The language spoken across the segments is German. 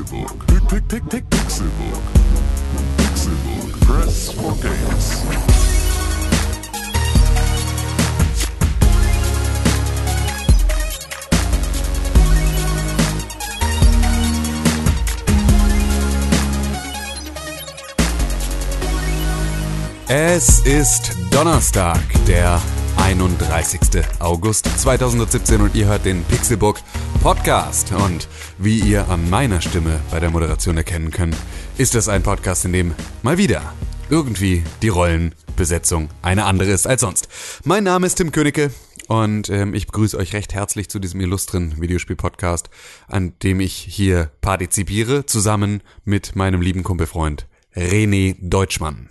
Pixelbook. Pick, pick, pick, Pixelbook. Pixelbook. Press for games. Es ist Donnerstag, der 31. August 2017 und ihr hört den Pixelbook Podcast. Und wie ihr an meiner Stimme bei der Moderation erkennen könnt, ist das ein Podcast, in dem mal wieder irgendwie die Rollenbesetzung eine andere ist als sonst. Mein Name ist Tim Königke und ähm, ich begrüße euch recht herzlich zu diesem illustren Videospiel-Podcast, an dem ich hier partizipiere, zusammen mit meinem lieben Kumpelfreund René Deutschmann.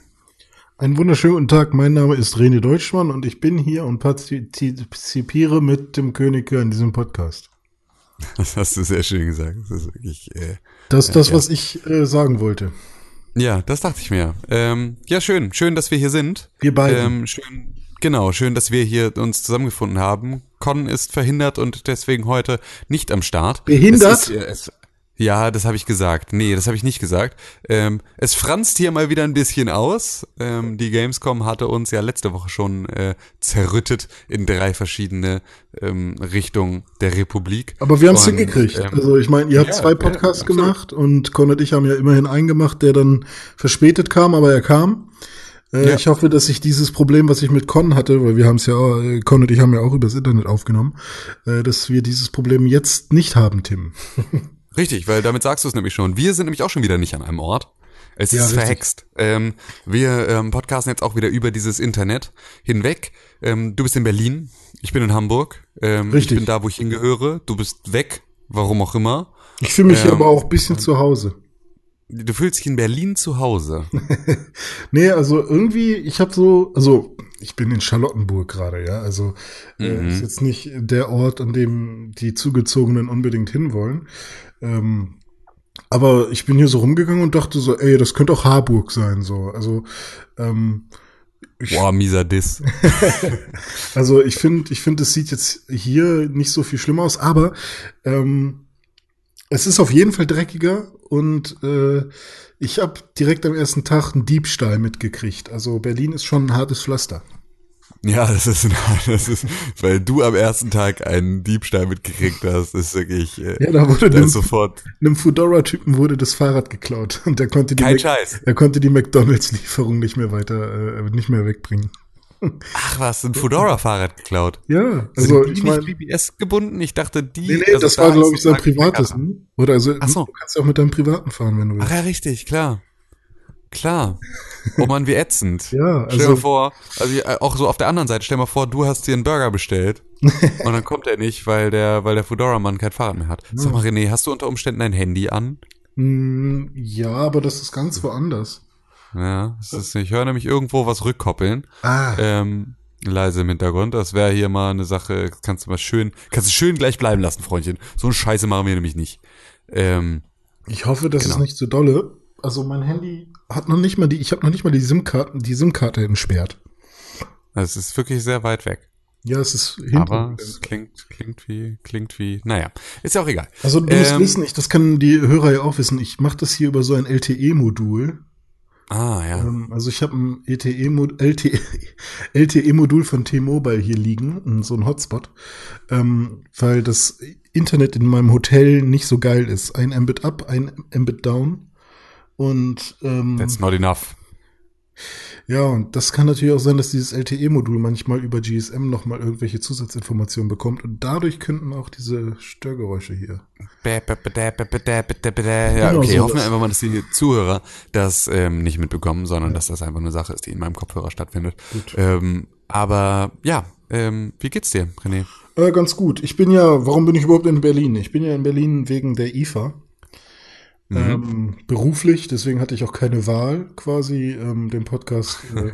Einen wunderschönen guten Tag, mein Name ist René Deutschmann und ich bin hier und partizipiere mit dem König an diesem Podcast. Das hast du sehr schön gesagt. Das ist wirklich. Äh, Das ist das, ja. was ich äh, sagen wollte. Ja, das dachte ich mir. Ähm, ja, schön. Schön, dass wir hier sind. Wir beide. Ähm, schön, genau, schön, dass wir hier uns zusammengefunden haben. Con ist verhindert und deswegen heute nicht am Start. Behindert? Es ist, äh, es, ja, das habe ich gesagt. Nee, das habe ich nicht gesagt. Ähm, es franzt hier mal wieder ein bisschen aus. Ähm, die Gamescom hatte uns ja letzte Woche schon äh, zerrüttet in drei verschiedene ähm, Richtungen der Republik. Aber wir haben es hingekriegt. ähm, also ich meine, ihr habt ja, zwei ja, Podcasts absolut. gemacht und Con und ich haben ja immerhin einen gemacht, der dann verspätet kam, aber er kam. Äh, Ja. Ich hoffe, dass ich dieses Problem, was ich mit Con hatte, weil wir haben es ja, auch- äh, Con und ich haben ja auch übers Internet aufgenommen, äh, dass wir dieses Problem jetzt nicht haben, Tim. Richtig, weil damit sagst du es nämlich schon. Wir sind nämlich auch schon wieder nicht an einem Ort. Es Ja, ist richtig. verhext. Ähm, wir ähm, podcasten jetzt auch wieder über dieses Internet hinweg. Ähm, du bist in Berlin, ich bin in Hamburg. Ähm, Richtig. Ich bin da, wo ich hingehöre. Du bist weg, warum auch immer. Ich fühle mich hier Ähm, aber auch ein bisschen zu Hause. Du fühlst dich in Berlin zu Hause. Nee, also irgendwie, ich habe so, also ich bin in Charlottenburg gerade, ja. Also äh, Mhm. ist jetzt nicht der Ort, an dem die Zugezogenen unbedingt hinwollen. Ähm, aber ich bin hier so rumgegangen und dachte so, ey, das könnte auch Harburg sein, so. Also, ähm, ich, Boah, mieser Diss. also ich finde, ich finde, es sieht jetzt hier nicht so viel schlimmer aus, aber ähm, es ist auf jeden Fall dreckiger und äh, ich habe direkt am ersten Tag einen Diebstahl mitgekriegt. Also Berlin ist schon ein hartes Pflaster. Ja, das ist, das ist, weil du am ersten Tag einen Diebstahl mitgekriegt hast, ist wirklich, äh, Ja, da wurde da einem, sofort einem Fedora-Typen wurde das Fahrrad geklaut und der konnte die, kein Mac- Scheiß. er konnte die McDonalds-Lieferung nicht mehr weiter, äh, nicht mehr wegbringen. Ach was, ein Fedora-Fahrrad geklaut. Ja, Also also die ich nicht meine, GPS gebunden? Ich dachte, die. nee, nee, also das war da glaube ist ich sein privates. Ne? Oder also Ach so. du kannst ja auch mit deinem privaten fahren, wenn du willst. Ach ja, richtig, klar. Klar. Oh man, wie ätzend. Ja, Stell also- mal vor, also auch so auf der anderen Seite, stell mal vor, du hast dir einen Burger bestellt und dann kommt er nicht, weil der, weil der Fedora-Mann kein Fahrrad mehr hat. Sag mal, René, hast du unter Umständen ein Handy an? Mm, Ja, aber das ist ganz woanders. Ja, ist, ich höre nämlich irgendwo was rückkoppeln. Ah, Ähm, leise im Hintergrund. Das wäre hier mal eine Sache, kannst du mal schön, kannst du schön gleich bleiben lassen, Freundchen. So eine Scheiße machen wir nämlich nicht. Ähm, ich hoffe, das genau. ist nicht so dolle. Also mein Handy hat noch nicht mal die, ich habe noch nicht mal die SIM-Karten, die SIM-Karte entsperrt. das ist wirklich sehr weit weg. Ja, es ist hinten. Aber es klingt, klingt wie, klingt wie, naja, ist ja auch egal. Also du musst Ähm, wissen, ich, das können die Hörer ja auch wissen, ich mache das hier über so ein LTE-Modul. Ah, ja. Ähm, also ich habe ein E LTE, LTE-Modul von T-Mobile hier liegen, so ein Hotspot, ähm, weil das Internet in meinem Hotel nicht so geil ist. Ein Mbit up, ein Mbit down. Und ähm, That's not enough. Ja, und das kann natürlich auch sein, dass dieses LTE-Modul manchmal über GSM nochmal irgendwelche Zusatzinformationen bekommt und dadurch könnten auch diese Störgeräusche hier. Ja, genau okay, hoffen wir einfach mal, dass die Zuhörer das ähm, nicht mitbekommen, sondern ja. dass das einfach eine Sache ist, die in meinem Kopfhörer stattfindet. Ähm, aber ja, ähm, wie geht's dir, René? Äh, ganz gut. Ich bin ja, warum bin ich überhaupt in Berlin? Ich bin ja in Berlin wegen der IFA. Mhm. Ähm, beruflich, deswegen hatte ich auch keine Wahl, quasi ähm, den Podcast äh,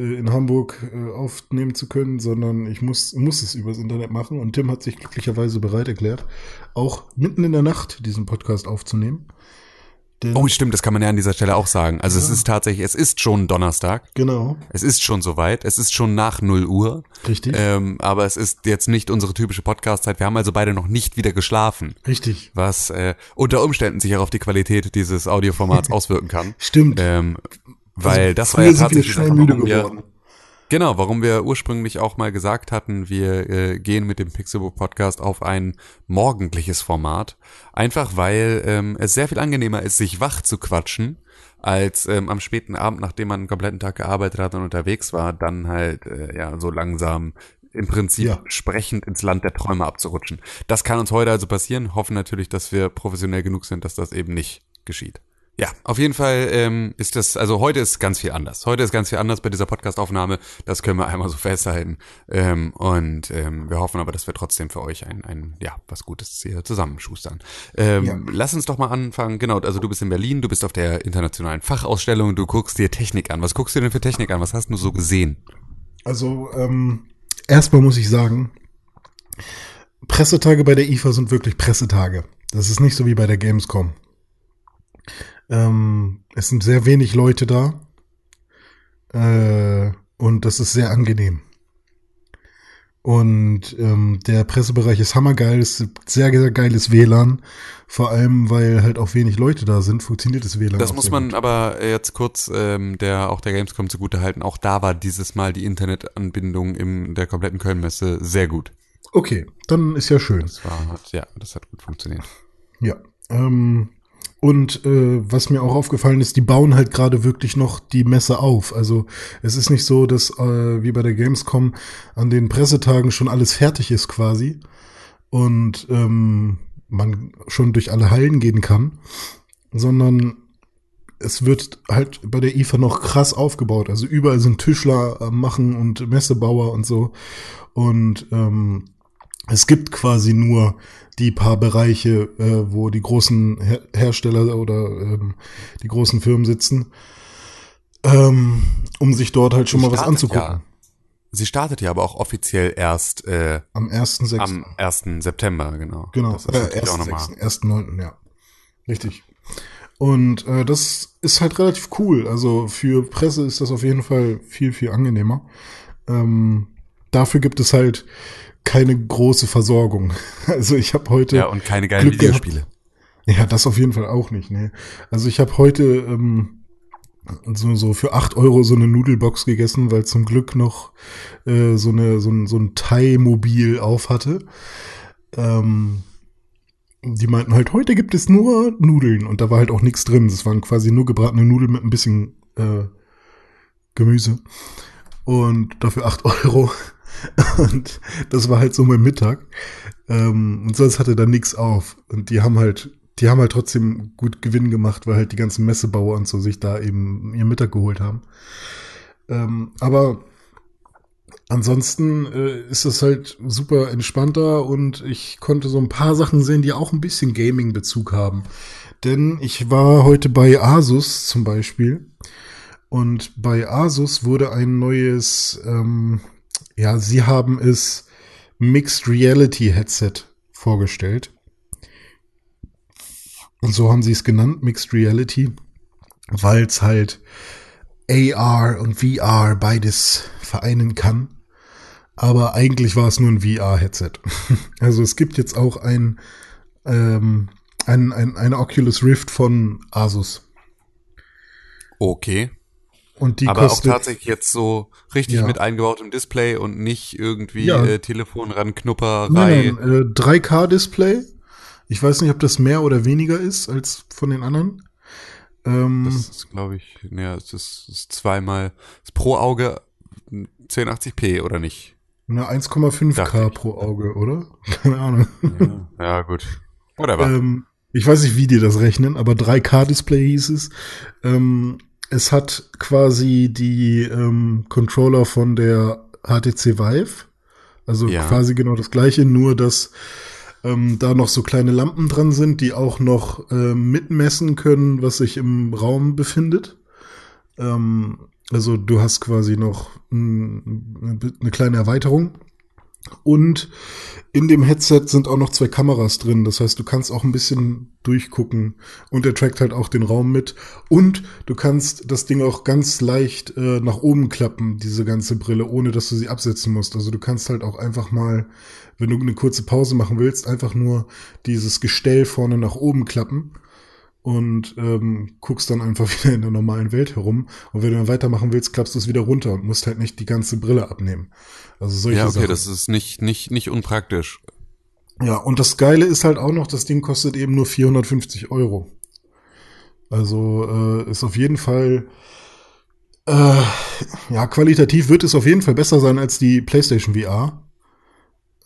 äh, in Hamburg äh, aufnehmen zu können, sondern ich muss, muss es übers Internet machen. Und Tim hat sich glücklicherweise bereit erklärt, auch mitten in der Nacht diesen Podcast aufzunehmen. Oh, stimmt, das kann man ja an dieser Stelle auch sagen. Also es ist tatsächlich, es ist schon Donnerstag. genau, Es ist schon soweit. Es ist schon nach 0 Uhr. richtig, Ähm, aber es ist jetzt nicht unsere typische Podcast-Zeit. Wir haben also beide noch nicht wieder geschlafen. richtig. Was äh, unter Umständen sich auch auf die Qualität dieses Audioformats auswirken kann. Stimmt. Ähm, weil das war ja sind wir tatsächlich schnell müde geworden. Genau, warum wir ursprünglich auch mal gesagt hatten, wir äh, gehen mit dem Pixelbook Podcast auf ein morgendliches Format. Einfach weil ähm, es sehr viel angenehmer ist, sich wach zu quatschen, als ähm, am späten Abend, nachdem man einen kompletten Tag gearbeitet hat und unterwegs war, dann halt äh, ja so langsam im Prinzip Ja. sprechend ins Land der Träume abzurutschen. Das kann uns heute also passieren. Hoffen natürlich, dass wir professionell genug sind, dass das eben nicht geschieht. Ja, auf jeden Fall ähm, ist das, also heute ist ganz viel anders. Heute ist ganz viel anders bei dieser Podcast-Aufnahme. Das können wir einmal so festhalten. Ähm, und ähm, wir hoffen aber, dass wir trotzdem für euch ein, ein ja, was Gutes hier zusammenschustern. Ähm, Ja. Lass uns doch mal anfangen. Genau, also du bist in Berlin, du bist auf der internationalen Fachausstellung, du guckst dir Technik an. Was guckst du denn für Technik an? Was hast du so gesehen? Also, ähm, erstmal muss ich sagen, Pressetage bei der IFA sind wirklich Pressetage. Das ist nicht so wie bei der Gamescom. Ähm, es sind sehr wenig Leute da. Äh, und das ist sehr angenehm. Und ähm, der Pressebereich ist hammergeil, es ist sehr, sehr geiles WLAN. Vor allem, weil halt auch wenig Leute da sind, funktioniert das WLAN. Das muss man gut. aber jetzt kurz ähm, der auch der Gamescom zugute halten. Auch da war dieses Mal die Internetanbindung in der kompletten Kölnmesse sehr gut. Okay, dann ist ja schön. Das war, ja, das hat gut funktioniert. Ja. Ähm, und äh, was mir auch aufgefallen ist, die bauen halt gerade wirklich noch die Messe auf. Also es ist nicht so, dass äh, wie bei der Gamescom an den Pressetagen schon alles fertig ist quasi und ähm, man schon durch alle Hallen gehen kann, sondern es wird halt bei der IFA noch krass aufgebaut. Also überall sind Tischler am machen und Messebauer und so. Und ähm, es gibt quasi nur die paar Bereiche, äh, wo die großen Her Hersteller oder ähm, die großen Firmen sitzen, ähm, um sich dort halt schon Sie mal was startet anzugucken. Ja. Sie startet ja aber auch offiziell erst äh, Am 1.6. am 1. September, genau. Genau, Das ist äh, natürlich auch nochmal. 1.6., 1.9., ja. Richtig. Und äh, das ist halt relativ cool. Also für Presse ist das auf jeden Fall viel, viel angenehmer. Ähm, dafür gibt es halt keine große Versorgung. Also ich habe heute Ja, und keine geilen Glück gehabt. Videospiele. Ja, das auf jeden Fall auch nicht, ne. Also ich habe heute ähm, so, so für acht Euro so eine Nudelbox gegessen, weil zum Glück noch äh, so, eine, so ein, so ein Thai-Mobil auf hatte. Ähm, die meinten halt, heute gibt es nur Nudeln und da war halt auch nichts drin. Das waren quasi nur gebratene Nudeln mit ein bisschen äh, Gemüse. Und dafür acht Euro. Und das war halt so mein Mittag. Ähm, und sonst hatte da nichts auf. Und die haben halt, die haben halt trotzdem gut Gewinn gemacht, weil halt die ganzen Messebauer und so sich da eben ihr Mittag geholt haben. Ähm, aber ansonsten äh, ist das halt super entspannter und ich konnte so ein paar Sachen sehen, die auch ein bisschen Gaming-Bezug haben. Denn ich war heute bei Asus zum Beispiel. Und bei Asus wurde ein neues, ähm, ja, sie haben es Mixed Reality Headset vorgestellt. Und so haben sie es genannt, Mixed Reality, weil es halt AR und VR beides vereinen kann. Aber eigentlich war es nur ein VR-Headset. Also es gibt jetzt auch ein, ähm, ein, ein, eine Oculus Rift von Asus. Okay. Und die aber auch kostet, tatsächlich jetzt so richtig Ja. mit eingebautem Display und nicht irgendwie Ja. äh, Telefon ran Knupperei. Nein, nein, äh, 3K-Display. Ich weiß nicht, ob das mehr oder weniger ist als von den anderen. Ähm, Das ist, glaube ich, ja, es ist, ist zweimal ist pro Auge 1080p oder nicht? Dachte 1,5K ich. pro Auge, oder? Keine Ahnung. Ja, ja gut. Whatever. Ähm, ich weiß nicht, wie die das rechnen, aber 3K-Display hieß es. Ähm, es hat quasi die ähm, Controller von der HTC Vive. Also Ja. quasi genau das gleiche, nur dass ähm, da noch so kleine Lampen dran sind, die auch noch äh, mitmessen können, was sich im Raum befindet. Ähm, also du hast quasi noch eine kleine Erweiterung. Und in dem Headset sind auch noch zwei Kameras drin. Das heißt, du kannst auch ein bisschen durchgucken und er trackt halt auch den Raum mit. Und du kannst das Ding auch ganz leicht äh, nach oben klappen, diese ganze Brille, ohne dass du sie absetzen musst. Also du kannst halt auch einfach mal, wenn du eine kurze Pause machen willst, einfach nur dieses Gestell vorne nach oben klappen und ähm, guckst dann einfach wieder in der normalen Welt herum. Und wenn du dann weitermachen willst, klappst du es wieder runter und musst halt nicht die ganze Brille abnehmen. Also solche Ja, okay, Sachen. das ist nicht, nicht, nicht unpraktisch. Ja, und das Geile ist halt auch noch, das Ding kostet eben nur 450 Euro. Also äh, ist auf jeden Fall, äh, ja, qualitativ wird es auf jeden Fall besser sein als die PlayStation VR.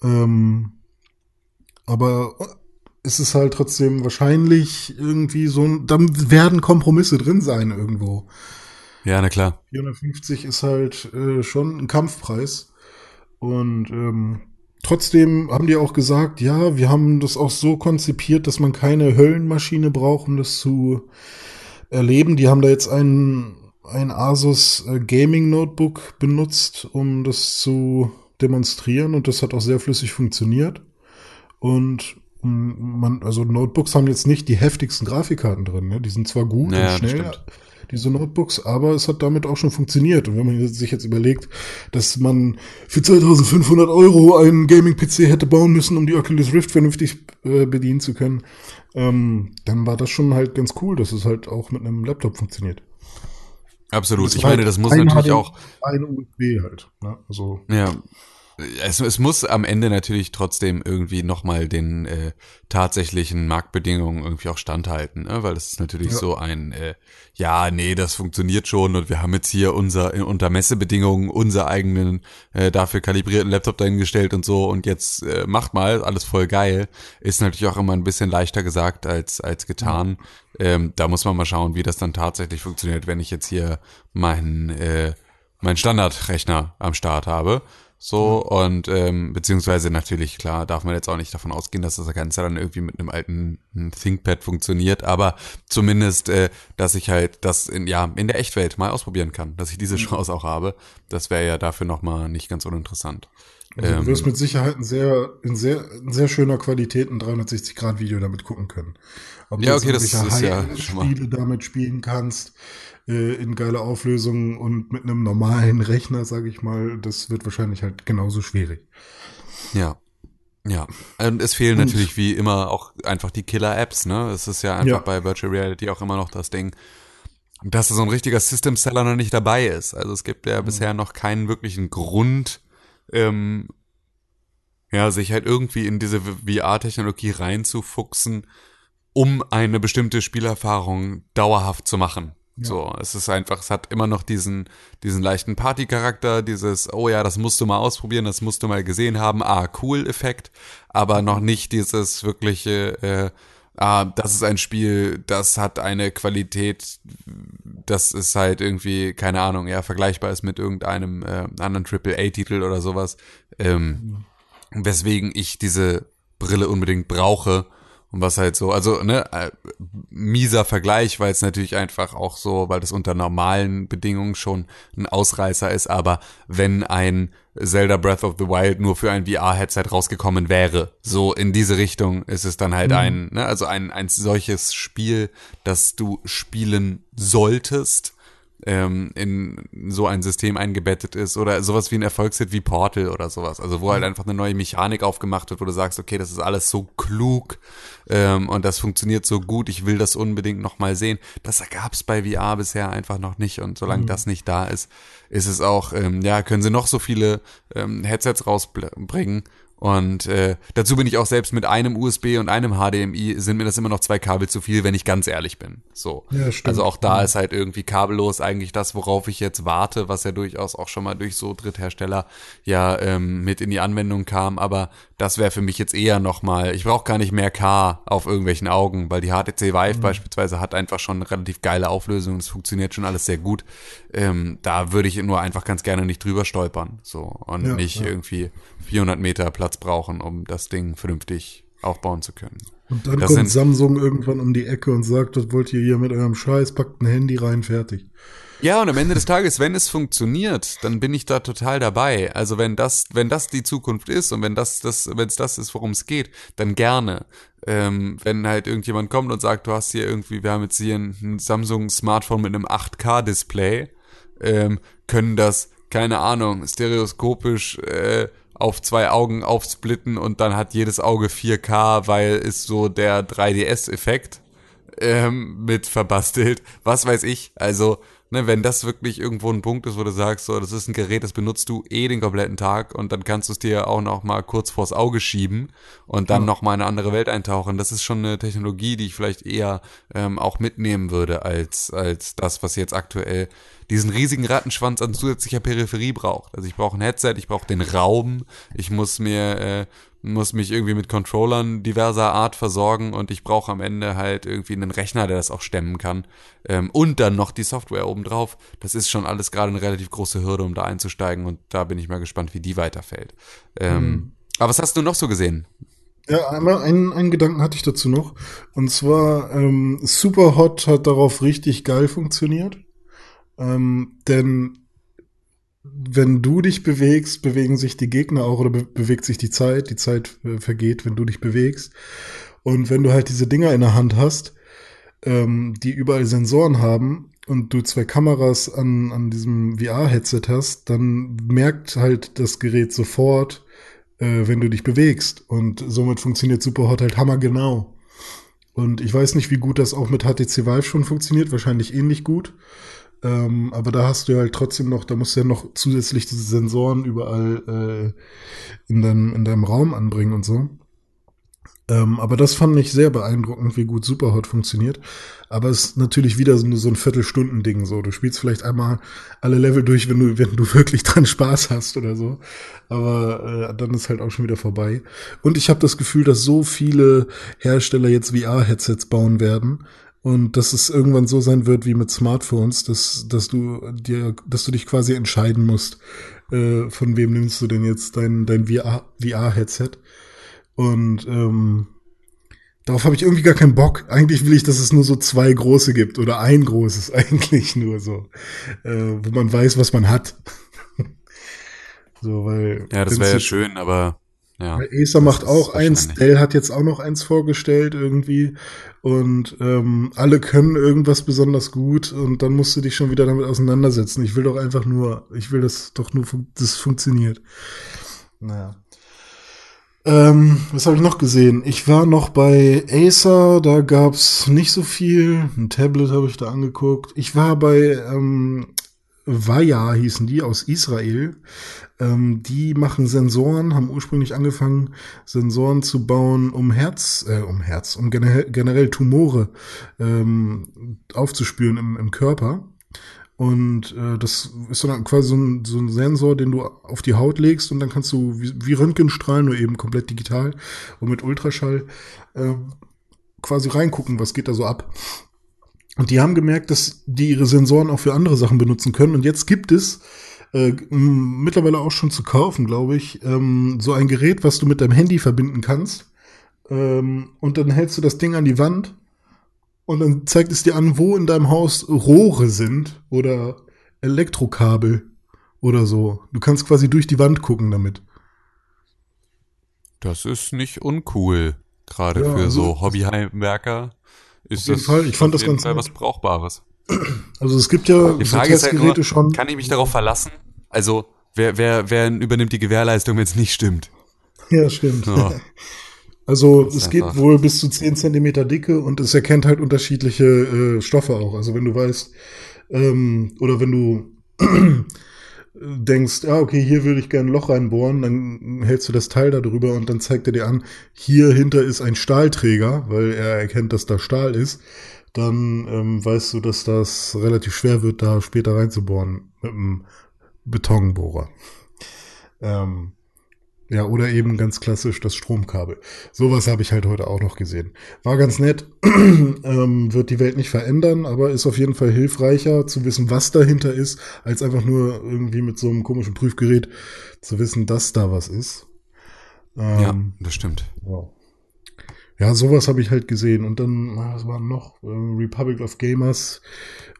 Ähm, aber es ist halt trotzdem wahrscheinlich irgendwie so, ein- dann werden Kompromisse drin sein irgendwo. Ja, na klar. 450 ist halt äh, schon ein Kampfpreis. Und ähm, trotzdem haben die auch gesagt, ja, wir haben das auch so konzipiert, dass man keine Höllenmaschine braucht, um das zu erleben. Die haben da jetzt ein, ein Asus äh, Gaming Notebook benutzt, um das zu demonstrieren und das hat auch sehr flüssig funktioniert. Und man, also Notebooks haben jetzt nicht die heftigsten Grafikkarten drin, ne? Die sind zwar gut Ja, und schnell, diese Notebooks, aber es hat damit auch schon funktioniert. Und wenn man sich jetzt überlegt, dass man für 2500 Euro einen Gaming-PC hätte bauen müssen, um die Oculus Rift vernünftig äh, bedienen zu können, ähm, dann war das schon halt ganz cool, dass es halt auch mit einem Laptop funktioniert. Absolut. Ich meine, halt das muss ein natürlich auch, Eine USB halt. Ne? Also ja, es, es muss am Ende natürlich trotzdem irgendwie nochmal den äh, tatsächlichen Marktbedingungen irgendwie auch standhalten, ne? weil das ist natürlich Ja. so ein, äh, ja, nee, das funktioniert schon und wir haben jetzt hier unser, in- unter Messebedingungen unser eigenen, äh, dafür kalibrierten Laptop dahingestellt und so und jetzt äh, macht mal, alles voll geil, ist natürlich auch immer ein bisschen leichter gesagt als, als getan. Ähm, da muss man mal schauen, wie das dann tatsächlich funktioniert, wenn ich jetzt hier meinen, äh, meinen Standardrechner am Start habe. So, und ähm, beziehungsweise natürlich, klar, darf man jetzt auch nicht davon ausgehen, dass das Ganze dann irgendwie mit einem alten hm, ThinkPad funktioniert, aber zumindest, äh, dass ich halt das in, ja, in der Echtwelt mal ausprobieren kann, dass ich diese Chance auch habe, das wäre ja dafür nochmal nicht ganz uninteressant. Also Ähm, du wirst mit Sicherheit ein sehr, in sehr, in sehr schöner Qualität ein 360-Grad-Video damit gucken können. Ob Ja, okay, das ist ja Spiele damit spielen kannst, äh, in geiler Auflösung und mit einem normalen Rechner, sage ich mal, das wird wahrscheinlich halt genauso schwierig. Ja. Ja, und es fehlen Und- natürlich wie immer auch einfach die Killer-Apps, ne? Es ist ja einfach Ja. bei Virtual Reality auch immer noch das Ding, dass so ein richtiger System-Seller noch nicht dabei ist. Also es gibt Mhm. ja bisher noch keinen wirklichen Grund, ähm, ja, sich halt irgendwie in diese VR-Technologie reinzufuchsen, um eine bestimmte Spielerfahrung dauerhaft zu machen. So, es ist einfach, es hat immer noch diesen, diesen leichten Party-Charakter, dieses, oh ja, das musst du mal ausprobieren, das musst du mal gesehen haben, ah, cool Effekt, aber noch nicht dieses wirkliche, äh, ah, das ist ein Spiel, das hat eine Qualität, das ist halt irgendwie, keine Ahnung, ja, vergleichbar ist mit irgendeinem äh, anderen AAA-Titel oder sowas, ähm, weswegen ich diese Brille unbedingt brauche. Und was halt so, also, ne, äh, mieser Vergleich, weil es natürlich einfach auch so, weil das unter normalen Bedingungen schon ein Ausreißer ist, aber wenn ein Zelda Breath of the Wild nur für ein VR-Headset rausgekommen wäre, so in diese Richtung ist es dann halt ein, ne, also ein, ein solches Spiel, das du spielen solltest, ähm, in so ein System eingebettet ist oder sowas wie ein Erfolgshit wie Portal oder sowas. Also wo halt einfach eine neue Mechanik aufgemacht wird, wo du sagst, okay, das ist alles so klug ähm, und das funktioniert so gut, ich will das unbedingt nochmal sehen. Das gab's bei VR bisher einfach noch nicht und solange das nicht da ist, ist es auch, ähm, ja, können sie noch so viele ähm, Headsets rausbringen. Und äh, dazu bin ich auch selbst mit einem USB und einem HDMI sind mir das immer noch zwei Kabel zu viel, wenn ich ganz ehrlich bin. So. Ja, stimmt. Also auch da ist halt irgendwie kabellos eigentlich das, worauf ich jetzt warte, was ja durchaus auch schon mal durch so Dritthersteller ja ähm, mit in die Anwendung kam. Aber das wäre für mich jetzt eher nochmal, ich brauche gar nicht mehr K auf irgendwelchen Augen, weil die HTC Vive beispielsweise hat einfach schon eine relativ geile Auflösung. Es funktioniert schon alles sehr gut. Ähm, da würde ich nur einfach ganz gerne nicht drüber stolpern. So. Und Ja, nicht ja. irgendwie 400 Meter Platz brauchen, um das Ding vernünftig aufbauen zu können. Und dann Das kommt Samsung irgendwann um die Ecke und sagt, das wollt ihr hier mit eurem Scheiß, packt ein Handy rein, fertig. Ja, und am Ende des Tages, wenn es funktioniert, dann bin ich da total dabei. Also wenn das, wenn das die Zukunft ist und wenn das, das, wenn es das ist, worum es geht, dann gerne. Ähm, wenn halt irgendjemand kommt und sagt, du hast hier irgendwie, wir haben jetzt hier ein, ein Samsung Smartphone mit einem 8K-Display, ähm, können das, keine Ahnung, stereoskopisch äh, auf zwei Augen aufsplitten und dann hat jedes Auge 4K, weil ist so der 3DS-Effekt ähm, mit verbastelt. Was weiß ich. Also ne, wenn das wirklich irgendwo ein Punkt ist, wo du sagst, so, das ist ein Gerät, das benutzt du eh den kompletten Tag und dann kannst du es dir auch noch mal kurz vors Auge schieben und dann ja. noch mal in eine andere Welt eintauchen. Das ist schon eine Technologie, die ich vielleicht eher ähm, auch mitnehmen würde als als das, was jetzt aktuell diesen riesigen Rattenschwanz an zusätzlicher Peripherie braucht. Also ich brauche ein Headset, ich brauche den Raum, ich muss mir äh, muss mich irgendwie mit Controllern diverser Art versorgen und ich brauche am Ende halt irgendwie einen Rechner, der das auch stemmen kann. Ähm, und dann noch die Software obendrauf. Das ist schon alles gerade eine relativ große Hürde, um da einzusteigen und da bin ich mal gespannt, wie die weiterfällt. Ähm, mhm. Aber was hast du noch so gesehen? Ja, einmal einen, einen Gedanken hatte ich dazu noch. Und zwar, ähm, Superhot hat darauf richtig geil funktioniert. Ähm, denn wenn du dich bewegst, bewegen sich die Gegner auch oder be bewegt sich die Zeit. Die Zeit äh, vergeht, wenn du dich bewegst. Und wenn du halt diese Dinger in der Hand hast, ähm, die überall Sensoren haben und du zwei Kameras an, an diesem VR-Headset hast, dann merkt halt das Gerät sofort, äh, wenn du dich bewegst. Und somit funktioniert Superhot halt hammergenau. Und ich weiß nicht, wie gut das auch mit HTC Vive schon funktioniert, wahrscheinlich ähnlich gut. Ähm, aber da hast du halt trotzdem noch, da musst du ja noch zusätzlich diese Sensoren überall äh, in, deinem, in deinem Raum anbringen und so. Ähm, aber das fand ich sehr beeindruckend, wie gut Superhot funktioniert. Aber es ist natürlich wieder so, so ein Viertelstunden-Ding. So, du spielst vielleicht einmal alle Level durch, wenn du, wenn du wirklich dran Spaß hast oder so. Aber äh, dann ist halt auch schon wieder vorbei. Und ich habe das Gefühl, dass so viele Hersteller jetzt VR-Headsets bauen werden, und dass es irgendwann so sein wird wie mit Smartphones, dass, dass du dir, dass du dich quasi entscheiden musst, äh, von wem nimmst du denn jetzt dein, dein VR-Headset. Und ähm, darauf habe ich irgendwie gar keinen Bock. Eigentlich will ich, dass es nur so zwei große gibt oder ein großes, eigentlich nur so, äh, wo man weiß, was man hat. so, weil. Ja, das wäre ja schön, aber ja, Acer macht auch eins, Dell hat jetzt auch noch eins vorgestellt irgendwie und ähm, alle können irgendwas besonders gut und dann musst du dich schon wieder damit auseinandersetzen. Ich will doch einfach nur, ich will das doch nur, das funktioniert. Naja. Ähm, was habe ich noch gesehen? Ich war noch bei Acer, da gab's nicht so viel. Ein Tablet habe ich da angeguckt. Ich war bei ähm, Vaya hießen die aus Israel. Ähm, die machen Sensoren, haben ursprünglich angefangen, Sensoren zu bauen, um Herz, äh, um Herz, um generell, generell Tumore ähm, aufzuspüren im, im Körper. Und äh, das ist dann quasi so ein, so ein Sensor, den du auf die Haut legst und dann kannst du wie, wie Röntgenstrahlen, nur eben komplett digital und mit Ultraschall äh, quasi reingucken, was geht da so ab. Und die haben gemerkt, dass die ihre Sensoren auch für andere Sachen benutzen können. Und jetzt gibt es äh, mittlerweile auch schon zu kaufen, glaube ich, ähm, so ein Gerät, was du mit deinem Handy verbinden kannst. Ähm, und dann hältst du das Ding an die Wand und dann zeigt es dir an, wo in deinem Haus Rohre sind oder Elektrokabel oder so. Du kannst quasi durch die Wand gucken damit. Das ist nicht uncool, gerade ja, für also, so Hobbyheimwerker ist das Fall. Ich fand das ganz Fall was Brauchbares. Also es gibt ja die Frage ist halt nur, schon. Kann ich mich darauf verlassen? Also wer, wer, wer übernimmt die Gewährleistung, wenn es nicht stimmt? Ja, stimmt. Ja. Also es geht wohl bis zu 10 Zentimeter Dicke und es erkennt halt unterschiedliche äh, Stoffe auch. Also wenn du weißt, ähm, oder wenn du denkst, ja, okay, hier würde ich gerne ein Loch reinbohren, dann hältst du das Teil da drüber und dann zeigt er dir an, hier hinter ist ein Stahlträger, weil er erkennt, dass da Stahl ist. Dann ähm, weißt du, dass das relativ schwer wird, da später reinzubohren mit einem Betonbohrer. Ähm, ja, oder eben ganz klassisch das Stromkabel. Sowas habe ich halt heute auch noch gesehen. War ganz nett, ähm, wird die Welt nicht verändern, aber ist auf jeden Fall hilfreicher zu wissen, was dahinter ist, als einfach nur irgendwie mit so einem komischen Prüfgerät zu wissen, dass da was ist. Ähm, ja, das stimmt. Ja. Ja, sowas habe ich halt gesehen. Und dann, was war noch? Äh, Republic of Gamers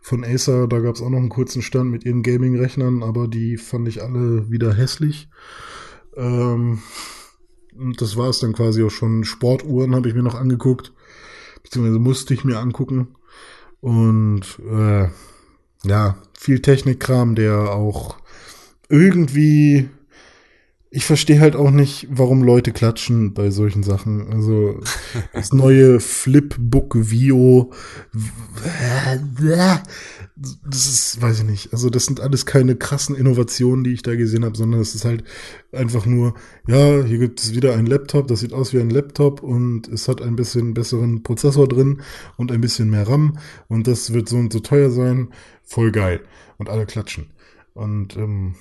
von Acer, da gab es auch noch einen kurzen Stand mit ihren Gaming-Rechnern, aber die fand ich alle wieder hässlich. Ähm, das war es dann quasi auch schon. Sportuhren habe ich mir noch angeguckt, beziehungsweise musste ich mir angucken. Und äh, ja, viel Technikkram, der auch irgendwie ich verstehe halt auch nicht, warum Leute klatschen bei solchen Sachen. Also das neue Flipbook Vio, das ist, weiß ich nicht. Also das sind alles keine krassen Innovationen, die ich da gesehen habe, sondern es ist halt einfach nur, ja, hier gibt es wieder ein Laptop, das sieht aus wie ein Laptop und es hat ein bisschen besseren Prozessor drin und ein bisschen mehr RAM und das wird so und so teuer sein. Voll geil. Und alle klatschen. Und ähm,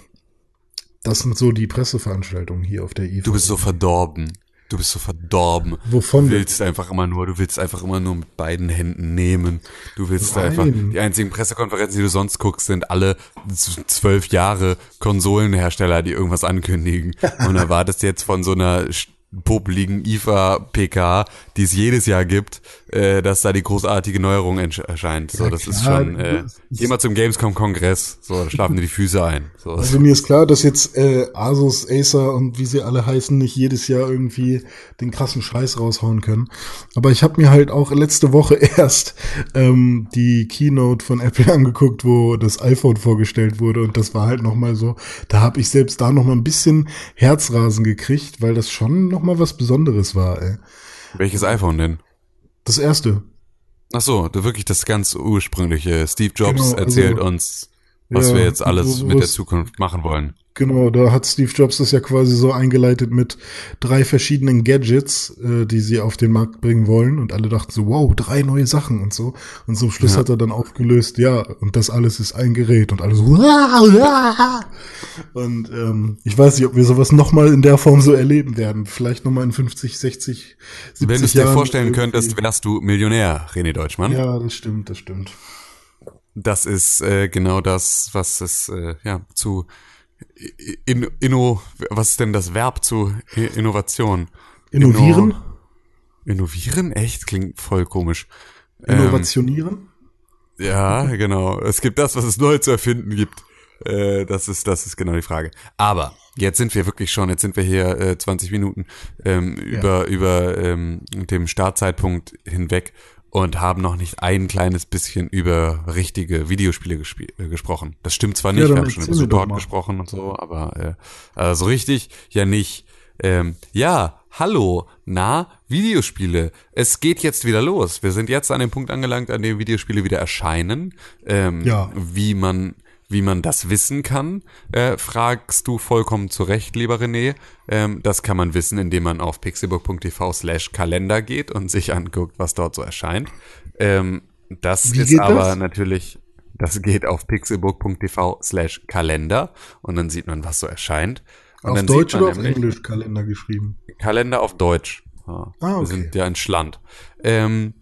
das sind so die Presseveranstaltungen hier auf der IFA. Du bist so verdorben. Du bist so verdorben. Wovon? Du willst einfach immer nur, du willst einfach immer nur mit beiden Händen nehmen. Du willst Nein. einfach, die einzigen Pressekonferenzen, die du sonst guckst, sind alle zwölf Jahre Konsolenhersteller, die irgendwas ankündigen. Und erwartest jetzt von so einer popeligen IFA-PK, die es jedes Jahr gibt, äh, dass da die großartige Neuerung erscheint. So, Ja, das ist klar. schon, äh, geh mal zum Gamescom-Kongress, so, da schlafen dir die Füße ein. So, Also mir ist klar, dass jetzt äh, Asus, Acer und wie sie alle heißen, nicht jedes Jahr irgendwie den krassen Scheiß raushauen können. Aber ich habe mir halt auch letzte Woche erst ähm, die Keynote von Apple angeguckt, wo das iPhone vorgestellt wurde und das war halt noch mal so, da habe ich selbst da noch mal ein bisschen Herzrasen gekriegt, weil das schon noch mal was Besonderes war. Ey. Welches iPhone denn? Das erste. Ach so, du wirklich das ganz ursprüngliche. Steve Jobs Genau, also- erzählt uns, was Ja, wir jetzt alles wo- mit der Zukunft machen wollen. Genau, da hat Steve Jobs das ja quasi so eingeleitet mit drei verschiedenen Gadgets, äh, die sie auf den Markt bringen wollen. Und alle dachten so, wow, drei neue Sachen und so. Und zum Schluss Ja. hat er dann aufgelöst, ja, und das alles ist ein Gerät. Und alle so, und ähm, ich weiß nicht, ob wir sowas nochmal in der Form so erleben werden. Vielleicht nochmal in 50, 60, 70 Wenn du es dir vorstellen könntest, wärst du Millionär, René Deutschmann. Ja, das stimmt, das stimmt. Das ist äh, genau das, was es äh, ja zu in, inno, was ist denn das Verb zu Innovation? Innovieren, Inno, innovieren? Echt? Klingt voll komisch. Ähm, innovationieren. Ja, genau. Es gibt das, was es neu zu erfinden gibt. Äh, das ist, das ist genau die Frage. Aber jetzt sind wir wirklich schon, jetzt sind wir hier äh, 20 Minuten ähm, über über ähm, dem Startzeitpunkt hinweg und haben noch nicht ein kleines bisschen über richtige Videospiele äh, gesprochen. Das stimmt zwar nicht, Ja, wir haben schon über Support gesprochen und so, aber äh, also so richtig ja nicht. Ähm, ja, hallo, na, Videospiele. Es geht jetzt wieder los. Wir sind jetzt an dem Punkt angelangt, an dem Videospiele wieder erscheinen. Ähm, Ja. Wie man, wie man das wissen kann, äh, fragst du vollkommen zu Recht, lieber René. Ähm, das kann man wissen, indem man auf pixelbook.tv slash Kalender geht und sich anguckt, was dort so erscheint. Ähm, das Wie ist geht aber das? natürlich, das geht auf pixelbook.tv slash Kalender und dann sieht man, was so erscheint. Und Auf dann Deutsch oder auf Englisch Kalender geschrieben? Kalender auf Deutsch. Ja, Ah, okay. Wir sind ja ein Schland. Ähm,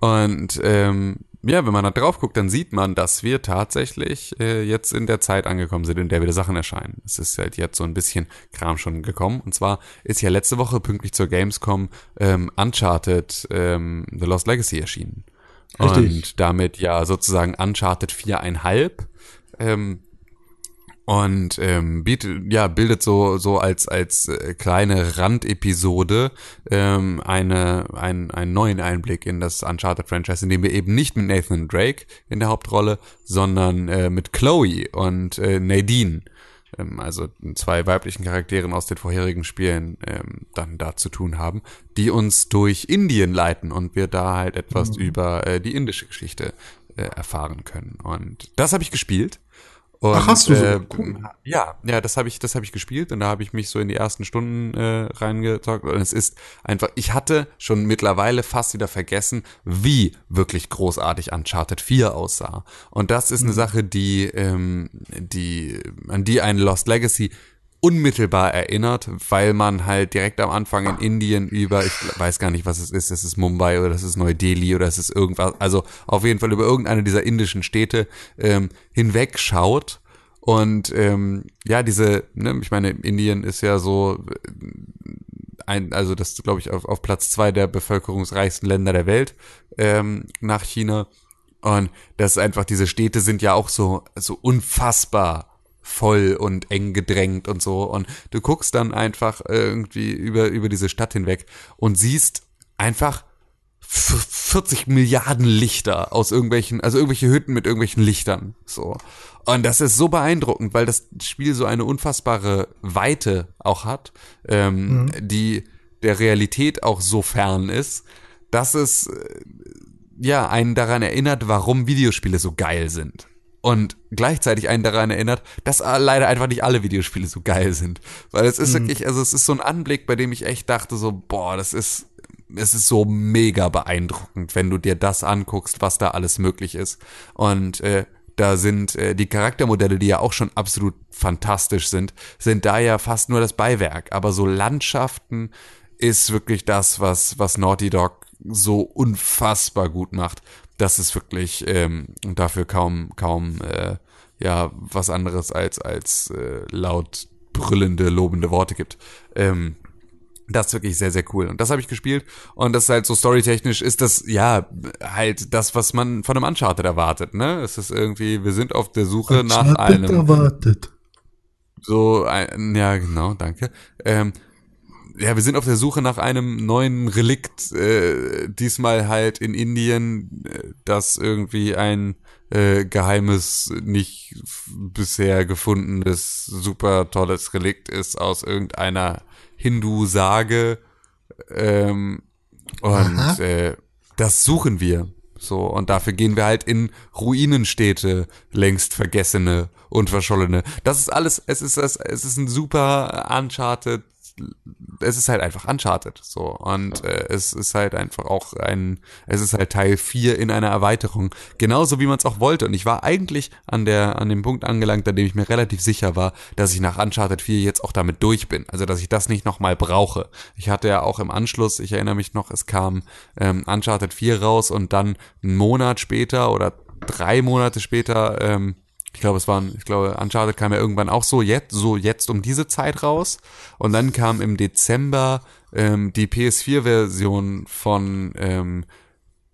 und ähm, ja, wenn man da drauf guckt, dann sieht man, dass wir tatsächlich äh, jetzt in der Zeit angekommen sind, in der wieder Sachen erscheinen. Es ist halt jetzt so ein bisschen Kram schon gekommen. Und zwar ist ja letzte Woche pünktlich zur Gamescom ähm, Uncharted ähm, The Lost Legacy erschienen. Richtig. Und damit ja sozusagen Uncharted 4,5. Ähm, und ähm, bietet, ja, bildet so so als als äh, kleine Randepisode ähm, eine ein, einen neuen Einblick in das Uncharted Franchise, in dem wir eben nicht mit Nathan Drake in der Hauptrolle, sondern äh, mit Chloe und äh, Nadine, ähm, also zwei weiblichen Charakteren aus den vorherigen Spielen, ähm, dann da zu tun haben, die uns durch Indien leiten und wir da halt etwas über äh, die indische Geschichte äh, erfahren können. Und das habe ich gespielt. Und, Ach, hast du so? Äh, Cool. Ja, ja, das habe ich, das habe ich gespielt und da habe ich mich so in die ersten Stunden äh, reingezockt und es ist einfach, ich hatte schon mittlerweile fast wieder vergessen, wie wirklich großartig Uncharted 4 aussah. Und das ist eine Mhm. Sache, die, ähm, die, an die ein Lost Legacy unmittelbar erinnert, weil man halt direkt am Anfang in Indien über, ich weiß gar nicht, was es ist, es ist Mumbai oder es ist Neu-Delhi oder es ist irgendwas, also auf jeden Fall über irgendeine dieser indischen Städte ähm, hinwegschaut und ähm, ja, diese, ne, ich meine, Indien ist ja so äh, ein, also das glaube ich auf, auf Platz zwei der bevölkerungsreichsten Länder der Welt ähm, nach China. Und das ist einfach, diese Städte sind ja auch so, so unfassbar voll und eng gedrängt und so. Und du guckst dann einfach irgendwie über, über diese Stadt hinweg und siehst einfach 40 Milliarden Lichter aus irgendwelchen, also irgendwelche Hütten mit irgendwelchen Lichtern. So. Und das ist so beeindruckend, weil das Spiel so eine unfassbare Weite auch hat, ähm, mhm. die der Realität auch so fern ist, dass es äh, ja einen daran erinnert, warum Videospiele so geil sind und gleichzeitig einen daran erinnert, dass leider einfach nicht alle Videospiele so geil sind. Weil es ist mhm. wirklich, also es ist so ein Anblick, bei dem ich echt dachte so, boah, das ist, es ist so mega beeindruckend, wenn du dir das anguckst, was da alles möglich ist. Und äh, da sind äh, die Charaktermodelle, die ja auch schon absolut fantastisch sind, sind da ja fast nur das Beiwerk. Aber so Landschaften ist wirklich das, was, was Naughty Dog so unfassbar gut macht das ist wirklich ähm, dafür kaum kaum äh, ja was anderes als als äh, laut brüllende lobende Worte gibt. Ähm, das ist wirklich sehr, sehr cool. Und das habe ich gespielt. Und das ist halt so storytechnisch ist das, ja, halt das, was man von einem Uncharted erwartet, ne? Es ist irgendwie, wir sind auf der Suche Uncharted nach einem. erwartet. So, ein, ja, genau, danke. Ähm, ja, wir sind auf der Suche nach einem neuen Relikt, äh, diesmal halt in Indien, äh, das irgendwie ein äh, geheimes, nicht bisher gefundenes, super tolles Relikt ist aus irgendeiner Hindu-Sage. Ähm, und äh, das suchen wir. So, und dafür gehen wir halt in Ruinenstädte, längst vergessene und verschollene. Das ist alles, es ist es ist ein super Uncharted es ist halt einfach Uncharted so. Und äh, es ist halt einfach auch ein es ist halt Teil 4 in einer Erweiterung. Genauso wie man es auch wollte. Und ich war eigentlich an der an dem Punkt angelangt an dem ich mir relativ sicher war dass ich nach Uncharted 4 jetzt auch damit durch bin. Also dass ich das nicht nochmal brauche. Ich hatte ja auch im Anschluss ich erinnere mich noch es kam ähm, Uncharted 4 raus und dann einen Monat später oder drei Monate später ähm, ich glaube, es waren, ich glaube, Uncharted kam ja irgendwann auch so jetzt, so jetzt um diese Zeit raus. Und dann kam im Dezember ähm, die PS4-Version von ähm,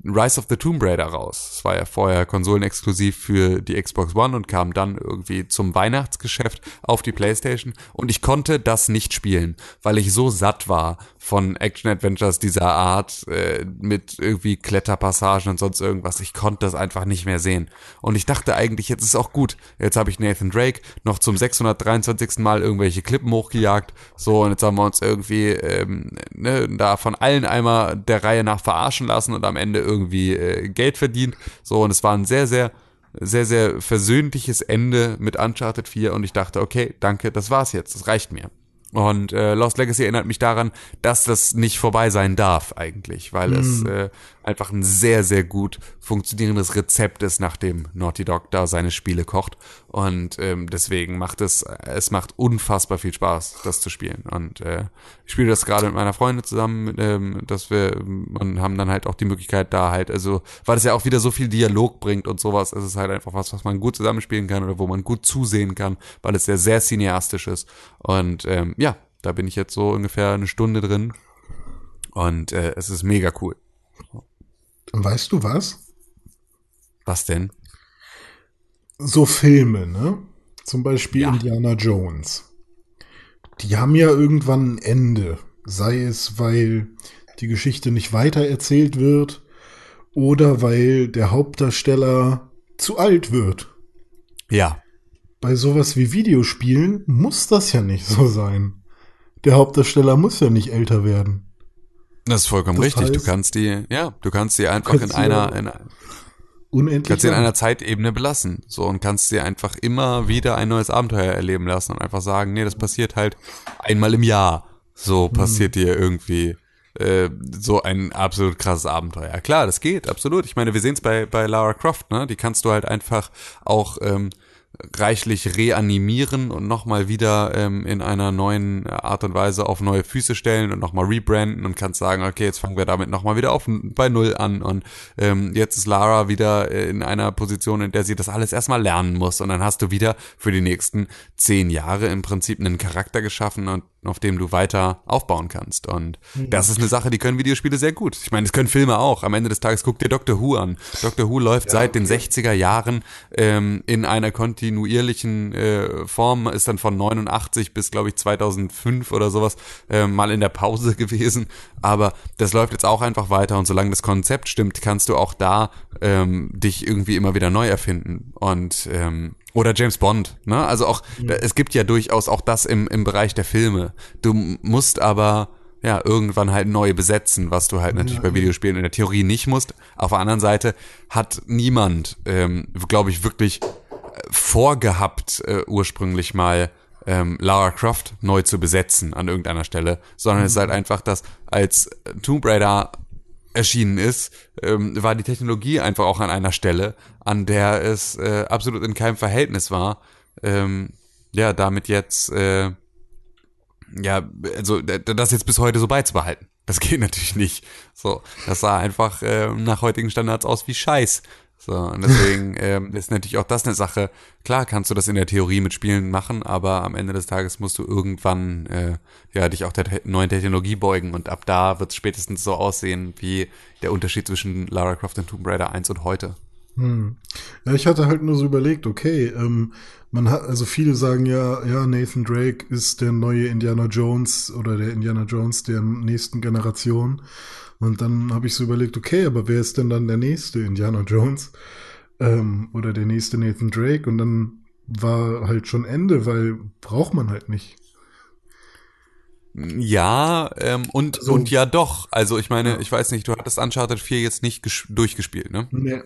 Rise of the Tomb Raider raus. Es war ja vorher konsolenexklusiv für die Xbox One und kam dann irgendwie zum Weihnachtsgeschäft auf die PlayStation und ich konnte das nicht spielen, weil ich so satt war von Action-Adventures dieser Art äh, mit irgendwie Kletterpassagen und sonst irgendwas. Ich konnte das einfach nicht mehr sehen. Und ich dachte eigentlich, jetzt ist auch gut. Jetzt habe ich Nathan Drake noch zum 623. Mal irgendwelche Klippen hochgejagt. So, und jetzt haben wir uns irgendwie ähm, ne, da von allen einmal der Reihe nach verarschen lassen und am Ende irgendwie äh, Geld verdient. So, und es war ein sehr, sehr sehr, sehr versöhnliches Ende mit Uncharted 4 und ich dachte, okay, danke, das war's jetzt, das reicht mir. Und äh, Lost Legacy erinnert mich daran, dass das nicht vorbei sein darf eigentlich, weil mm. es äh, einfach ein sehr, sehr gut funktionierendes Rezept ist, nachdem Naughty Dog da seine Spiele kocht. Und ähm, deswegen macht es, es macht unfassbar viel Spaß, das zu spielen. Und äh, ich spiele das gerade mit meiner Freundin zusammen, ähm, dass wir und haben dann halt auch die Möglichkeit da halt, also weil es ja auch wieder so viel Dialog bringt und sowas, ist es halt einfach was, was man gut zusammenspielen kann oder wo man gut zusehen kann, weil es sehr, sehr cineastisch ist. Und ähm, ja, da bin ich jetzt so ungefähr eine Stunde drin. Und äh, es ist mega cool. Weißt du was? Was denn? So Filme, ne? Zum Beispiel ja. Indiana Jones. Die haben ja irgendwann ein Ende. Sei es, weil die Geschichte nicht weiter erzählt wird oder weil der Hauptdarsteller zu alt wird. Ja. Bei sowas wie Videospielen muss das ja nicht so sein. Der Hauptdarsteller muss ja nicht älter werden. Das ist vollkommen das richtig. Heißt, du kannst die, ja, du kannst die einfach in einer, in, unendlich kannst sie in einer Zeitebene belassen. So und kannst sie einfach immer wieder ein neues Abenteuer erleben lassen und einfach sagen, nee, das passiert halt einmal im Jahr. So hm. passiert dir irgendwie äh, so ein absolut krasses Abenteuer. Klar, das geht, absolut. Ich meine, wir sehen es bei, bei Lara Croft, ne? Die kannst du halt einfach auch ähm, reichlich reanimieren und nochmal wieder ähm, in einer neuen Art und Weise auf neue Füße stellen und nochmal rebranden und kannst sagen, okay, jetzt fangen wir damit nochmal wieder auf bei Null an. Und ähm, jetzt ist Lara wieder in einer Position, in der sie das alles erstmal lernen muss. Und dann hast du wieder für die nächsten zehn Jahre im Prinzip einen Charakter geschaffen und auf dem du weiter aufbauen kannst. Und das ist eine Sache, die können Videospiele sehr gut. Ich meine, das können Filme auch. Am Ende des Tages guck dir Doctor Who an. Doctor Who läuft Ja, seit den okay. 60er Jahren ähm, in einer kontinuierlichen äh, Form, ist dann von 89 bis, glaube ich, 2005 oder sowas äh, mal in der Pause gewesen. Aber das läuft jetzt auch einfach weiter und solange das Konzept stimmt, kannst du auch da ähm, dich irgendwie immer wieder neu erfinden. Und ähm, oder James Bond, ne? Also auch, da, es gibt ja durchaus auch das im, im Bereich der Filme. Du musst aber ja irgendwann halt neu besetzen, was du halt natürlich bei Videospielen in der Theorie nicht musst. Auf der anderen Seite hat niemand, ähm, glaube ich, wirklich äh, vorgehabt, äh, ursprünglich mal ähm, Lara Croft neu zu besetzen an irgendeiner Stelle, sondern es ist halt einfach, dass als Tomb Raider erschienen ist, ähm, war die Technologie einfach auch an einer Stelle, an der es äh, absolut in keinem Verhältnis war, ähm, ja, damit jetzt, äh, ja, also das jetzt bis heute so beizubehalten. Das geht natürlich nicht. So, das sah einfach äh, nach heutigen Standards aus wie Scheiß. So, und deswegen ähm, ist natürlich auch das eine Sache. Klar kannst du das in der Theorie mit Spielen machen, aber am Ende des Tages musst du irgendwann äh, ja dich auch der te neuen Technologie beugen und ab da wird es spätestens so aussehen wie der Unterschied zwischen Lara Croft und Tomb Raider 1 und heute. Ja, ich hatte halt nur so überlegt, okay, ähm, man hat, also viele sagen ja, ja, Nathan Drake ist der neue Indiana Jones oder der Indiana Jones der nächsten Generation. Und dann habe ich so überlegt, okay, aber wer ist denn dann der nächste Indiana Jones? Ähm, oder der nächste Nathan Drake? Und dann war halt schon Ende, weil braucht man halt nicht. Ja, ähm, und, Also- und ja doch. Also ich meine, ich weiß nicht, du hattest Uncharted 4 jetzt nicht ges- durchgespielt, ne? Nee.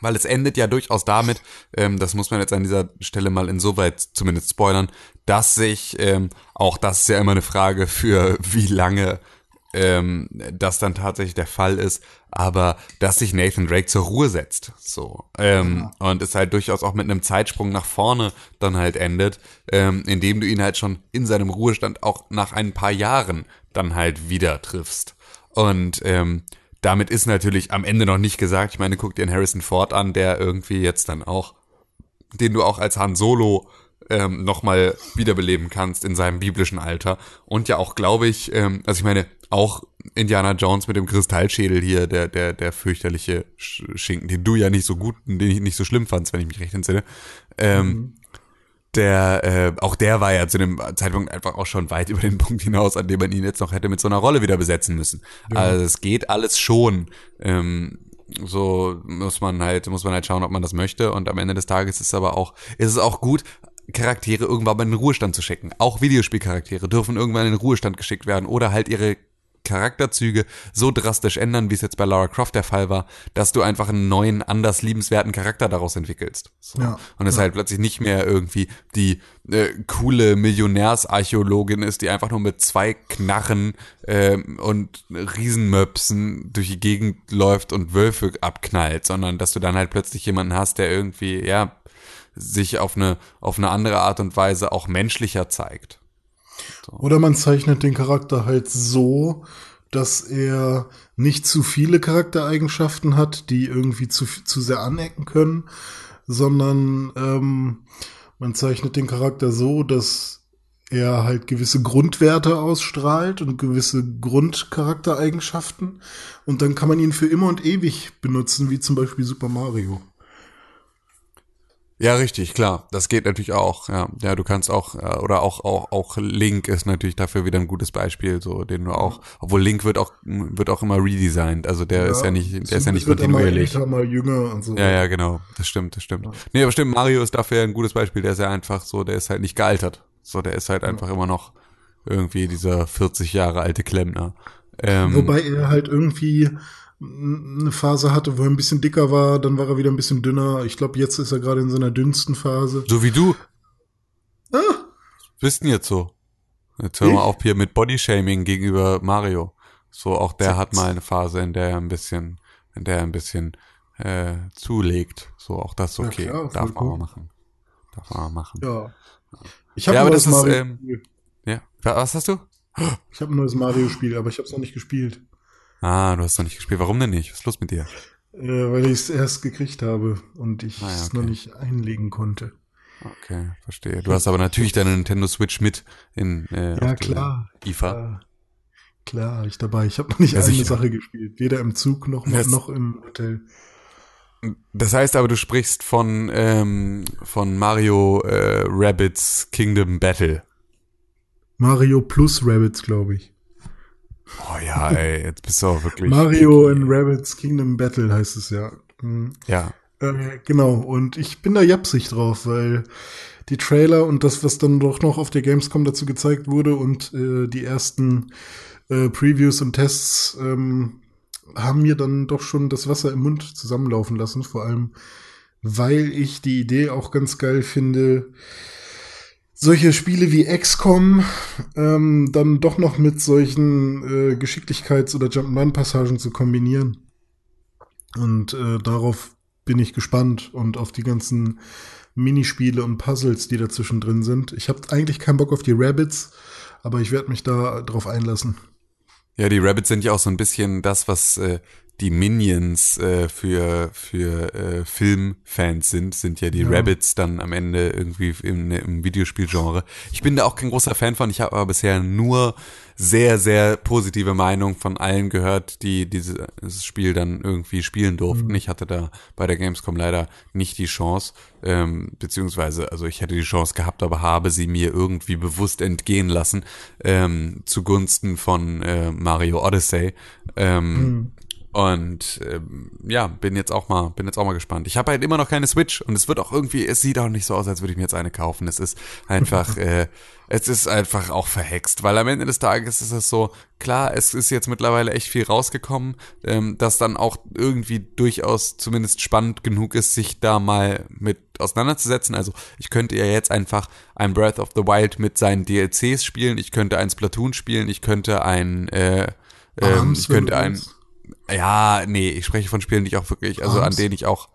Weil es endet ja durchaus damit, ähm, das muss man jetzt an dieser Stelle mal insoweit zumindest spoilern, dass sich, ähm, auch das ist ja immer eine Frage für wie lange ähm, das dann tatsächlich der Fall ist, aber dass sich Nathan Drake zur Ruhe setzt. So. Ähm, Und es halt durchaus auch mit einem Zeitsprung nach vorne dann halt endet, ähm, indem du ihn halt schon in seinem Ruhestand auch nach ein paar Jahren dann halt wieder triffst. Und ähm, damit ist natürlich am Ende noch nicht gesagt, ich meine, guck dir einen Harrison Ford an, der irgendwie jetzt dann auch, den du auch als Han Solo ähm, nochmal wiederbeleben kannst in seinem biblischen Alter. Und ja auch, glaube ich, ähm, also ich meine, auch Indiana Jones mit dem Kristallschädel hier, der, der, der fürchterliche Sch- Schinken, den du ja nicht so gut, den ich nicht so schlimm fandst, wenn ich mich recht entsinne. Ähm, der, äh, auch der war ja zu dem Zeitpunkt einfach auch schon weit über den Punkt hinaus, an dem man ihn jetzt noch hätte mit so einer Rolle wieder besetzen müssen. Also es geht alles schon. Ähm, so muss man halt, muss man halt schauen, ob man das möchte. Und am Ende des Tages ist es aber auch, ist es auch gut, Charaktere irgendwann mal in den Ruhestand zu schicken. Auch Videospielcharaktere dürfen irgendwann in den Ruhestand geschickt werden oder halt ihre Charakterzüge so drastisch ändern, wie es jetzt bei Lara Croft der Fall war, dass du einfach einen neuen, anders liebenswerten Charakter daraus entwickelst. So. Ja. Und es halt plötzlich nicht mehr irgendwie die äh, coole Millionärsarchäologin ist, die einfach nur mit zwei Knarren ähm, und Riesenmöpsen durch die Gegend läuft und Wölfe abknallt, sondern dass du dann halt plötzlich jemanden hast, der irgendwie, ja, sich auf eine, auf eine andere Art und Weise auch menschlicher zeigt. Oder man zeichnet den Charakter halt so, dass er nicht zu viele Charaktereigenschaften hat, die irgendwie zu, zu sehr anecken können, sondern ähm, man zeichnet den Charakter so, dass er halt gewisse Grundwerte ausstrahlt und gewisse Grundcharaktereigenschaften und dann kann man ihn für immer und ewig benutzen, wie zum Beispiel Super Mario. Ja, richtig, klar. Das geht natürlich auch. Ja, ja, du kannst auch äh, oder auch auch auch Link ist natürlich dafür wieder ein gutes Beispiel, so den du auch, obwohl Link wird auch wird auch immer redesigned. Also der ist ja nicht, der ist ja nicht er kontinuierlich. älter, mal jünger und so. Ja, ja, genau. Das stimmt, das stimmt. Nee, aber stimmt, Mario ist dafür ein gutes Beispiel. Der ist ja einfach so, der ist halt nicht gealtert. So, der ist halt einfach immer noch irgendwie dieser 40 Jahre alte Klempner. Ähm, Wobei er halt irgendwie eine Phase hatte, wo er ein bisschen dicker war, dann war er wieder ein bisschen dünner. Ich glaube, jetzt ist er gerade in seiner dünnsten Phase. so wie du. Ah, bist denn jetzt so? Jetzt hör mal Ich? auf hier mit Bodyshaming gegenüber Mario. So, auch der hat mal eine Phase, in der er ein bisschen, in der er ein bisschen äh, zulegt. So, auch das ist Ja, okay. klar, Darf man mal machen. Darf man mal machen. ja. Ich habe Ja, aber neues das ist, Mario. ähm, Ja. Wa- Was hast du? ich habe ein neues Mario-Spiel, aber ich habe es noch nicht gespielt, Ah, du hast noch nicht gespielt. Warum denn nicht? Was ist los mit dir? äh, weil ich es erst gekriegt habe und ich Ah, ja, es okay. noch nicht einlegen konnte. Okay, verstehe. Du hast aber natürlich deine Nintendo Switch mit in äh, Ja, klar. IFA. Klar, klar, ich dabei. Ich habe noch nicht Ja, eine sicher. Sache gespielt. Weder im Zug noch, Das- noch im Hotel. Das heißt aber, du sprichst von ähm, von Mario äh, Rabbids Kingdom Battle. Mario plus Rabbits, glaube ich. Oh ja, ey, jetzt bist du auch wirklich. Mario and Rabbits Kingdom Battle heißt es ja. Mhm. Ja. Äh, genau, und ich bin da japsig drauf, weil die Trailer und das, was dann doch noch auf der Gamescom dazu gezeigt wurde und äh, die ersten äh, Previews und Tests ähm, haben mir dann doch schon das Wasser im Mund zusammenlaufen lassen, vor allem weil ich die Idee auch ganz geil finde, solche Spiele wie XCOM ähm, dann doch noch mit solchen äh, Geschicklichkeits- oder Jump'n'Run-Passagen zu kombinieren. Und äh, darauf bin ich gespannt und auf die ganzen Minispiele und Puzzles, die dazwischen drin sind. Ich habe eigentlich keinen Bock auf die Rabbits, aber ich werde mich da drauf einlassen. Ja, die Rabbits sind ja auch so ein bisschen das, was äh, die Minions äh, für für äh, Filmfans sind, sind ja die Ja. Rabbits dann am Ende irgendwie im, im Videospielgenre. Ich bin da auch kein großer Fan von. Ich habe aber bisher nur sehr sehr positive Meinung von allen gehört, die dieses Spiel dann irgendwie spielen durften. Ich hatte da bei der Gamescom leider nicht die Chance, ähm, beziehungsweise also ich hätte die Chance gehabt, aber habe sie mir irgendwie bewusst entgehen lassen ähm, zugunsten von äh, Mario Odyssey. Ähm, Und ähm, ja, bin jetzt auch mal, bin jetzt auch mal gespannt. Ich habe halt immer noch keine Switch und es wird auch irgendwie, es sieht auch nicht so aus, als würde ich mir jetzt eine kaufen. Es ist einfach, äh, es ist einfach auch verhext, weil am Ende des Tages ist es so, klar, es ist jetzt mittlerweile echt viel rausgekommen, ähm, das dann auch irgendwie durchaus zumindest spannend genug ist, sich da mal mit auseinanderzusetzen. Also ich könnte ja jetzt einfach ein Breath of the Wild mit seinen DLCs spielen, ich könnte ein Splatoon spielen, ich könnte ein, äh, ähm, ich könnte ein. Ja, nee, ich spreche von Spielen, die ich auch wirklich, also an denen ich auch,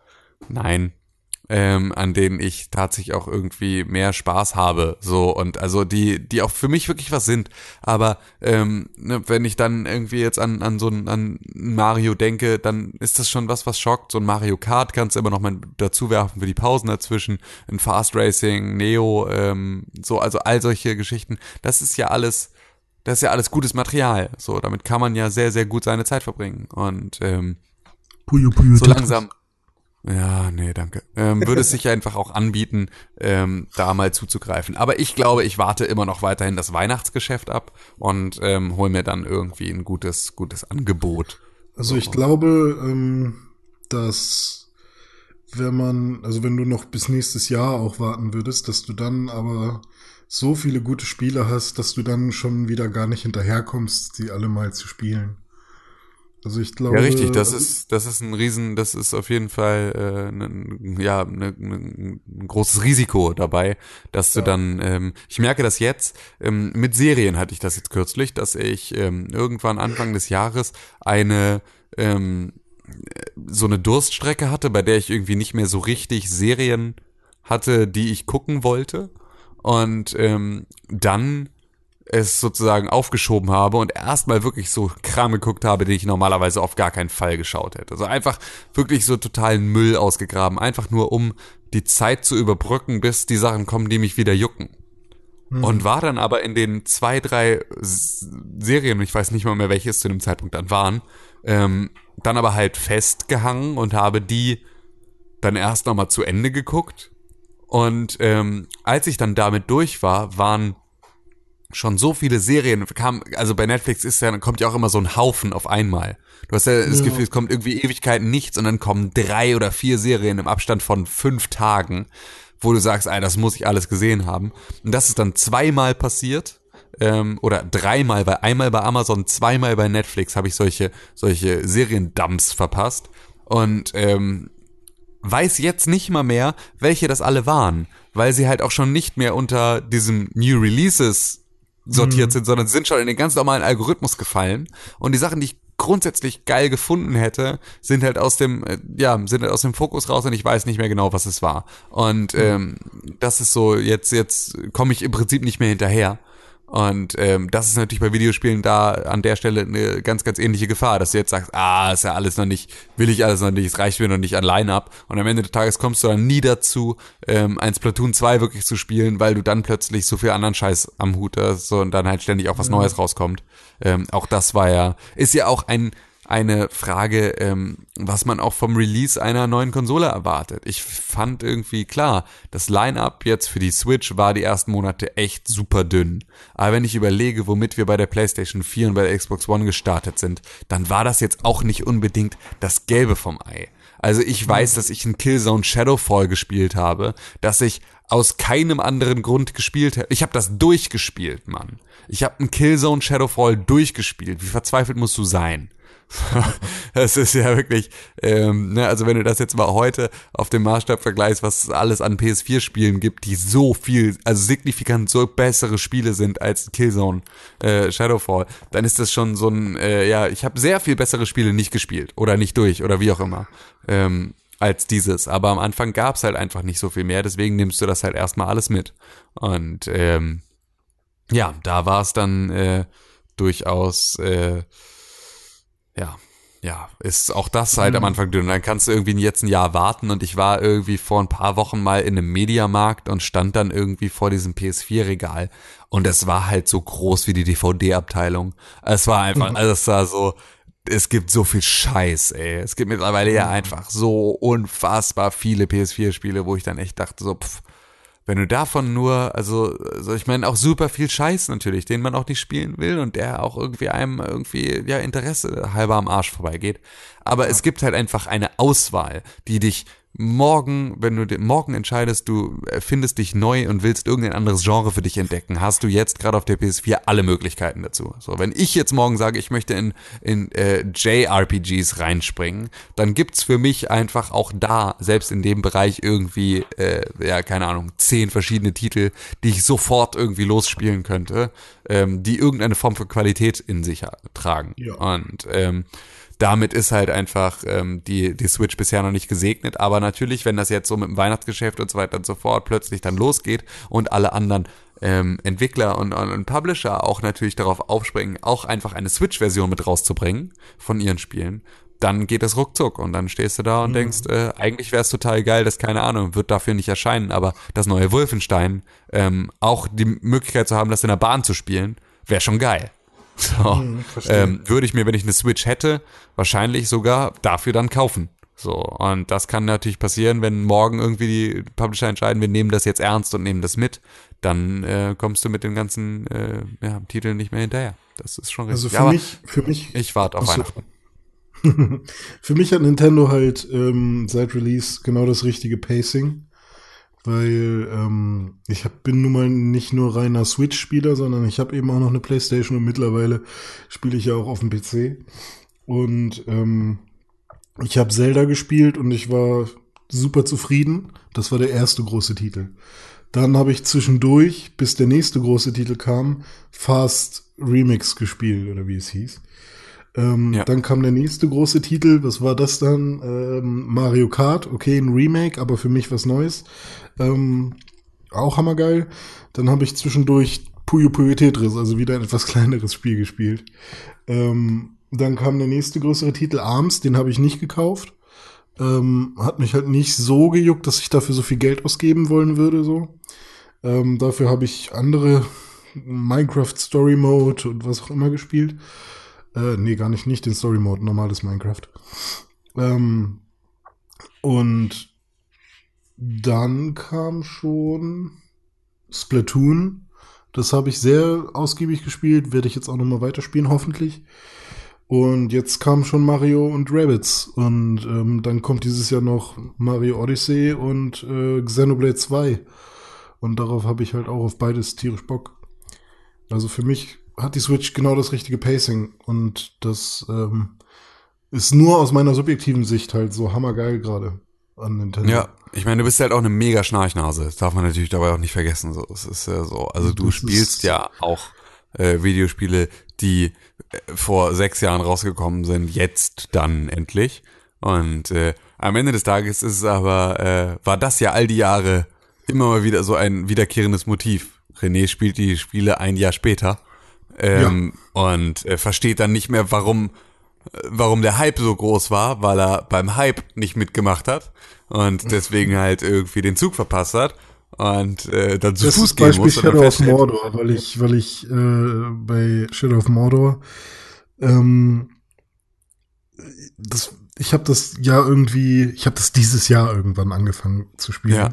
nein, ähm, an denen ich tatsächlich auch irgendwie mehr Spaß habe, so und also die, die auch für mich wirklich was sind. Aber ähm, ne, wenn ich dann irgendwie jetzt an an so ein an Mario denke, dann ist das schon was, was schockt. So ein Mario Kart kannst du immer noch mal dazu werfen für die Pausen dazwischen, ein Fast Racing, Neo, ähm, so also all solche Geschichten. Das ist ja alles das ist ja alles gutes Material. So, damit kann man ja sehr, sehr gut seine Zeit verbringen. Und ähm, Puyo Puyo so langsam. Ja, nee, danke. Ähm, würde es sich einfach auch anbieten, ähm, da mal zuzugreifen. Aber ich glaube, ich warte immer noch weiterhin das Weihnachtsgeschäft ab und ähm, hol mir dann irgendwie ein gutes, gutes Angebot. Also ich glaube, ähm, dass wenn man, also wenn du noch bis nächstes Jahr auch warten würdest, dass du dann aber so viele gute Spiele hast, dass du dann schon wieder gar nicht hinterherkommst, sie alle mal zu spielen. Also ich glaube. Ja, richtig, das also- ist, das ist ein Riesen, das ist auf jeden Fall äh, ne, ja, ne, ne, ein großes Risiko dabei, dass du Ja. dann, ähm, ich merke das jetzt, ähm, mit Serien hatte ich das jetzt kürzlich, dass ich ähm, irgendwann Anfang des Jahres eine ähm, so eine Durststrecke hatte, bei der ich irgendwie nicht mehr so richtig Serien hatte, die ich gucken wollte. Und ähm, dann es sozusagen aufgeschoben habe und erstmal wirklich so Kram geguckt habe, den ich normalerweise auf gar keinen Fall geschaut hätte. Also einfach wirklich so totalen Müll ausgegraben, einfach nur um die Zeit zu überbrücken, bis die Sachen kommen, die mich wieder jucken. Und war dann aber in den zwei, drei S- Serien, ich weiß nicht mal mehr, welche es zu dem Zeitpunkt dann waren, ähm, dann aber halt festgehangen und habe die dann erst nochmal zu Ende geguckt. Und ähm, als ich dann damit durch war, waren schon so viele Serien kam, also bei Netflix ist ja, dann kommt ja auch immer so ein Haufen auf einmal. Du hast ja das Ja. Gefühl, es kommt irgendwie Ewigkeiten nichts und dann kommen drei oder vier Serien im Abstand von fünf Tagen, wo du sagst, ey, das muss ich alles gesehen haben. Und das ist dann zweimal passiert. Ähm, oder dreimal, weil einmal bei Amazon, zweimal bei Netflix habe ich solche, solche Seriendumps verpasst. Und ähm, weiß jetzt nicht mal mehr, welche das alle waren, weil sie halt auch schon nicht mehr unter diesem New Releases sortiert sind, sondern sind schon in den ganz normalen Algorithmus gefallen. Und die Sachen, die ich grundsätzlich geil gefunden hätte, sind halt aus dem, äh, ja, sind halt aus dem Fokus raus und ich weiß nicht mehr genau, was es war. Und ähm, das ist so, jetzt, jetzt komme ich im Prinzip nicht mehr hinterher. Und ähm, das ist natürlich bei Videospielen da an der Stelle eine ganz, ganz ähnliche Gefahr, dass du jetzt sagst, ah, ist ja alles noch nicht, will ich alles noch nicht, es reicht mir noch nicht an Line-Up. Und am Ende des Tages kommst du dann nie dazu, ähm, ein Splatoon 2 wirklich zu spielen, weil du dann plötzlich so viel anderen Scheiß am Hut hast so, und dann halt ständig auch was Neues rauskommt. Ähm, auch das war ja, ist ja auch ein eine Frage, ähm, was man auch vom Release einer neuen Konsole erwartet. Ich fand irgendwie klar, das Line-up jetzt für die Switch war die ersten Monate echt super dünn. Aber wenn ich überlege, womit wir bei der PlayStation 4 und bei der Xbox One gestartet sind, dann war das jetzt auch nicht unbedingt das Gelbe vom Ei. Also ich weiß, dass ich in Killzone Shadowfall gespielt habe, dass ich aus keinem anderen Grund gespielt habe. Ich habe das durchgespielt, Mann. Ich habe ein Killzone Shadowfall durchgespielt. Wie verzweifelt musst du sein? das ist ja wirklich, ähm, ne, also wenn du das jetzt mal heute auf dem Maßstab vergleichst, was es alles an PS4-Spielen gibt, die so viel, also signifikant so bessere Spiele sind als Killzone äh, Shadowfall, dann ist das schon so ein, äh, ja, ich habe sehr viel bessere Spiele nicht gespielt oder nicht durch oder wie auch immer. Ähm, als dieses. Aber am Anfang gab's halt einfach nicht so viel mehr, deswegen nimmst du das halt erstmal alles mit. Und ähm, ja, da war es dann äh, durchaus äh, ja, ja, ist auch das halt mhm. am Anfang dünn. Dann kannst du irgendwie jetzt ein Jahr warten und ich war irgendwie vor ein paar Wochen mal in einem Mediamarkt und stand dann irgendwie vor diesem PS4-Regal und es war halt so groß wie die DVD-Abteilung. Es war einfach, mhm. also es war so, es gibt so viel Scheiß, ey. Es gibt mittlerweile ja mhm. einfach so unfassbar viele PS4-Spiele, wo ich dann echt dachte, so, pff, wenn du davon nur, also, also ich meine auch super viel Scheiß natürlich, den man auch nicht spielen will und der auch irgendwie einem irgendwie ja Interesse halber am Arsch vorbeigeht. Aber ja. es gibt halt einfach eine Auswahl, die dich morgen, wenn du morgen entscheidest, du findest dich neu und willst irgendein anderes Genre für dich entdecken, hast du jetzt gerade auf der PS4 alle Möglichkeiten dazu. So, wenn ich jetzt morgen sage, ich möchte in, in äh, JRPGs reinspringen, dann gibt's für mich einfach auch da, selbst in dem Bereich irgendwie, äh, ja, keine Ahnung, zehn verschiedene Titel, die ich sofort irgendwie losspielen könnte, ähm, die irgendeine Form von Qualität in sich tragen. Ja. Und ähm, damit ist halt einfach ähm, die, die Switch bisher noch nicht gesegnet. Aber natürlich, wenn das jetzt so mit dem Weihnachtsgeschäft und so weiter und so fort plötzlich dann losgeht und alle anderen ähm, Entwickler und, und, und Publisher auch natürlich darauf aufspringen, auch einfach eine Switch-Version mit rauszubringen von ihren Spielen, dann geht es ruckzuck und dann stehst du da und mhm. denkst, äh, eigentlich wäre es total geil, das keine Ahnung, wird dafür nicht erscheinen, aber das neue Wolfenstein, ähm, auch die Möglichkeit zu haben, das in der Bahn zu spielen, wäre schon geil. So, mhm, ähm, würde ich mir, wenn ich eine Switch hätte, wahrscheinlich sogar dafür dann kaufen. So, und das kann natürlich passieren, wenn morgen irgendwie die Publisher entscheiden, wir nehmen das jetzt ernst und nehmen das mit, dann äh, kommst du mit den ganzen äh, ja, Titeln nicht mehr hinterher. Das ist schon richtig. Also für ja, mich, für mich. Ich warte auf Weihnachten. für mich hat Nintendo halt ähm, seit Release genau das richtige Pacing weil ähm, ich hab, bin nun mal nicht nur reiner Switch-Spieler, sondern ich habe eben auch noch eine Playstation und mittlerweile spiele ich ja auch auf dem PC. Und ähm, ich habe Zelda gespielt und ich war super zufrieden. Das war der erste große Titel. Dann habe ich zwischendurch, bis der nächste große Titel kam, Fast Remix gespielt oder wie es hieß. Ähm, ja. Dann kam der nächste große Titel. Was war das dann? Ähm, Mario Kart. Okay, ein Remake, aber für mich was Neues. Ähm, auch hammergeil. Dann habe ich zwischendurch Puyo Puyo Tetris, also wieder ein etwas kleineres Spiel gespielt. Ähm, dann kam der nächste größere Titel, Arms, den habe ich nicht gekauft. Ähm, hat mich halt nicht so gejuckt, dass ich dafür so viel Geld ausgeben wollen würde, so. Ähm, dafür habe ich andere Minecraft Story Mode und was auch immer gespielt. Äh, nee, gar nicht, nicht den Story Mode, normales Minecraft. Ähm, und dann kam schon Splatoon. Das habe ich sehr ausgiebig gespielt, werde ich jetzt auch nochmal weiterspielen, hoffentlich. Und jetzt kam schon Mario und Rabbits. Und ähm, dann kommt dieses Jahr noch Mario Odyssey und äh, Xenoblade 2. Und darauf habe ich halt auch auf beides tierisch Bock. Also für mich hat die Switch genau das richtige Pacing und das ähm, ist nur aus meiner subjektiven Sicht halt so hammergeil gerade an Nintendo. Ja, ich meine, du bist halt auch eine mega Schnarchnase. Das darf man natürlich dabei auch nicht vergessen. So, es ist ja so. Also du das spielst ja auch äh, Videospiele, die äh, vor sechs Jahren rausgekommen sind, jetzt dann endlich. Und äh, am Ende des Tages ist es aber, äh, war das ja all die Jahre immer mal wieder so ein wiederkehrendes Motiv René spielt die Spiele ein Jahr später ähm, und äh, versteht dann nicht mehr, warum, äh, warum der Hype so groß war, weil er beim Hype nicht mitgemacht hat und deswegen halt irgendwie den Zug verpasst hat und äh, dann zu Das Fuß gehen Beispiel muss. Shadow of Mordor, weil ich, weil ich äh, bei Shadow of Mordor ähm, das, ich habe das Jahr irgendwie, ich habe das dieses Jahr irgendwann angefangen zu spielen. Ja.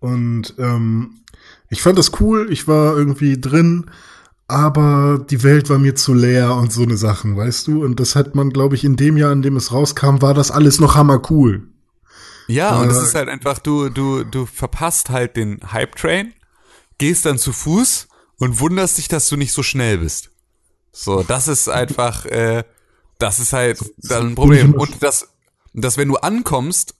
Und ähm, ich fand das cool, ich war irgendwie drin, aber die Welt war mir zu leer und so eine Sachen, weißt du? Und das hat man, glaube ich, in dem Jahr, in dem es rauskam, war das alles noch hammer cool. Ja, und es Äh, ist halt einfach, du, du, du verpasst halt den Hype-Train, gehst dann zu Fuß und wunderst dich, dass du nicht so schnell bist. So, das ist einfach, äh, das ist halt dann ein Problem. Und das, dass wenn du ankommst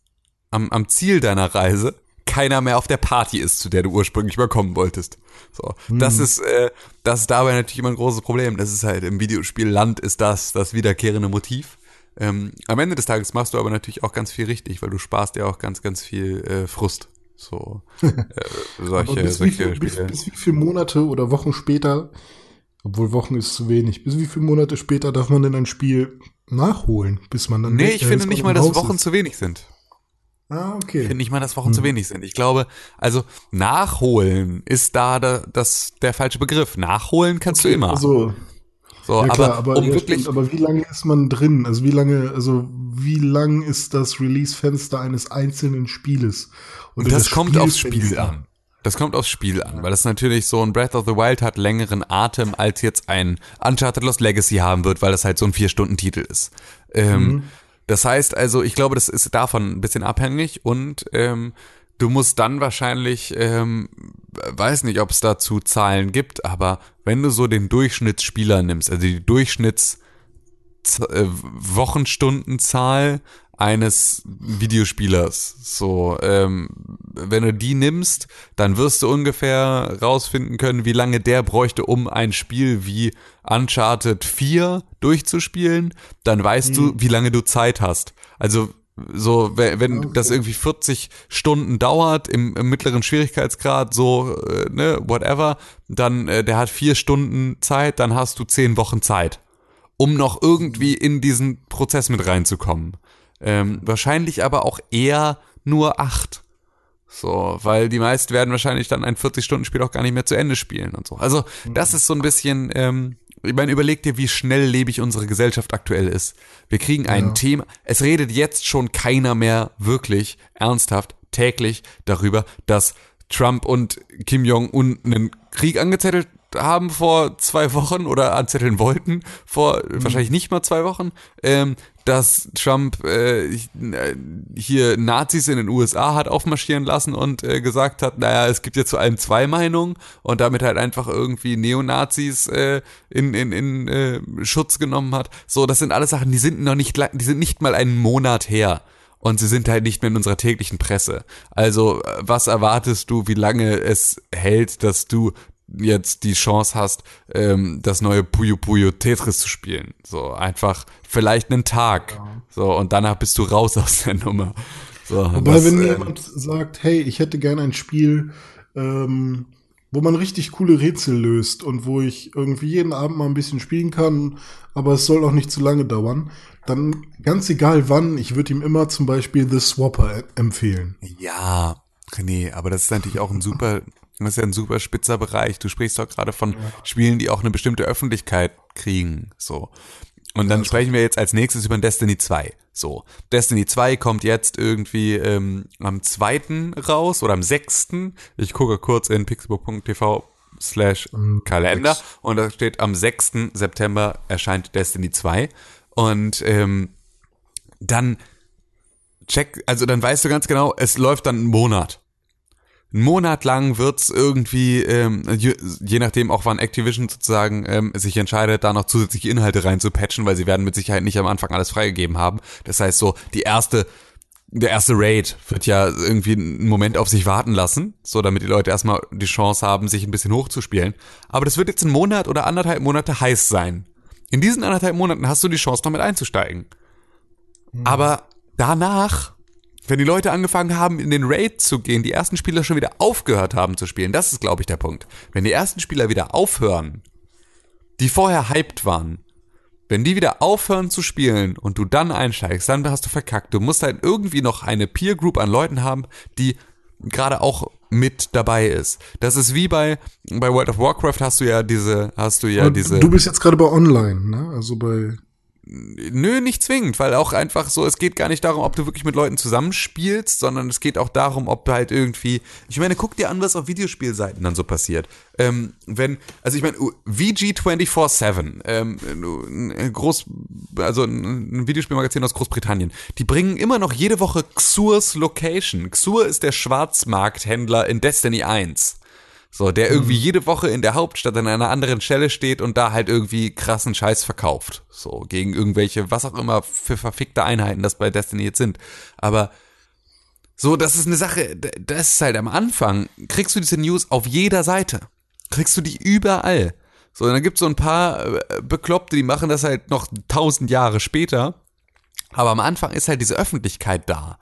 am, am Ziel deiner Reise, keiner mehr auf der Party ist, zu der du ursprünglich mal kommen wolltest. So, das ist, äh, das ist dabei natürlich immer ein großes Problem. Das ist halt im Videospiel Land ist das, das wiederkehrende Motiv. Ähm, am Ende des Tages machst du aber natürlich auch ganz viel richtig, weil du sparst dir auch ganz, ganz viel äh, Frust. So äh, solche, bis, wie solche viel, bis, Spiele. bis wie viele Monate oder Wochen später, obwohl Wochen ist zu wenig, bis wie viele Monate später darf man denn ein Spiel nachholen, bis man dann Nee, ich finde bis nicht mal, dass Wochen ist. zu wenig sind. Ah, Ich okay. finde nicht mal, dass Wochen zu wenig sind. Ich glaube, also nachholen ist da der, das, der falsche Begriff. Nachholen kannst du immer. Also, so, ja aber, klar, aber, um ja, wirklich, stimmt, aber wie lange ist man drin? Also wie lange, also wie lang ist das Release-Fenster eines einzelnen Spieles? Oder das das kommt aufs Spiel an. Das kommt aufs Spiel an, weil das natürlich so ein Breath of the Wild hat längeren Atem als jetzt ein Uncharted Lost Legacy haben wird, weil das halt so ein Vier-Stunden-Titel ist. Ähm, Das heißt also, ich glaube, das ist davon ein bisschen abhängig und ähm, du musst dann wahrscheinlich, ähm, weiß nicht, ob es dazu Zahlen gibt, aber wenn du so den Durchschnittsspieler nimmst, also die Durchschnitts äh, Wochenstundenzahl eines Videospielers. So, ähm, wenn du die nimmst, dann wirst du ungefähr rausfinden können, wie lange der bräuchte, um ein Spiel wie Uncharted 4 durchzuspielen. Dann weißt du, wie lange du Zeit hast. Also so, wenn, wenn das irgendwie 40 Stunden dauert im, im mittleren Schwierigkeitsgrad, so, äh, ne, whatever, dann äh, der hat vier Stunden Zeit, dann hast du zehn Wochen Zeit um noch irgendwie in diesen Prozess mit reinzukommen. Ähm, wahrscheinlich aber auch eher nur acht. So, weil die meisten werden wahrscheinlich dann ein 40-Stunden-Spiel auch gar nicht mehr zu Ende spielen und so. Also, das ist so ein bisschen, ähm, ich meine, überleg dir, wie schnelllebig unsere Gesellschaft aktuell ist. Wir kriegen ein Thema, es redet jetzt schon keiner mehr wirklich ernsthaft täglich darüber, dass Trump und Kim Jong-un einen Krieg angezettelt haben vor zwei Wochen oder anzetteln wollten vor wahrscheinlich nicht mal zwei Wochen, ähm, dass Trump äh, hier Nazis in den USA hat aufmarschieren lassen und äh, gesagt hat, naja, es gibt jetzt zu allem zwei Meinungen und damit halt einfach irgendwie Neonazis äh, in, in, in äh, Schutz genommen hat. So, das sind alles Sachen, die sind noch nicht, die sind nicht mal einen Monat her. Und sie sind halt nicht mehr in unserer täglichen Presse. Also, äh, was erwartest du, wie lange es hält, dass du jetzt die Chance hast, ähm, das neue Puyo Puyo Tetris zu spielen? So, einfach vielleicht einen Tag. So, und danach bist du raus aus der Nummer. So, Wobei, das, wenn ähm, jemand sagt, hey, ich hätte gern ein Spiel, ähm, wo man richtig coole Rätsel löst und wo ich irgendwie jeden Abend mal ein bisschen spielen kann, aber es soll auch nicht zu lange dauern, dann ganz egal wann, ich würde ihm immer zum Beispiel The Swapper empfehlen. Ja, René, aber das ist natürlich auch ein super, das ist ja ein super spitzer Bereich. Du sprichst doch gerade von Spielen, die auch eine bestimmte Öffentlichkeit kriegen, so. Und dann sprechen wir jetzt als nächstes über Destiny 2. So, Destiny 2 kommt jetzt irgendwie ähm, am 2. raus oder am 6. Ich gucke kurz in pixelbook.tv slash Kalender und da steht am 6. September erscheint Destiny 2 und ähm, dann check, also dann weißt du ganz genau, es läuft dann einen Monat. Einen Monat lang wird's irgendwie, ähm, je, je nachdem auch wann Activision sozusagen ähm, sich entscheidet, da noch zusätzliche Inhalte reinzupatchen, weil sie werden mit Sicherheit nicht am Anfang alles freigegeben haben. Das heißt so, die erste, der erste Raid wird ja irgendwie einen Moment auf sich warten lassen, so damit die Leute erstmal die Chance haben, sich ein bisschen hochzuspielen. Aber das wird jetzt ein Monat oder anderthalb Monate heiß sein. In diesen anderthalb Monaten hast du die Chance, damit einzusteigen. Aber danach Wenn die Leute angefangen haben, in den Raid zu gehen, die ersten Spieler schon wieder aufgehört haben zu spielen, das ist, glaube ich, der Punkt. Wenn die ersten Spieler wieder aufhören, die vorher hyped waren, wenn die wieder aufhören zu spielen und du dann einsteigst, dann hast du verkackt. Du musst halt irgendwie noch eine Peer Group an Leuten haben, die gerade auch mit dabei ist. Das ist wie bei bei World of Warcraft hast du ja diese hast du ja Und diese Du bist jetzt gerade bei Online, ne? Also bei. Nö, nicht zwingend, weil auch einfach so, es geht gar nicht darum, ob du wirklich mit Leuten zusammenspielst, sondern es geht auch darum, ob du halt irgendwie, ich meine, guck dir an, was auf Videospielseiten dann so passiert. Ähm, wenn, also ich meine, VG247, ähm, ein groß, also ein Videospielmagazin aus Großbritannien, die bringen immer noch jede Woche Xurs Location. Xur ist der Schwarzmarkthändler in Destiny 1. So, der irgendwie jede Woche in der Hauptstadt an einer anderen Stelle steht und da halt irgendwie krassen Scheiß verkauft. So, gegen irgendwelche, was auch immer für verfickte Einheiten das bei Destiny jetzt sind. Aber so, das ist eine Sache, das ist halt am Anfang, kriegst du diese News auf jeder Seite. Kriegst du die überall. So, und dann gibt's so ein paar äh, Bekloppte, die machen das halt noch tausend Jahre später. Aber am Anfang ist halt diese Öffentlichkeit da.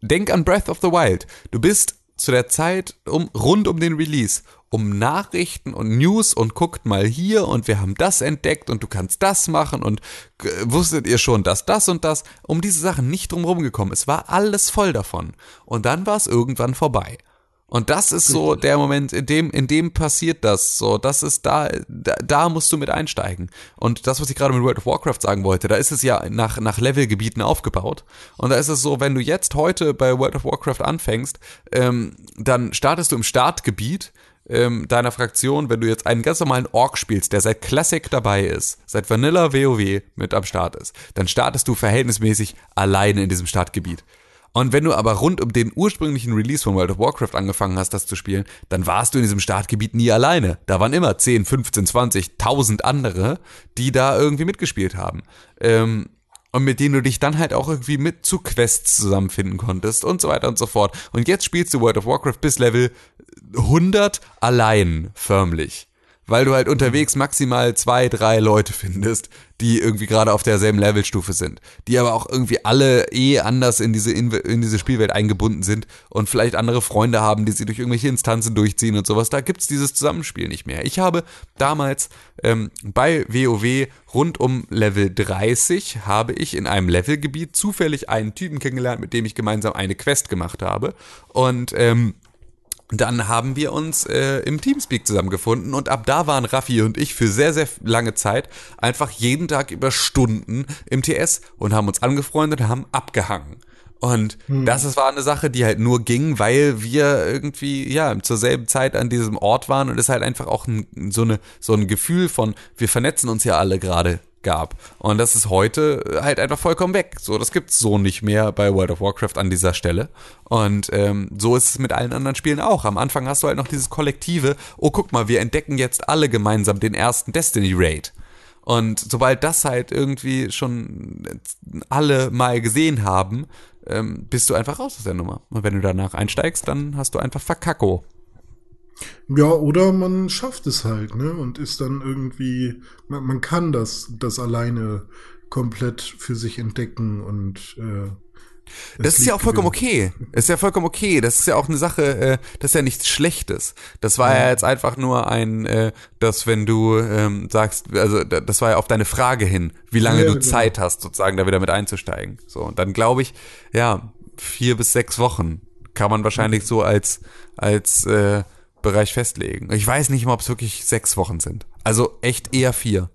Denk an Breath of the Wild. Du bist zu der Zeit um, rund um den Release um Nachrichten und News und guckt mal hier und wir haben das entdeckt und du kannst das machen und äh, wusstet ihr schon, dass das und das um diese Sachen nicht drumherum gekommen. Es war alles voll davon. Und dann war es irgendwann vorbei. Und das ist so der Moment, in dem, in dem passiert das. So, das ist da, da, da musst du mit einsteigen. Und das, was ich gerade mit World of Warcraft sagen wollte, da ist es ja nach, nach Levelgebieten aufgebaut. Und da ist es so, wenn du jetzt heute bei World of Warcraft anfängst, ähm, dann startest du im Startgebiet ähm, deiner Fraktion, wenn du jetzt einen ganz normalen Ork spielst, der seit Classic dabei ist, seit Vanilla WoW mit am Start ist, dann startest du verhältnismäßig alleine in diesem Startgebiet. Und wenn du aber rund um den ursprünglichen Release von World of Warcraft angefangen hast, das zu spielen, dann warst du in diesem Startgebiet nie alleine. Da waren immer 10, 15, 20, 1000 andere, die da irgendwie mitgespielt haben. Ähm, und mit denen du dich dann halt auch irgendwie mit zu Quests zusammenfinden konntest und so weiter und so fort. Und jetzt spielst du World of Warcraft bis Level 100 allein, förmlich. Weil du halt unterwegs maximal zwei, drei Leute findest, die irgendwie gerade auf derselben Levelstufe sind. Die aber auch irgendwie alle eh anders in diese, in, in diese Spielwelt eingebunden sind und vielleicht andere Freunde haben, die sie durch irgendwelche Instanzen durchziehen und sowas. Da gibt's dieses Zusammenspiel nicht mehr. Ich habe damals ähm, bei WoW rund um Level 30 habe ich in einem Levelgebiet zufällig einen Typen kennengelernt, mit dem ich gemeinsam eine Quest gemacht habe. Und ähm, dann haben wir uns äh, im Teamspeak zusammengefunden und ab da waren Raffi und ich für sehr, sehr lange Zeit einfach jeden Tag über Stunden im TS und haben uns angefreundet und haben abgehangen. Und das ist, war eine Sache, die halt nur ging, weil wir irgendwie, ja, zur selben Zeit an diesem Ort waren und es halt einfach auch ein, so, eine, so ein Gefühl von, wir vernetzen uns ja alle gerade gab. Und das ist heute halt einfach vollkommen weg. So, das gibt's so nicht mehr bei World of Warcraft an dieser Stelle. Und ähm, so ist es mit allen anderen Spielen auch. Am Anfang hast du halt noch dieses Kollektive, oh guck mal, wir entdecken jetzt alle gemeinsam den ersten Destiny Raid. Und sobald das halt irgendwie schon alle mal gesehen haben, ähm, bist du einfach raus aus der Nummer. Und wenn du danach einsteigst, dann hast du einfach Verkacko. Ja, oder man schafft es halt, ne? Und ist dann irgendwie, man, man kann das, das alleine komplett für sich entdecken und äh, Das ist ja auch vollkommen okay. Das ist ja vollkommen okay. Das ist ja auch eine Sache, äh, das ist ja nichts Schlechtes. Das war ja, jetzt einfach nur ein, äh, dass wenn du ähm, sagst, also da- das war ja auf deine Frage hin, wie lange Ja, du genau. Zeit hast, sozusagen da wieder mit einzusteigen. So, und dann glaube ich, ja, vier bis sechs Wochen kann man wahrscheinlich so als, als äh, Bereich festlegen. Ich weiß nicht mal, ob es wirklich sechs Wochen sind. Also echt eher vier.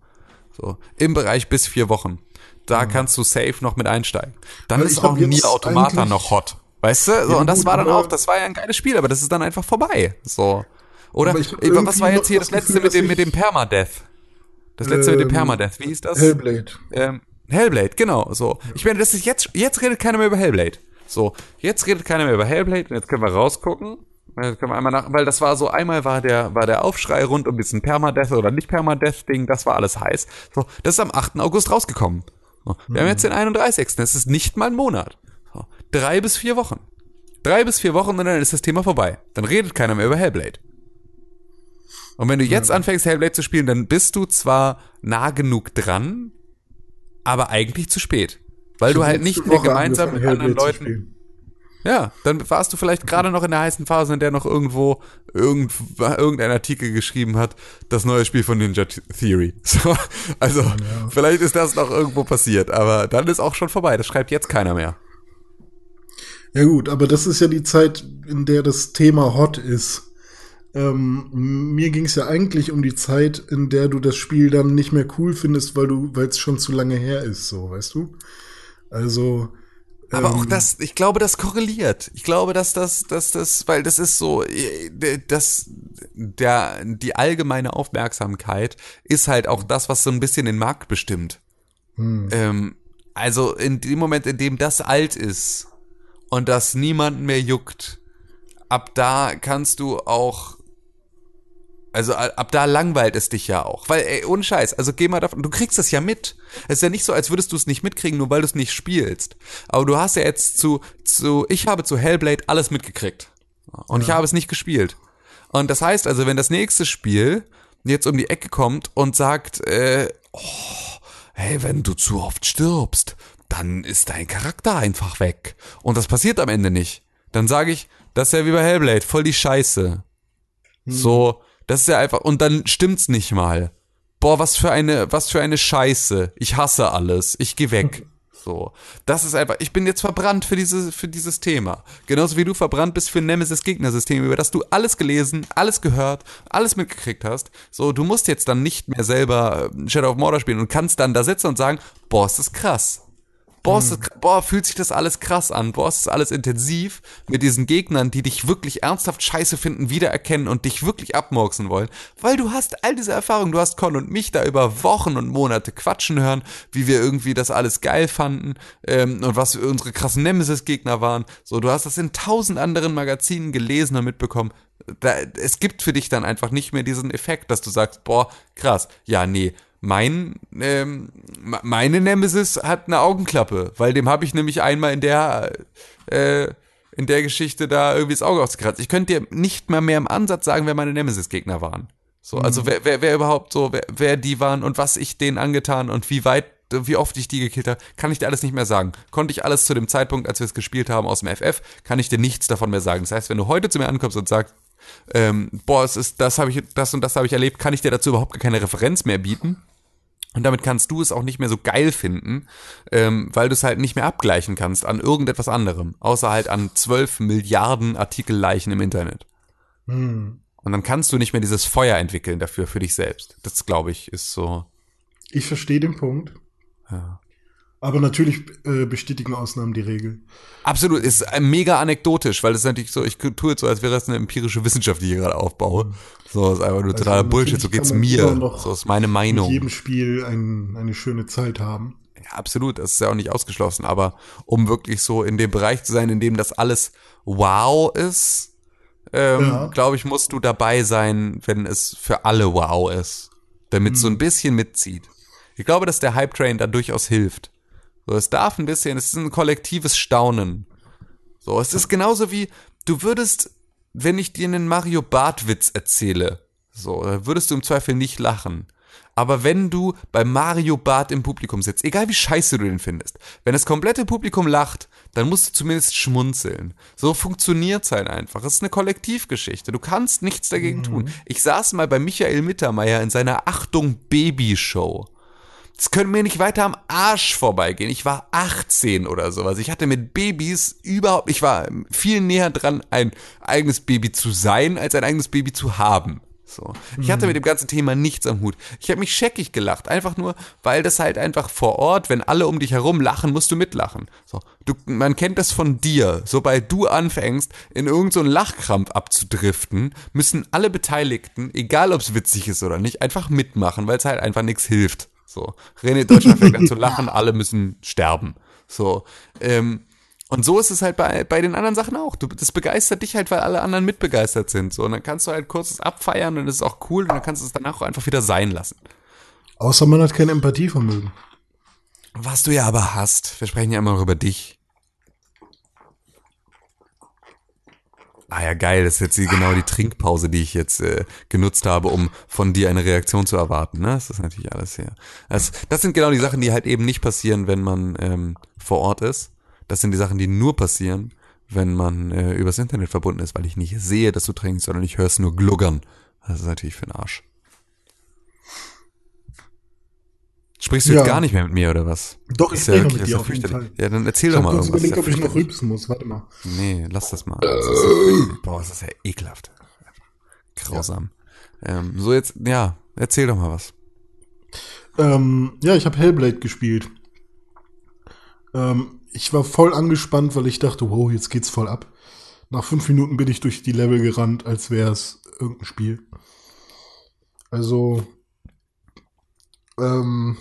So, im Bereich bis vier Wochen. Da kannst du safe noch mit einsteigen. Dann Weil ist auch Nier Automata noch hot. Weißt du? So, Ja, und das gut, war dann auch, das war ja ein geiles Spiel, aber das ist dann einfach vorbei. So. Oder ey, was war jetzt hier das das letzte Gefühl, mit dem, mit dem Permadeath? Das letzte mit dem Ähm, Permadeath, wie hieß das? Hellblade. Ähm, Hellblade, genau, so. Ich meine, das ist jetzt, jetzt redet keiner mehr über Hellblade. So, jetzt redet keiner mehr über Hellblade und jetzt können wir rausgucken. Jetzt können wir einmal nach, weil das war so, einmal war der, war der Aufschrei rund um diesen Permadeath oder nicht Permadeath-Ding, das war alles heiß. So, das ist am 8. August rausgekommen. So, wir haben jetzt den 31. Das ist nicht mal ein Monat. So, drei bis vier Wochen. Drei bis vier Wochen und dann ist das Thema vorbei. Dann redet keiner mehr über Hellblade. Und wenn du jetzt anfängst, Hellblade zu spielen, dann bist du zwar nah genug dran, aber eigentlich zu spät. Weil du Ich halt nicht mehr gemeinsam mit anderen Hellblade Leuten. Ja, dann warst du vielleicht gerade noch in der heißen Phase, in der noch irgendwo irgend, irgendein Artikel geschrieben hat, das neue Spiel von Ninja Theory. So, also ja. vielleicht ist das noch irgendwo passiert, aber dann ist auch schon vorbei. Das schreibt jetzt keiner mehr. Ja gut, aber das ist ja die Zeit, in der das Thema hot ist. Ähm, mir ging es ja eigentlich um die Zeit, in der du das Spiel dann nicht mehr cool findest, weil du, weil es schon zu lange her ist, so, weißt du? Also. Aber ähm, auch das, ich glaube, das korreliert. Ich glaube, dass das, dass das, weil das ist so, äh, das, der, die allgemeine Aufmerksamkeit ist halt auch das, was so ein bisschen den Markt bestimmt. Hm. Ähm, also in dem Moment, in dem das alt ist und das niemanden mehr juckt, ab da kannst du auch also ab da langweilt es dich ja auch. Weil, ey, ohne Scheiß, also geh mal davon, du kriegst das ja mit. Es ist ja nicht so, als würdest du es nicht mitkriegen, nur weil du es nicht spielst. Aber du hast ja jetzt zu, zu, ich habe zu Hellblade alles mitgekriegt. Und ja. ich habe es nicht gespielt. Und das heißt also, wenn das nächste Spiel jetzt um die Ecke kommt und sagt, äh, oh, hey, wenn du zu oft stirbst, dann ist dein Charakter einfach weg. Und das passiert am Ende nicht. Dann sage ich, das ist ja wie bei Hellblade, voll die Scheiße. Hm. So, das ist ja einfach, und dann stimmt's nicht mal. Boah, was für eine, was für eine Scheiße. Ich hasse alles. Ich geh weg. So. Das ist einfach, ich bin jetzt verbrannt für diese, für dieses Thema. Genauso wie du verbrannt bist für Nemesis-Gegnersystem, über das du alles gelesen, alles gehört, alles mitgekriegt hast. So, du musst jetzt dann nicht mehr selber Shadow of Mordor spielen und kannst dann da sitzen und sagen, boah, ist das krass. Boah, mhm. ist, boah, fühlt sich das alles krass an. Boah, ist das alles intensiv mit diesen Gegnern, die dich wirklich ernsthaft scheiße finden, wiedererkennen und dich wirklich abmurksen wollen. Weil du hast all diese Erfahrungen. Du hast Con und mich da über Wochen und Monate quatschen hören, wie wir irgendwie das alles geil fanden ähm, und was unsere krassen Nemesis-Gegner waren. So, du hast das in tausend anderen Magazinen gelesen und mitbekommen. Da, es gibt für dich dann einfach nicht mehr diesen Effekt, dass du sagst, boah, krass, ja, nee, mein, ähm, meine Nemesis hat eine Augenklappe, weil dem habe ich nämlich einmal in der, äh, in der Geschichte da irgendwie das Auge ausgekratzt. Ich könnte dir nicht mal mehr im Ansatz sagen, wer meine Nemesis-Gegner waren. So, mhm. also wer, wer, wer überhaupt so, wer, wer die waren und was ich denen angetan und wie weit, wie oft ich die gekillt habe, kann ich dir alles nicht mehr sagen. Konnte ich alles zu dem Zeitpunkt, als wir es gespielt haben aus dem FF, kann ich dir nichts davon mehr sagen. Das heißt, wenn du heute zu mir ankommst und sagst, ähm, boah, es ist, das habe ich, das und das habe ich erlebt, kann ich dir dazu überhaupt keine Referenz mehr bieten. Und damit kannst du es auch nicht mehr so geil finden, ähm, weil du es halt nicht mehr abgleichen kannst an irgendetwas anderem, außer halt an zwölf Milliarden Artikelleichen im Internet. Hm. Und dann kannst du nicht mehr dieses Feuer entwickeln dafür für dich selbst. Das glaube ich ist so. Ich verstehe den Punkt. Ja. Aber natürlich äh, bestätigen Ausnahmen die Regel. Absolut, ist äh, mega anekdotisch, weil das ist natürlich so, ich tue jetzt so, als wäre das eine empirische Wissenschaft, die ich gerade aufbaue. So, ist einfach nur also totaler Bullshit, so geht's mir. So ist meine Meinung. In jedem Spiel ein, eine schöne Zeit haben. Ja, absolut, das ist ja auch nicht ausgeschlossen, aber um wirklich so in dem Bereich zu sein, in dem das alles wow ist, ähm, ja. glaube ich, musst du dabei sein, wenn es für alle wow ist. Damit es so ein mhm. bisschen mitzieht. Ich glaube, dass der Hype-Train da durchaus hilft. So, es darf ein bisschen, es ist ein kollektives Staunen. So, es ist genauso wie, du würdest, wenn ich dir einen Mario Bart-Witz erzähle, so, dann würdest du im Zweifel nicht lachen. Aber wenn du bei Mario Bart im Publikum sitzt, egal wie scheiße du den findest, wenn das komplette Publikum lacht, dann musst du zumindest schmunzeln. So funktioniert's halt einfach. Es ist eine Kollektivgeschichte. Du kannst nichts dagegen mhm. tun. Ich saß mal bei Michael Mittermeier in seiner Achtung Baby Show. Es können mir nicht weiter am Arsch vorbeigehen. Ich war 18 oder sowas. Ich hatte mit Babys überhaupt, ich war viel näher dran, ein eigenes Baby zu sein, als ein eigenes Baby zu haben. So. Ich hatte mhm. mit dem ganzen Thema nichts am Hut. Ich habe mich scheckig gelacht, einfach nur, weil das halt einfach vor Ort, wenn alle um dich herum lachen, musst du mitlachen. So. Du, man kennt das von dir. Sobald du anfängst, in irgendeinen so Lachkrampf abzudriften, müssen alle Beteiligten, egal ob es witzig ist oder nicht, einfach mitmachen, weil es halt einfach nichts hilft. So, René Deutschland fängt an zu lachen, alle müssen sterben. So, ähm, und so ist es halt bei, bei den anderen Sachen auch. Du, das begeistert dich halt, weil alle anderen mitbegeistert sind. So, und dann kannst du halt kurzes abfeiern und das ist auch cool und dann kannst du es danach auch einfach wieder sein lassen. Außer man hat kein Empathievermögen. Was du ja aber hast. Wir sprechen ja immer noch über dich. Ah ja, geil, das ist jetzt die, genau die Trinkpause, die ich jetzt äh, genutzt habe, um von dir eine Reaktion zu erwarten. Ne? Das ist natürlich alles hier. Das, das sind genau die Sachen, die halt eben nicht passieren, wenn man ähm, vor Ort ist. Das sind die Sachen, die nur passieren, wenn man äh, übers Internet verbunden ist, weil ich nicht sehe, dass du trinkst, sondern ich höre es nur gluggern. Das ist natürlich für den Arsch. Sprichst du Ja. jetzt gar nicht mehr mit mir oder was? Doch, ich ja spreche wirklich- mit dir ja auf jeden. Fall. Ja, dann erzähl Ich doch mal kurz irgendwas. überlegt, ob ich ja noch rülpsen muss. Warte mal. Nee, lass das mal. Das ist ja, boah, das ist ja ekelhaft. Grausam. Ähm, so jetzt, ja, erzähl doch mal was. Ähm, ja, ich habe Hellblade gespielt. Ähm, ich war voll angespannt, weil ich dachte, wow, jetzt geht's voll ab. Nach fünf Minuten bin ich durch die Level gerannt, als wäre es irgendein Spiel. Also, ähm,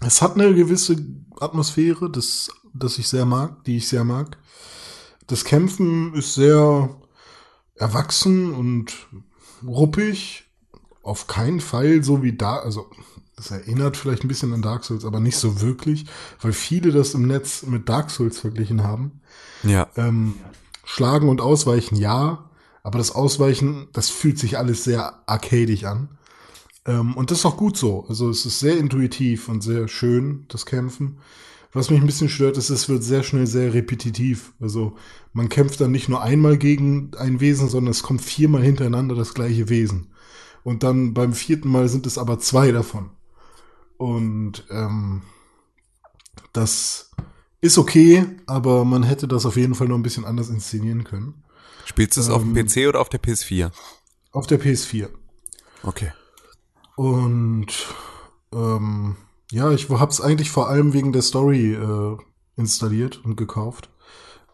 es hat eine gewisse Atmosphäre, das, das ich sehr mag, die ich sehr mag. Das Kämpfen ist sehr erwachsen und ruppig. Auf keinen Fall so wie da, also das erinnert vielleicht ein bisschen an Dark Souls, aber nicht so wirklich, weil viele das im Netz mit Dark Souls verglichen haben. Ja, Ähm, Schlagen und Ausweichen, ja, aber das Ausweichen, das fühlt sich alles sehr arcadisch an. Ähm, und das ist auch gut so. Also es ist sehr intuitiv und sehr schön, das Kämpfen. Was mich ein bisschen stört, ist, es wird sehr schnell sehr repetitiv. Also man kämpft dann nicht nur einmal gegen ein Wesen, sondern es kommt viermal hintereinander das gleiche Wesen. Und dann beim vierten Mal sind es aber zwei davon. Und ähm, das ist okay, aber man hätte das auf jeden Fall noch ein bisschen anders inszenieren können. spielst du es auf dem ähm, PC oder auf der PS4? Auf der PS4. Okay. Und ähm, ja, ich hab's eigentlich vor allem wegen der Story äh, installiert und gekauft.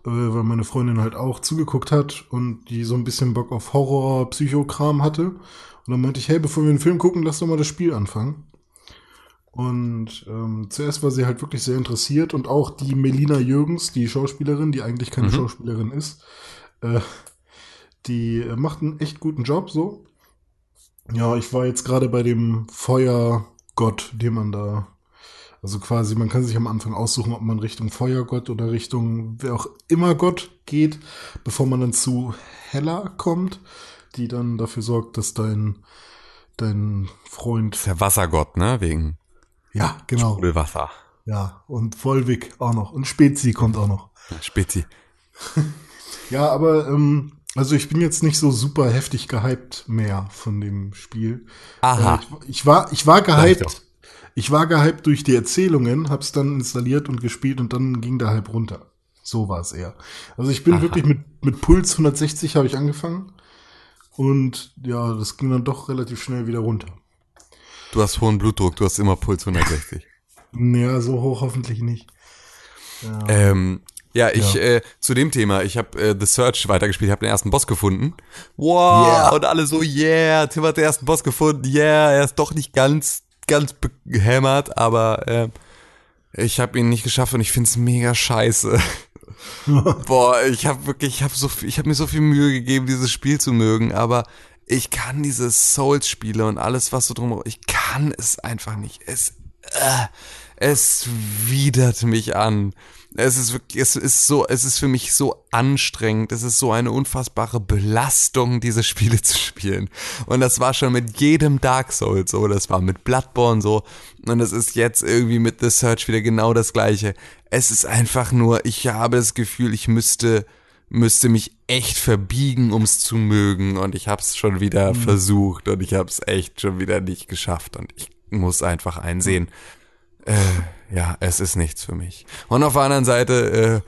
Äh, weil meine Freundin halt auch zugeguckt hat und die so ein bisschen Bock auf Horror, Psychokram hatte. Und dann meinte ich, hey, bevor wir einen Film gucken, lass doch mal das Spiel anfangen. Und ähm, zuerst war sie halt wirklich sehr interessiert und auch die Melina Jürgens, die Schauspielerin, die eigentlich keine Mhm. Schauspielerin ist, äh, die äh, macht einen echt guten Job so. Ja, ich war jetzt gerade bei dem Feuergott, den man da, also quasi, man kann sich am Anfang aussuchen, ob man Richtung Feuergott oder Richtung wer auch immer Gott geht, bevor man dann zu Hella kommt, die dann dafür sorgt, dass dein, dein Freund, Das ist der Wassergott, ne? Wegen ja, genau, Sprudelwasser. ja, und Volvic auch noch und Spezi kommt auch noch. Spezi. Ja, aber ähm, also ich bin jetzt nicht so super heftig gehypt mehr von dem Spiel. Aha. Äh, ich, ich war ich war gehypt. Ich war gehypt durch die Erzählungen, hab's dann installiert und gespielt und dann ging der Hype runter. So war es eher. Also ich bin Aha. wirklich mit mit Puls 160 habe ich angefangen und ja, das ging dann doch relativ schnell wieder runter. Du hast hohen Blutdruck, du hast immer Puls 160. Ja, so hoch hoffentlich nicht. Ja. Ähm, ja, ich Ja. Äh, zu dem Thema, ich habe äh, The Search weitergespielt, habe den ersten Boss gefunden. Wow, Yeah. und alle so, yeah, Tim hat den ersten Boss gefunden, yeah, er ist doch nicht ganz, ganz behämmert, aber äh, ich habe ihn nicht geschafft und ich find's mega scheiße. Boah, ich habe wirklich, ich habe so, viel- ich habe mir so viel Mühe gegeben, dieses Spiel zu mögen, aber ich kann diese Souls-Spiele und alles, was so drumherum, ich kann es einfach nicht. Es, äh, es widert mich an. Es ist wirklich, es ist so, es ist für mich so anstrengend. Es ist so eine unfassbare Belastung, diese Spiele zu spielen. Und das war schon mit jedem Dark Souls so. Das war mit Bloodborne so. Und es ist jetzt irgendwie mit The Search wieder genau das Gleiche. Es ist einfach nur, ich habe das Gefühl, ich müsste, müsste mich echt verbiegen, ums zu mögen. Und ich habe es schon wieder versucht und ich habe es echt schon wieder nicht geschafft. Und ich muss einfach einsehen, äh, ja, es ist nichts für mich. Und auf der anderen Seite,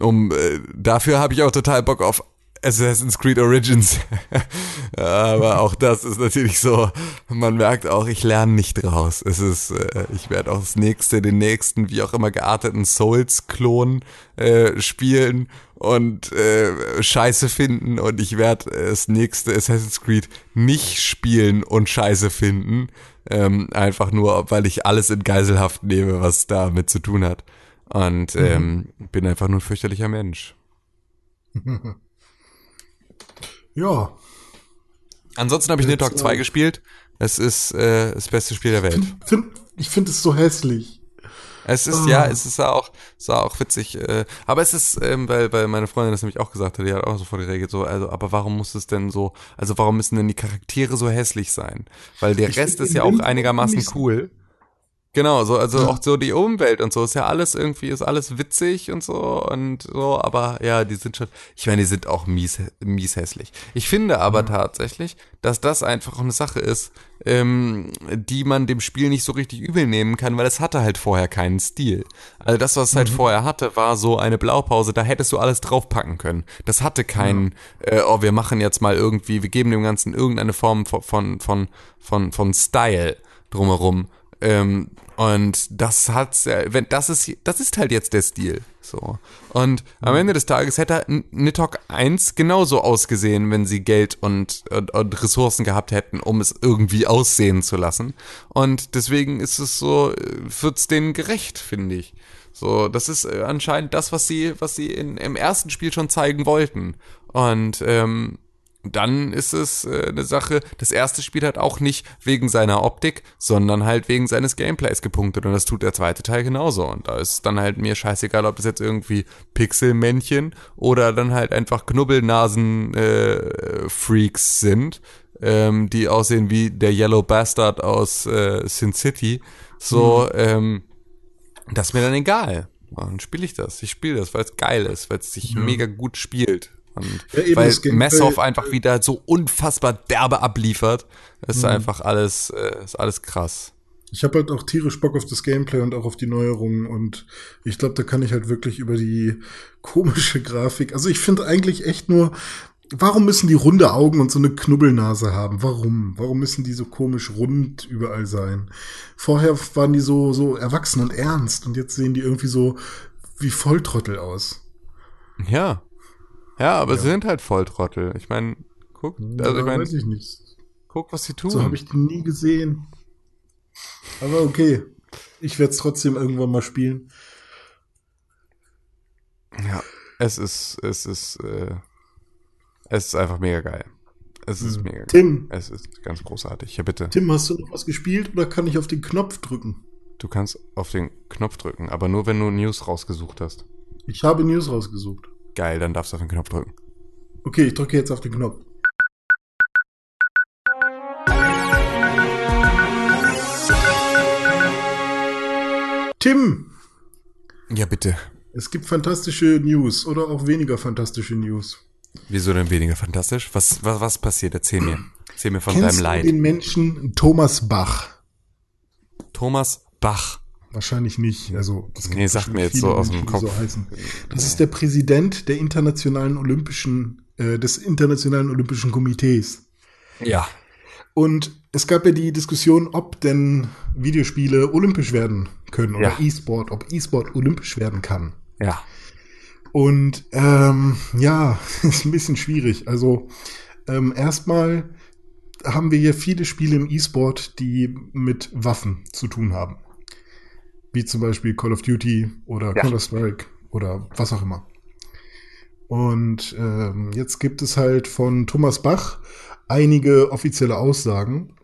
äh, um äh, dafür habe ich auch total Bock auf Assassin's Creed Origins. Aber auch das ist natürlich so, man merkt auch, ich lerne nicht draus. Es ist, äh, ich werde auch das nächste, den nächsten, wie auch immer gearteten Souls-Klon äh, spielen und äh, Scheiße finden und ich werde das nächste Assassin's Creed nicht spielen und Scheiße finden. Ähm, einfach nur, weil ich alles in Geiselhaft nehme, was damit zu tun hat. Und ähm, bin einfach nur ein fürchterlicher Mensch. Ja, Ansonsten habe ich Nidhogg 2 äh, gespielt. Es ist äh, das beste Spiel der Welt. find, ich finde es so hässlich. Es ist, Ah. ja, es ist auch, es war auch witzig. Äh, aber es ist, ähm, weil, weil meine Freundin das nämlich auch gesagt hat, die hat auch sofort geregelt, so, also, aber warum muss es denn so, also warum müssen denn die Charaktere so hässlich sein? Weil der Ich Rest ist ja auch einigermaßen cool. Genau, so, also Ja. auch so die Umwelt und so ist ja alles irgendwie, ist alles witzig und so und so, aber ja, die sind schon, ich meine, die sind auch mies, mies hässlich. Ich finde aber tatsächlich, dass das einfach eine Sache ist, ähm, die man dem Spiel nicht so richtig übel nehmen kann, weil es hatte halt vorher keinen Stil. Also das, was es halt vorher hatte, war so eine Blaupause, da hättest du alles draufpacken können. Das hatte keinen, äh, oh, wir machen jetzt mal irgendwie, wir geben dem Ganzen irgendeine Form von, von, von, von, von Style drumherum. Ähm, und das hat's, ja, wenn das ist, das ist halt jetzt der Stil. So. Und am Ende des Tages hätte Nidhogg 1 genauso ausgesehen, wenn sie Geld und, und, und Ressourcen gehabt hätten, um es irgendwie aussehen zu lassen. Und deswegen ist es so, wird's denen gerecht, finde ich. So, das ist äh, anscheinend das, was sie, was sie in, im ersten Spiel schon zeigen wollten. Und ähm, dann ist es äh, eine Sache, das erste Spiel hat auch nicht wegen seiner Optik, sondern halt wegen seines Gameplays gepunktet und das tut der zweite Teil genauso und da ist dann halt mir scheißegal, ob das jetzt irgendwie Pixelmännchen oder dann halt einfach Knubbelnasen äh, Freaks sind, ähm, die aussehen wie der Yellow Bastard aus äh, Sin City, so ähm, das ist mir dann egal. Dann spiele ich das. Ich spiele das, weil es geil ist, weil es sich mega gut spielt. Und Ja, eben, weil Messhoff einfach wieder so unfassbar derbe abliefert. Mhm. Ist einfach alles, äh, ist alles krass. Ich habe halt auch tierisch Bock auf das Gameplay und auch auf die Neuerungen und ich glaube, da kann ich halt wirklich über die komische Grafik. Also ich finde eigentlich echt nur, warum müssen die runde Augen und so eine Knubbelnase haben? Warum? Warum müssen die so komisch rund überall sein? Vorher waren die so so erwachsen und ernst und jetzt sehen die irgendwie so wie Volltrottel aus. Ja. Ja, aber sie sind halt Volltrottel. Ich meine, guck, also Ja, ich meine, weiß ich nicht. guck, was sie tun. So habe ich die nie gesehen. Aber okay, ich werde es trotzdem irgendwann mal spielen. Ja, es ist, es ist, äh, es ist einfach mega geil. Es ist mega geil. Tim, Es ist ganz großartig. Ja, bitte. Tim, hast du noch was gespielt oder kann ich auf den Knopf drücken? Du kannst auf den Knopf drücken, aber nur wenn du News rausgesucht hast. Ich habe News rausgesucht. Geil, dann darfst du auf den Knopf drücken. Okay, ich drücke jetzt auf den Knopf. Tim, Ja, bitte. es gibt fantastische News oder auch weniger fantastische News. Wieso denn weniger fantastisch? Was, was, was passiert? Erzähl mir. Erzähl mir von Kennst deinem du Leid. den Menschen Thomas Bach? Thomas Bach. Wahrscheinlich nicht. Also, das Nee, sagt mir jetzt viele so aus dem Menschen, Kopf. So heißen. Das ist der Präsident der internationalen Olympischen, äh, des internationalen Olympischen Komitees. Ja. Und es gab ja die Diskussion, ob denn Videospiele olympisch werden können oder Ja. E-Sport, ob E-Sport olympisch werden kann. Ja. Und ähm, ja, ist ein bisschen schwierig. Also ähm, erstmal haben wir hier viele Spiele im E-Sport, die mit Waffen zu tun haben. Wie zum Beispiel Call of Duty oder Ja. Counter-Strike oder was auch immer. Und ähm, jetzt gibt es halt von Thomas Bach einige offizielle Aussagen,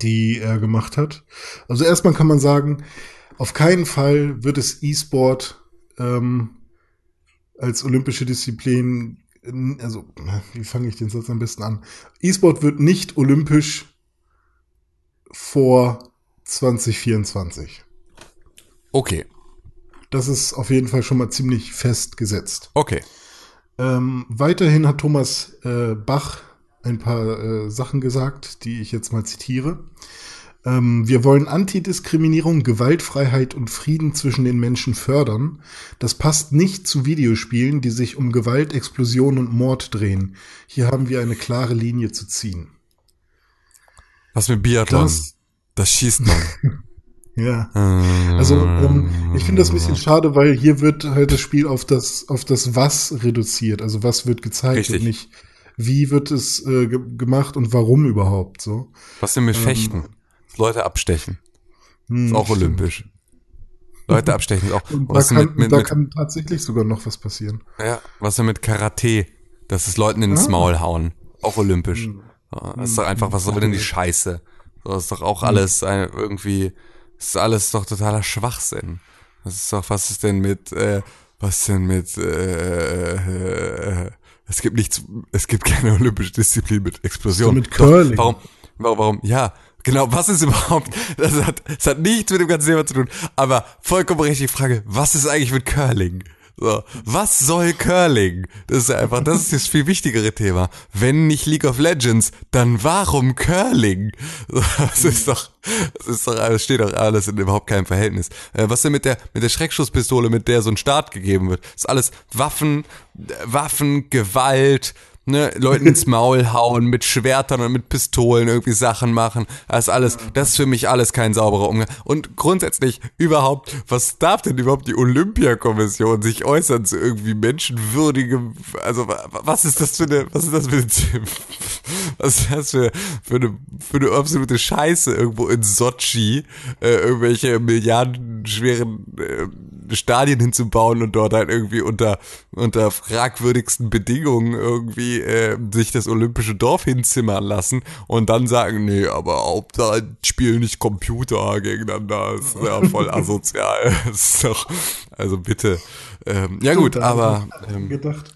die er gemacht hat. Also erstmal kann man sagen, auf keinen Fall wird es E-Sport ähm, als olympische Disziplin, also wie fange ich den Satz am besten an? E-Sport wird nicht olympisch vor 2024. Okay. Das ist auf jeden Fall schon mal ziemlich festgesetzt. Okay. Ähm, weiterhin hat Thomas äh, Bach ein paar äh, Sachen gesagt, die ich jetzt mal zitiere. Ähm, wir wollen Antidiskriminierung, Gewaltfreiheit und Frieden zwischen den Menschen fördern. Das passt nicht zu Videospielen, die sich um Gewalt, Explosion und Mord drehen. Hier haben wir eine klare Linie zu ziehen. Was mit Biathlon? Das- Das, schießt man. Ja. Also ähm, ich finde das ein bisschen schade, weil hier wird halt das Spiel auf das auf das Was reduziert. Also was wird gezeigt Richtig. und nicht wie wird es äh, ge gemacht und warum überhaupt so. Was denn mit Fechten? Leute abstechen. Hm, Ist auch stimmt. olympisch. Leute abstechen ist auch. Und da, Was denn kann, mit, mit, da mit, kann tatsächlich sogar noch was passieren. ja, was denn mit Karate? Das ist Leuten ins Ah. Maul hauen. Auch olympisch. Hm. Ja, Das ist doch einfach, was soll denn die Scheiße? Das ist doch Hm. auch alles irgendwie, das ist alles doch totaler Schwachsinn. Das ist doch, was ist denn mit, äh, was denn mit, äh, äh, es gibt nichts, es gibt keine olympische Disziplin mit Explosion. So mit Doch, Curling. warum, warum, warum, ja, Genau, was ist überhaupt, das hat, das hat nichts mit dem ganzen Thema zu tun, aber vollkommen richtig die Frage, was ist eigentlich mit Curling? So, was soll Curling? Das ist einfach, das ist das viel wichtigere Thema. Wenn nicht League of Legends, dann warum Curling? Das ist doch, das ist doch, das steht doch alles in überhaupt keinem Verhältnis. Äh, was denn mit der, mit der Schreckschusspistole, mit der so ein Start gegeben wird? Das ist alles Waffen, Waffen, Gewalt, ne, Leuten ins Maul hauen, mit Schwertern und mit Pistolen irgendwie Sachen machen. Das alles, das ist für mich alles kein sauberer Umgang. Und grundsätzlich überhaupt, was darf denn überhaupt die Olympiakommission sich äußern zu irgendwie menschenwürdigem, also was ist das für eine, was ist das für eine, was ist das für, für eine, für eine absolute Scheiße irgendwo in Sochi, äh, irgendwelche milliardenschweren äh, Stadien hinzubauen und dort halt irgendwie unter, unter fragwürdigsten Bedingungen irgendwie äh, sich das olympische Dorf hinzimmern lassen und dann sagen, nee, aber Hauptsache spielen nicht Computer gegeneinander. Das ist ja voll asozial. Das ist doch, also bitte. Ähm, ja gut, aber ähm, gedacht.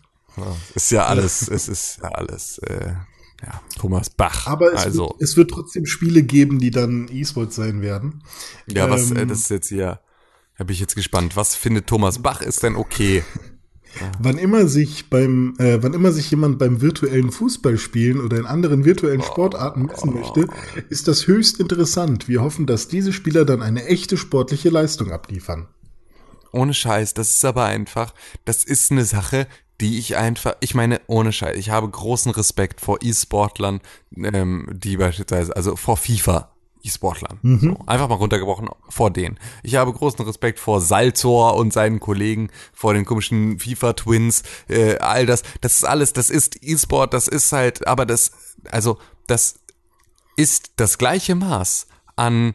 ist ja alles, es ist ja alles, äh, ja, Thomas Bach. Aber es, also, wird, es wird trotzdem Spiele geben, die dann E-Sport sein werden. ja, was, äh, ähm, das ist jetzt hier, da bin ich jetzt gespannt. Was findet Thomas Bach ist denn okay? Wann immer sich beim, äh, wann immer sich jemand beim virtuellen Fußballspielen oder in anderen virtuellen Sportarten messen möchte, ist das höchst interessant. Wir hoffen, dass diese Spieler dann eine echte sportliche Leistung abliefern. Ohne Scheiß, das ist aber einfach, das ist eine Sache, die ich einfach, ich meine, ohne Scheiß, ich habe großen Respekt vor E-Sportlern, ähm, die beispielsweise, also vor FIFA. E-Sportlern. So, einfach mal runtergebrochen vor denen. Ich habe großen Respekt vor Salzor und seinen Kollegen, vor den komischen FIFA-Twins, äh, all das. Das ist alles, das ist E-Sport, das ist halt, aber das, also, das ist das gleiche Maß an,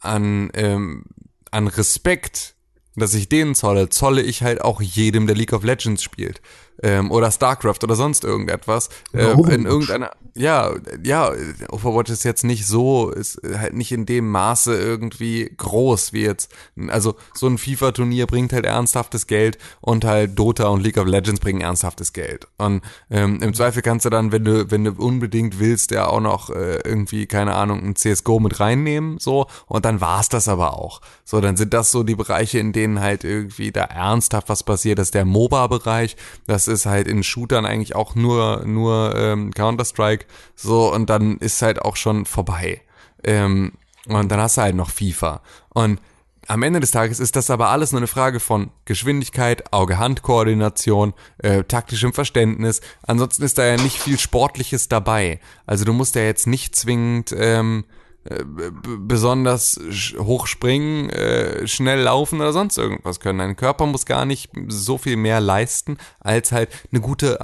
an, ähm, an Respekt, dass ich denen zolle, zolle ich halt auch jedem, der League of Legends spielt. Ähm, oder StarCraft oder sonst irgendetwas. Äh, in irgendeiner, ja, ja, Overwatch ist jetzt nicht so, ist halt nicht in dem Maße irgendwie groß wie jetzt. Also so ein FIFA-Turnier bringt halt ernsthaftes Geld und halt Dota und League of Legends bringen ernsthaftes Geld. Und ähm, im Zweifel kannst du dann, wenn du, wenn du unbedingt willst, ja auch noch äh, irgendwie, keine Ahnung, ein CSGO mit reinnehmen, so, und dann war's das aber auch. So, dann sind das so die Bereiche, in denen halt irgendwie da ernsthaft was passiert. Das ist der MOBA-Bereich, das ist halt in Shootern eigentlich auch nur, nur ähm, Counter-Strike, so, und dann ist halt auch schon vorbei. Ähm, und dann hast du halt noch FIFA. Und am Ende des Tages ist das aber alles nur eine Frage von Geschwindigkeit, Auge-Hand-Koordination, äh, taktischem Verständnis. Ansonsten ist da ja nicht viel Sportliches dabei. Also du musst ja jetzt nicht zwingend ähm, äh, besonders sch- hoch springen, äh, schnell laufen oder sonst irgendwas können. Dein Körper muss gar nicht so viel mehr leisten, als halt eine gute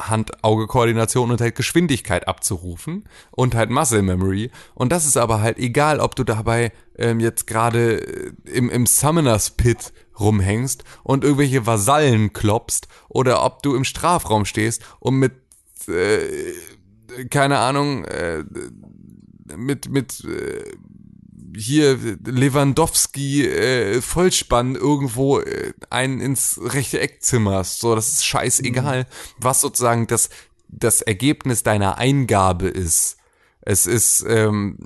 Hand-Auge-Koordination und halt Geschwindigkeit abzurufen und halt Muscle Memory. Und das ist aber halt egal, ob du dabei ähm, jetzt gerade äh, im, im Summoners Pit rumhängst und irgendwelche Vasallen klopst oder ob du im Strafraum stehst und mit äh, keine Ahnung äh, mit mit äh, hier Lewandowski äh, Vollspann irgendwo äh, einen ins rechte Eck zimmerst. So, das ist scheißegal, was sozusagen das, das Ergebnis deiner Eingabe ist. Es ist ähm,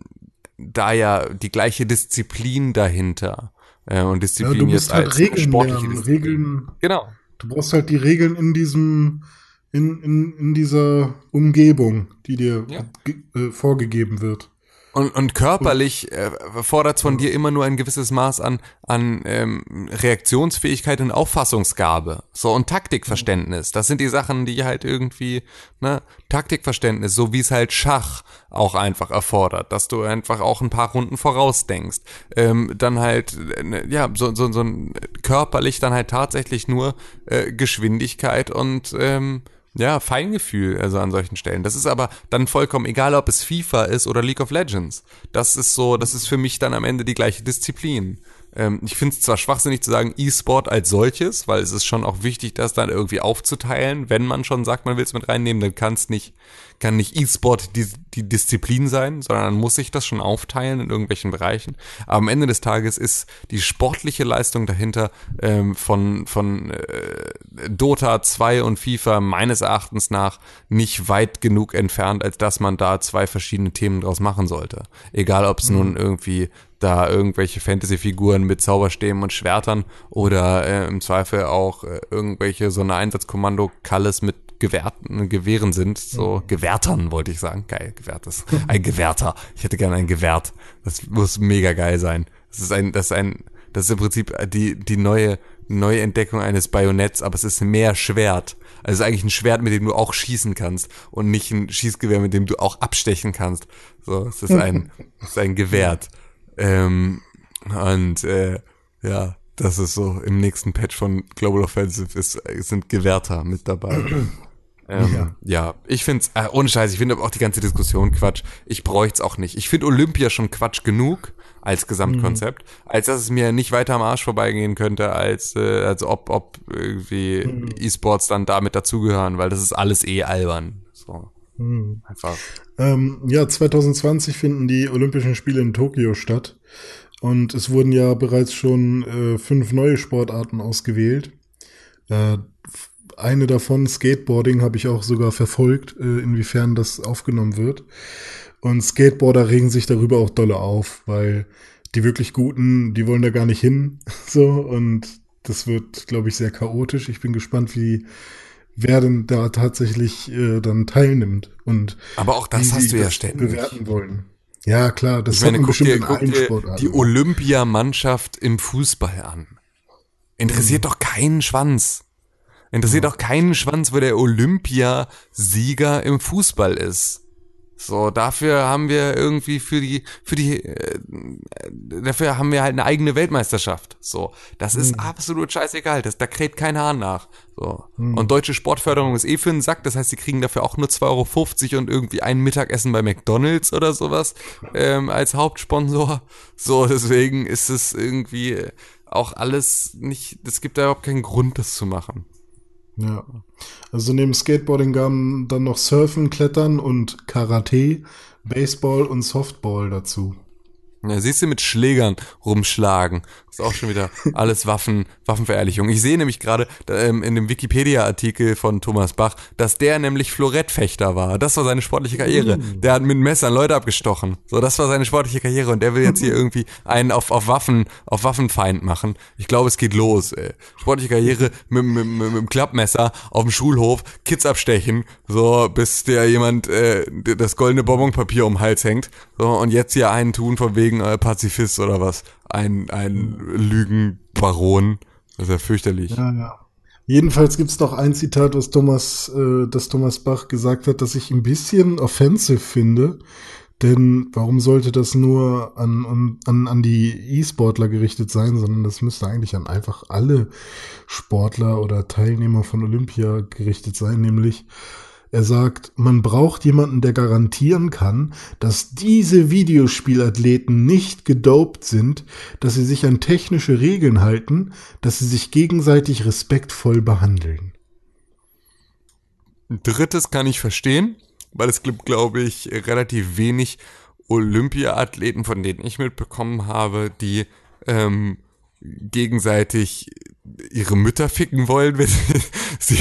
da ja die gleiche Disziplin dahinter. Äh, und Ja, Disziplin du jetzt musst halt als Regeln sportliche lernen. Disziplin. Regeln, Genau. du brauchst halt die Regeln in diesem, in, in, in dieser Umgebung, die dir Ja. ge- äh, vorgegeben wird. Und, und körperlich äh, fordert von dir immer nur ein gewisses Maß an, an ähm, Reaktionsfähigkeit und Auffassungsgabe. So und Taktikverständnis. Das sind die Sachen, die halt irgendwie, ne, Taktikverständnis, so wie es halt Schach auch einfach erfordert, dass du einfach auch ein paar Runden vorausdenkst. Ähm, dann halt, äh, ne, ja, so, so, so ein körperlich dann halt tatsächlich nur äh, Geschwindigkeit und ähm, ja, Feingefühl, also an solchen Stellen. Das ist aber dann vollkommen egal, ob es FIFA ist oder League of Legends. Das ist so, das ist für mich dann am Ende die gleiche Disziplin. ähm, ich finde es zwar schwachsinnig zu sagen E-Sport als solches, weil es ist schon auch wichtig, das dann irgendwie aufzuteilen. Wenn man schon sagt, man will es mit reinnehmen, dann kann es nicht, kann nicht E-Sport die, die Disziplin sein, sondern dann muss sich das schon aufteilen in irgendwelchen Bereichen. Aber am Ende des Tages ist die sportliche Leistung dahinter ähm, von, von äh, Dota 2 und FIFA meines Erachtens nach nicht weit genug entfernt, als dass man da zwei verschiedene Themen draus machen sollte. Egal, ob es mhm. nun irgendwie da irgendwelche Fantasy-Figuren mit Zauberstäben und Schwertern oder äh, im Zweifel auch äh, irgendwelche so eine Einsatzkommando-Kalles mit Gewehrten, Gewehren sind, so mhm. Gewehrtern wollte ich sagen. Geil, Gewehrtes. Ein Gewehrter. Ich hätte gerne ein Gewehrt. Das muss mega geil sein. Das ist ein, das ist ein, das ist im Prinzip die, die neue, neue Entdeckung eines Bajonetts, aber es ist mehr Schwert. Also es ist eigentlich ein Schwert, mit dem du auch schießen kannst und nicht ein Schießgewehr, mit dem du auch abstechen kannst. So, es ist ein, es ist ein Gewehrt. Ähm, und äh, ja, das ist so im nächsten Patch von Global Offensive ist, sind Gewerter mit dabei. Ähm, ja. ja, ich find's, äh, ohne Scheiß, ich finde auch die ganze Diskussion Quatsch. Ich bräucht's auch nicht. Ich finde Olympia schon Quatsch genug als Gesamtkonzept, mhm. als dass es mir nicht weiter am Arsch vorbeigehen könnte, als, äh, als ob, ob irgendwie mhm. E-Sports dann damit dazugehören, weil das ist alles eh albern. So. Mhm. Einfach. Ähm, ja, 2020 finden die Olympischen Spiele in Tokio statt. Und es wurden ja bereits schon äh, fünf neue Sportarten ausgewählt. Äh, eine davon, Skateboarding, habe ich auch sogar verfolgt, äh, inwiefern das aufgenommen wird. Und Skateboarder regen sich darüber auch dolle auf, weil die wirklich Guten, die wollen da gar nicht hin. So, und das wird, glaube ich, sehr chaotisch. Ich bin gespannt, wie wer denn da tatsächlich äh, dann teilnimmt und aber auch das hast du ja ständig bewerten wollen. Ja, klar, das ich meine, guck dir, guck dir die Olympiamannschaft im Fußball an. Interessiert mhm. doch keinen Schwanz. Interessiert ja. doch keinen Schwanz, wo der Olympiasieger im Fußball ist. So, dafür haben wir irgendwie für die, für die, äh, dafür haben wir halt eine eigene Weltmeisterschaft. So, das ist mhm. absolut scheißegal. Das, da kräht kein Hahn nach. So. Mhm. Und deutsche Sportförderung ist eh für einen Sack. Das heißt, sie kriegen dafür auch nur 2,50 Euro und irgendwie ein Mittagessen bei McDonalds oder sowas ähm, als Hauptsponsor. So, deswegen ist es irgendwie auch alles nicht, es gibt da überhaupt keinen Grund, das zu machen. Ja. Also neben Skateboarding gaben dann noch Surfen, Klettern und Karate, Baseball und Softball dazu. Ja, siehst du, mit Schlägern rumschlagen. Das ist auch schon wieder alles Waffen, Waffenverherrlichung. Ich sehe nämlich gerade ähm, in dem Wikipedia-Artikel von Thomas Bach, dass der nämlich Florettfechter war. Das war seine sportliche Karriere. Mm. Der hat mit Messern Leute abgestochen. So, das war seine sportliche Karriere und der will jetzt hier irgendwie einen auf, auf Waffen, auf Waffenfeind machen. Ich glaube, es geht los, ey. Sportliche Karriere mit, mit, mit, mit dem Klappmesser auf dem Schulhof, Kids abstechen, so, bis der jemand äh, das goldene Bonbonpapier um den Hals hängt. So, und jetzt hier einen tun von wegen wegen äh, Pazifist oder was. Ein, ein Lügenbaron. Das ist ja fürchterlich. Ja, ja. Jedenfalls gibt's doch ein Zitat, was Thomas, äh, das Thomas Bach gesagt hat, das ich ein bisschen offensive finde. Denn warum sollte das nur an, an, an die E-Sportler gerichtet sein, sondern das müsste eigentlich an einfach alle Sportler oder Teilnehmer von Olympia gerichtet sein, nämlich er sagt, man braucht jemanden, der garantieren kann, dass diese Videospielathleten nicht gedopt sind, dass sie sich an technische Regeln halten, dass sie sich gegenseitig respektvoll behandeln. Drittes kann ich verstehen, weil es gibt, glaube ich, relativ wenig Olympia-Athleten, von denen ich mitbekommen habe, die ähm, gegenseitig ihre Mütter ficken wollen, wenn sie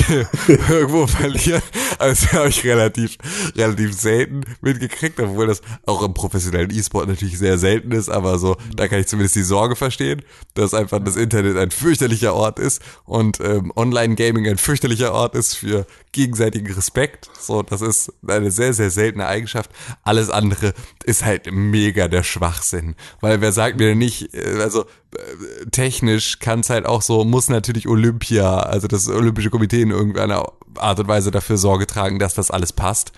irgendwo verlieren. Also das habe ich relativ, relativ selten mitgekriegt, obwohl das auch im professionellen E-Sport natürlich sehr selten ist, aber so, da kann ich zumindest die Sorge verstehen, dass einfach das Internet ein fürchterlicher Ort ist und ähm, Online-Gaming ein fürchterlicher Ort ist für gegenseitigen Respekt. So, das ist eine sehr, sehr seltene Eigenschaft. Alles andere ist halt mega der Schwachsinn. Weil wer sagt mir denn nicht, äh, also technisch kann es halt auch so, muss natürlich Olympia, also das Olympische Komitee in irgendeiner Art und Weise dafür Sorge tragen, dass das alles passt.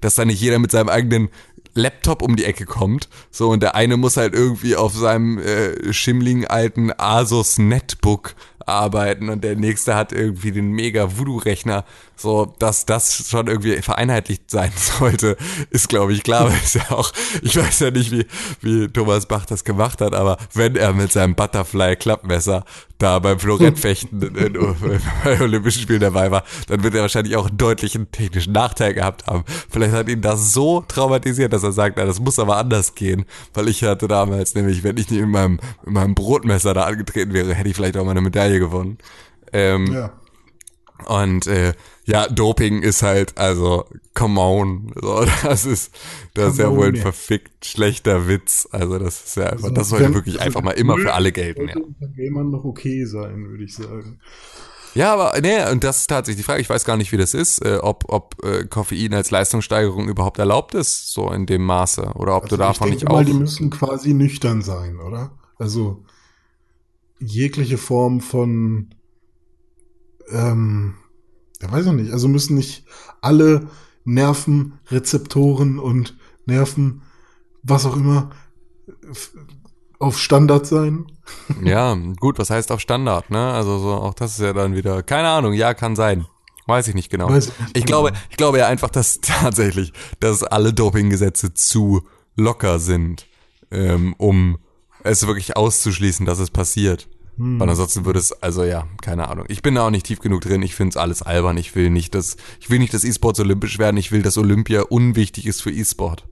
Dass da nicht jeder mit seinem eigenen Laptop um die Ecke kommt. So, und der eine muss halt irgendwie auf seinem äh, schimmligen alten Asus Netbook arbeiten und der nächste hat irgendwie den mega Voodoo-Rechner. So, dass das schon irgendwie vereinheitlicht sein sollte, ist glaube ich klar, weil es ja auch, ich weiß ja nicht, wie, wie Thomas Bach das gemacht hat, aber wenn er mit seinem Butterfly-Klappmesser da beim Florettfechten bei Olympischen Spielen dabei war, dann wird er wahrscheinlich auch einen deutlichen technischen Nachteil gehabt haben. Vielleicht hat ihn das so traumatisiert, dass er sagt, na, das muss aber anders gehen, weil ich hatte damals nämlich, wenn ich nicht in meinem, in meinem Brotmesser da angetreten wäre, hätte ich vielleicht auch mal eine Medaille gewonnen. Ähm, Ja. und äh, ja, Doping ist halt, also, come on. So, das ist, das ist ja Come wohl ein ja. verfickt schlechter Witz. Also das ist ja einfach, Also, das sollte wenn- wirklich also einfach mal immer für alle gelten, ja. Sollte unter Gamern noch okay sein, würde ich sagen. Ja, aber nee, und das ist tatsächlich die Frage. Ich weiß gar nicht, wie das ist, äh, ob, ob äh, Koffein als Leistungssteigerung überhaupt erlaubt ist, so in dem Maße. Oder ob du Also davon ich nicht denke auch. mal, die müssen quasi nüchtern sein, oder? Also jegliche Form von, ähm, ja weiß ich nicht, also müssen nicht alle Nervenrezeptoren und Nerven, was auch immer, auf Standard sein. Ja, gut, was heißt auf Standard, ne? Also so, auch das ist ja dann wieder, keine Ahnung, ja, kann sein. Weiß ich nicht genau. Weiß ich nicht ich genau. glaube, ich glaube ja einfach, dass tatsächlich, dass alle Dopinggesetze zu locker sind, ähm, um es wirklich auszuschließen, dass es passiert. Hm. Weil ansonsten würde es, also ja, keine Ahnung. Ich bin da auch nicht tief genug drin. Ich finde es alles albern. Ich will nicht, dass, ich will nicht, dass E-Sports olympisch werden. Ich will, dass Olympia unwichtig ist für E-Sport.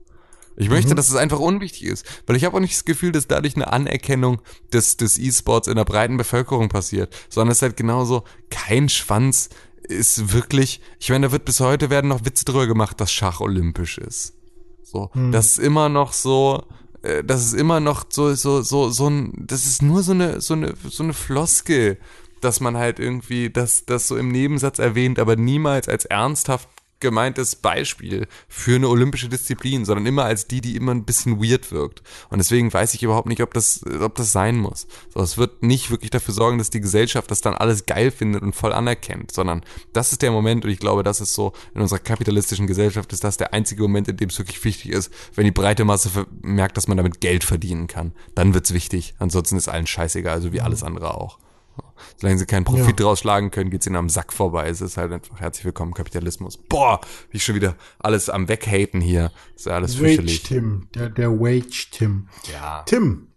Ich möchte, dass es einfach unwichtig ist, weil ich habe auch nicht das Gefühl, dass dadurch eine Anerkennung des, des E-Sports in der breiten Bevölkerung passiert, sondern es ist halt genauso, kein Schwanz ist wirklich, ich meine, da wird bis heute werden noch Witze drüber gemacht, dass Schach olympisch ist. So, das ist immer noch so, das ist immer noch so, so, so, so ein, das ist nur so eine, so eine, so eine Floskel, dass man halt irgendwie das, das so im Nebensatz erwähnt, aber niemals als ernsthaft gemeintes Beispiel für eine olympische Disziplin, sondern immer als die, die immer ein bisschen weird wirkt. Und deswegen weiß ich überhaupt nicht, ob das, ob das sein muss. So, es wird nicht wirklich dafür sorgen, dass die Gesellschaft das dann alles geil findet und voll anerkennt, sondern das ist der Moment, und ich glaube, das ist so, in unserer kapitalistischen Gesellschaft ist das der einzige Moment, in dem es wirklich wichtig ist, wenn die breite Masse merkt, dass man damit Geld verdienen kann. Dann wird's wichtig. Ansonsten ist allen scheißegal, also wie alles andere auch. Solange sie keinen Profit Ja. draus schlagen können, geht's ihnen am Sack vorbei. Es ist halt einfach herzlich willkommen Kapitalismus. Boah, wie ich schon wieder alles am weghaten hier. ist ja alles Wage fürchterlich. Tim, der, der Wage Tim. Ja. Tim,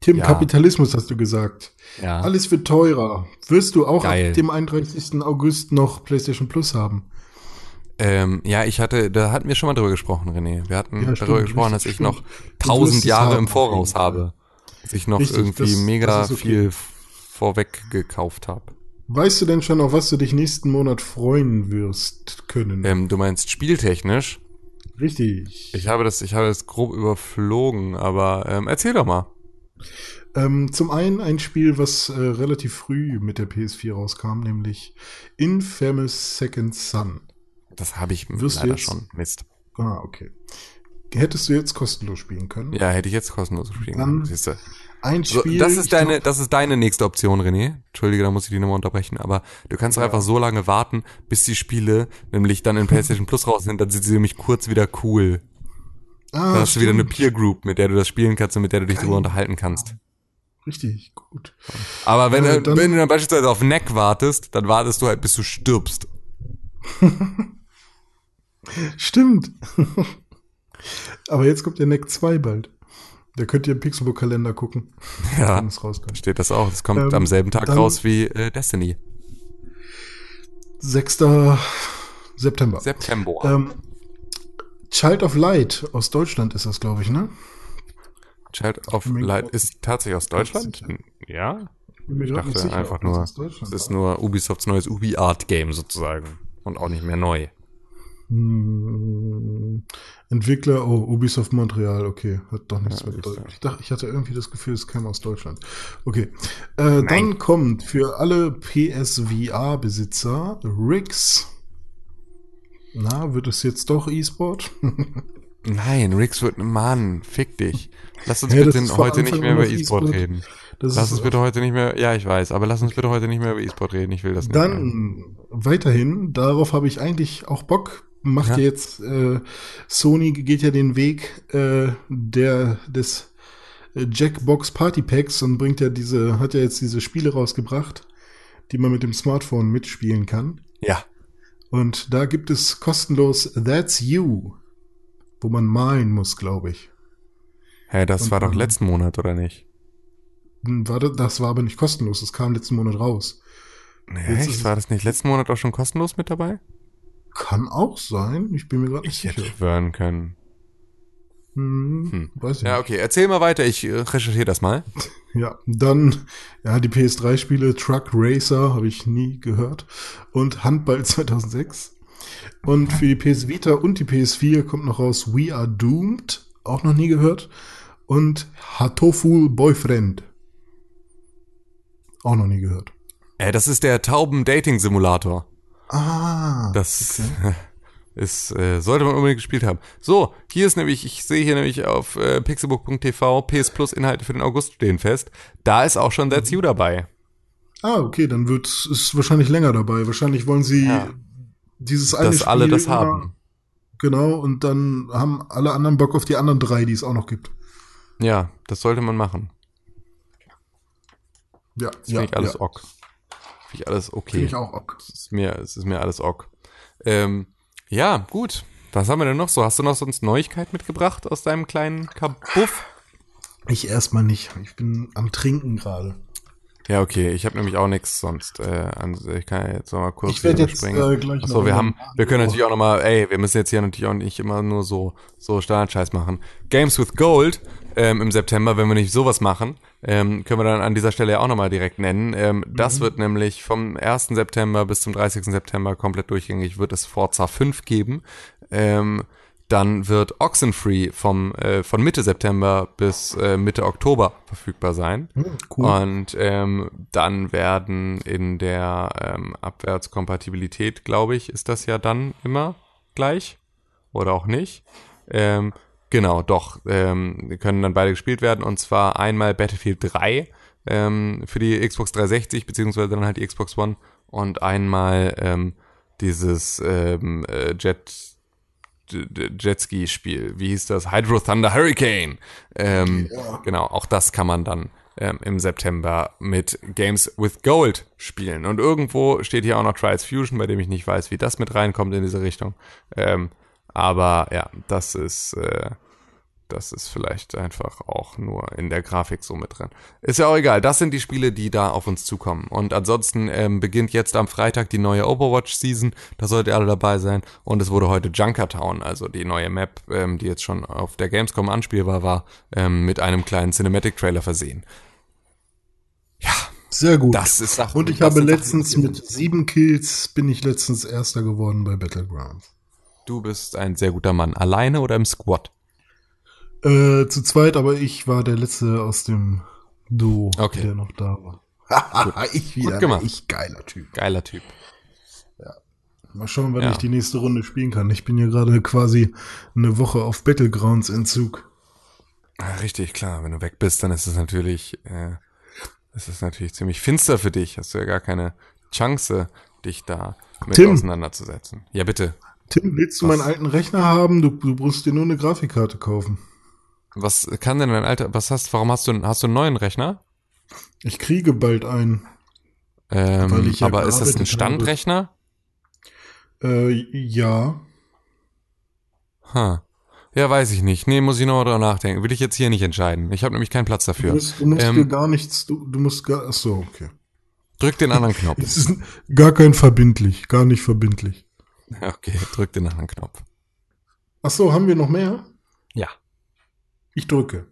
Tim, Ja. Kapitalismus hast du gesagt. Ja. Alles wird teurer. Wirst du auch Geil. ab dem 31. August noch PlayStation Plus haben? Ähm, ja, ich hatte, da hatten wir schon mal drüber gesprochen, René. Wir hatten Ja, darüber stimmt, gesprochen, dass ich stimmt. noch tausend Jahre haben, im Voraus habe. Dass ich noch Richtig, irgendwie das- mega das okay. viel vorweg gekauft habe. Weißt du denn schon, auf was du dich nächsten Monat freuen wirst können? Ähm, du meinst spieltechnisch? Richtig. Ich habe das, ich habe das grob überflogen, aber ähm, erzähl doch mal. Ähm, zum einen ein Spiel, was äh, relativ früh mit der PS4 rauskam, nämlich Infamous Second Son. Das habe ich Wirst du leider jetzt- schon. Mist. Ah, okay. Hättest du jetzt kostenlos spielen können? Ja, hätte ich jetzt kostenlos spielen können. Siehste. Ein So, Spiel. das ist deine, glaub- das ist deine nächste Option, René. Entschuldige, da muss ich die nochmal unterbrechen, aber du kannst doch Ja. einfach so lange warten, bis die Spiele nämlich dann in PlayStation Plus raus sind, dann sind sie nämlich kurz wieder cool. ah, Da hast du wieder eine stimmt. Peer Group, mit der du das spielen kannst und mit der du dich Geil. drüber unterhalten kannst. Richtig, gut. Aber wenn, Äh, du dann- wenn du dann beispielsweise auf Neck wartest, dann wartest du halt, bis du stirbst. Stimmt. Aber jetzt kommt der Neck 2 bald. Da könnt ihr im Pixelbook-Kalender gucken, Ja, steht das auch. Das kommt Ähm, am selben Tag raus wie äh, Destiny. 6. September. September. Ähm, Child of Light aus Deutschland ist das, glaube ich, ne? Child of Light ist tatsächlich aus Deutschland? Ja? Ich dachte sicher, einfach nur, es ist nur Ubisofts neues Ubi-Art-Game sozusagen. Und auch nicht mehr neu. Hm, Entwickler, oh, Ubisoft Montreal, okay, hat doch nichts Ja, mit Deutschland. Ich dachte, ich hatte irgendwie das Gefühl, es käme aus Deutschland. Okay. Äh, dann kommt für alle PSVR-Besitzer Rix. Na, wird es jetzt doch E-Sport? Nein, Rix wird, Mann, fick dich. Lass uns das bitte heute nicht mehr über E-Sport E-Sport. reden. Das Lass uns bitte heute nicht mehr, ja, ich weiß, aber lass uns bitte heute nicht mehr über E-Sport reden. Ich will das nicht mehr. Dann weiterhin, darauf habe ich eigentlich auch Bock, macht Ja. ja, jetzt, äh, Sony geht ja den Weg äh, der des äh, Jackbox Party Packs und bringt ja diese, hat ja jetzt diese Spiele rausgebracht, die man mit dem Smartphone mitspielen kann. Ja. Und da gibt es kostenlos That's You, wo man malen muss, glaube ich. Hä, das Und war doch letzten Monat, oder nicht? Hm, Warte, das war aber nicht kostenlos, das kam letzten Monat raus. Nee, Jetzt echt? War das nicht letzten Monat auch schon kostenlos mit dabei? Kann auch sein, ich bin mir gerade nicht Ich hätte sicher. schwören können. Hm, Hm. Ja, okay, erzähl mal weiter, ich äh, recherchiere das mal. Ja, dann, ja, die PS3-Spiele Truck Racer habe ich nie gehört und Handball 2006. Und für die PS Vita und die PS4 kommt noch raus We Are Doomed, auch noch nie gehört. Und Hatoful Boyfriend. Auch noch nie gehört. Äh, das ist der Tauben-Dating-Simulator. Ah, Das ist, äh, sollte man unbedingt gespielt haben. So, hier ist nämlich, ich sehe hier nämlich auf äh, pixelbook.tv PS Plus Inhalte für den August stehen fest. Da ist auch schon That's You dabei. ah, okay, dann wird ist wahrscheinlich länger dabei. Wahrscheinlich wollen sie Ja. dieses eine Dass alle Spiel das immer- haben. Genau, und dann haben alle anderen Bock auf die anderen drei, die es auch noch gibt. Ja, das sollte man machen. Ja, Das finde ich alles ok. Finde ich alles okay. Finde ich auch ok. Es ist mir, es ist mir alles ok. Ähm, ja, gut. Was haben wir denn noch so? Hast du noch sonst Neuigkeit mitgebracht aus deinem kleinen Kabuff? Ich erstmal nicht. Ich bin am Trinken gerade. Ja, okay. Ich habe nämlich auch nichts sonst. Äh, ich kann ja jetzt noch mal kurz Ich werd hier jetzt, überspringen. äh, gleich Achso, wir haben, wir können natürlich auch noch mal, ey, wir müssen jetzt hier natürlich auch nicht immer nur so so Standardscheiß machen. Games with Gold ähm, im September, wenn wir nicht sowas machen, ähm, können wir dann an dieser Stelle ja auch noch mal direkt nennen. Ähm, Das Mhm. wird nämlich vom 1. September bis zum 30. September komplett durchgängig wird es Forza 5 geben. Ähm, dann wird Oxenfree vom äh, von Mitte September bis äh, Mitte Oktober verfügbar sein. cool. Und ähm, dann werden in der ähm, Abwärtskompatibilität, glaube ich, ist das ja dann immer gleich oder auch nicht. Ähm, genau, doch, ähm, können dann beide gespielt werden und zwar einmal Battlefield 3 ähm, für die Xbox 360 beziehungsweise dann halt die Xbox One und einmal ähm, dieses ähm, äh, Jet Jetski-Spiel. Wie hieß das? Hydro Thunder Hurricane. Ähm, Genau, auch das kann man dann ähm, im September mit Games with Gold spielen. Und irgendwo steht hier auch noch Trials Fusion, bei dem ich nicht weiß, wie das mit reinkommt in diese Richtung. Ähm, aber ja, das ist, äh, das ist vielleicht einfach auch nur in der Grafik so mit drin. Ist ja auch egal. Das sind die Spiele, die da auf uns zukommen. Und ansonsten ähm, beginnt jetzt am Freitag die neue Overwatch-Season. Da solltet ihr alle dabei sein. Und es wurde heute Junkertown, also die neue Map, ähm, die jetzt schon auf der Gamescom anspielbar war, ähm, mit einem kleinen Cinematic-Trailer versehen. Ja, Sehr gut. das ist Sachen. Und ich habe letztens mit sieben Kills bin ich letztens Erster geworden bei Battlegrounds. Du bist ein sehr guter Mann. Alleine oder im Squad? Äh, zu zweit, aber ich war der Letzte aus dem Duo, Okay. der noch da war. ich wieder, Gut gemacht. ich geiler Typ. Geiler Typ. Mal schauen, wann Ja. ich die nächste Runde spielen kann. Ich bin hier gerade quasi eine Woche auf Battlegrounds Entzug. Ah, Richtig, klar. Wenn du weg bist, dann ist es natürlich, äh, ist es natürlich ziemlich finster für dich. Hast du ja gar keine Chance, dich da mit Tim. auseinanderzusetzen. Ja, bitte. Tim, willst du Was? meinen alten Rechner haben? Du, du musst dir nur eine Grafikkarte kaufen. Was kann denn dein Alter, was hast, warum hast du, hast du einen neuen Rechner? Ich kriege bald einen. Ähm, ja aber ist das ein. Standrechner? Äh, ja. Ha. Ja, weiß ich nicht. Nee, muss ich noch drüber nachdenken. Will ich jetzt hier nicht entscheiden. Ich habe nämlich keinen Platz Du dafür. musst, du musst Ähm, dir gar nichts, du, du musst gar, ach so, okay. Drück den anderen Knopf. Es ist gar kein verbindlich, gar nicht verbindlich. Okay, drück den anderen Knopf. Ach so, haben wir noch mehr? Ja. Ich drücke.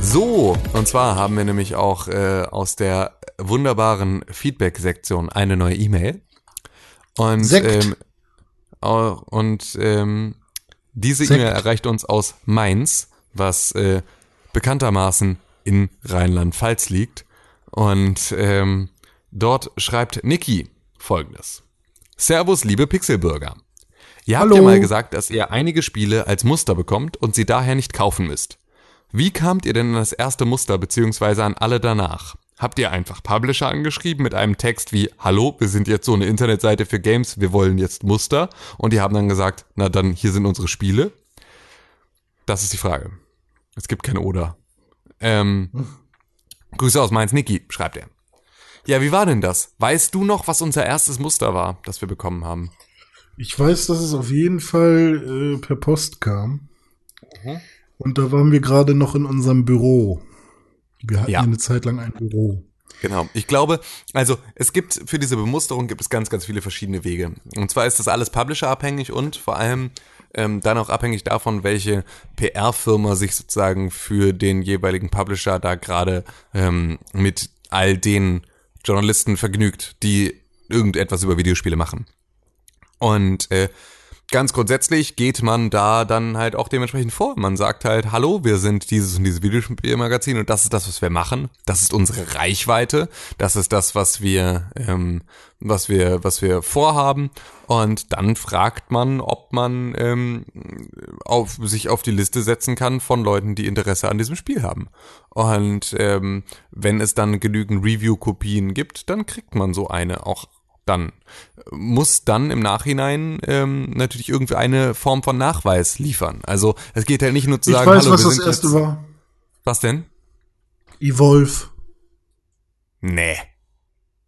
So, und zwar haben wir nämlich auch äh, aus der wunderbaren Feedback-Sektion eine neue E-Mail. Und, Sekt. ähm, au- und ähm, diese. E-Mail erreicht uns aus Mainz, was äh, bekanntermaßen in Rheinland-Pfalz liegt. Und ähm, dort schreibt Niki folgendes. Servus, liebe Pixelbürger. Ihr habt Hallo. ja mal gesagt, dass ihr einige Spiele als Muster bekommt und sie daher nicht kaufen müsst. Wie kamt ihr denn an das erste Muster beziehungsweise an alle danach? Habt ihr einfach Publisher angeschrieben mit einem Text wie Hallo, wir sind jetzt so eine Internetseite für Games, wir wollen jetzt Muster und die haben dann gesagt, na dann hier sind unsere Spiele? Das ist die Frage. Es gibt kein Oder. Ähm, Grüße aus Mainz, Niki, schreibt er. Ja, wie war denn das? Weißt du noch, was unser erstes Muster war, das wir bekommen haben? Ich weiß, dass es auf jeden Fall äh, per Post kam. Mhm. Und da waren wir gerade noch in unserem Büro. Wir hatten Ja. eine Zeit lang ein Büro. Genau. Ich glaube, also es gibt für diese Bemusterung gibt es ganz, ganz viele verschiedene Wege. Und zwar ist das alles Publisher-abhängig und vor allem ähm, dann auch abhängig davon, welche PR-Firma sich sozusagen für den jeweiligen Publisher da gerade ähm, mit all den Journalisten vergnügt, die irgendetwas über Videospiele machen. Und äh, ganz grundsätzlich geht man da dann halt auch dementsprechend vor. Man sagt halt, hallo, wir sind dieses und dieses Videospielmagazin und das ist das, was wir machen. Das ist unsere Reichweite. Das ist das, was wir, ähm, was wir, was wir vorhaben. Und dann fragt man, ob man ähm, auf, sich auf die Liste setzen kann von Leuten, die Interesse an diesem Spiel haben. Und ähm, wenn es dann genügend Review-Kopien gibt, dann kriegt man so eine auch dann muss dann im Nachhinein ähm, natürlich irgendwie eine Form von Nachweis liefern. Also es geht halt nicht nur zu Ich sagen, weiß, hallo, was wir das sind erste jetzt, war. Was denn? Evolve. Nee.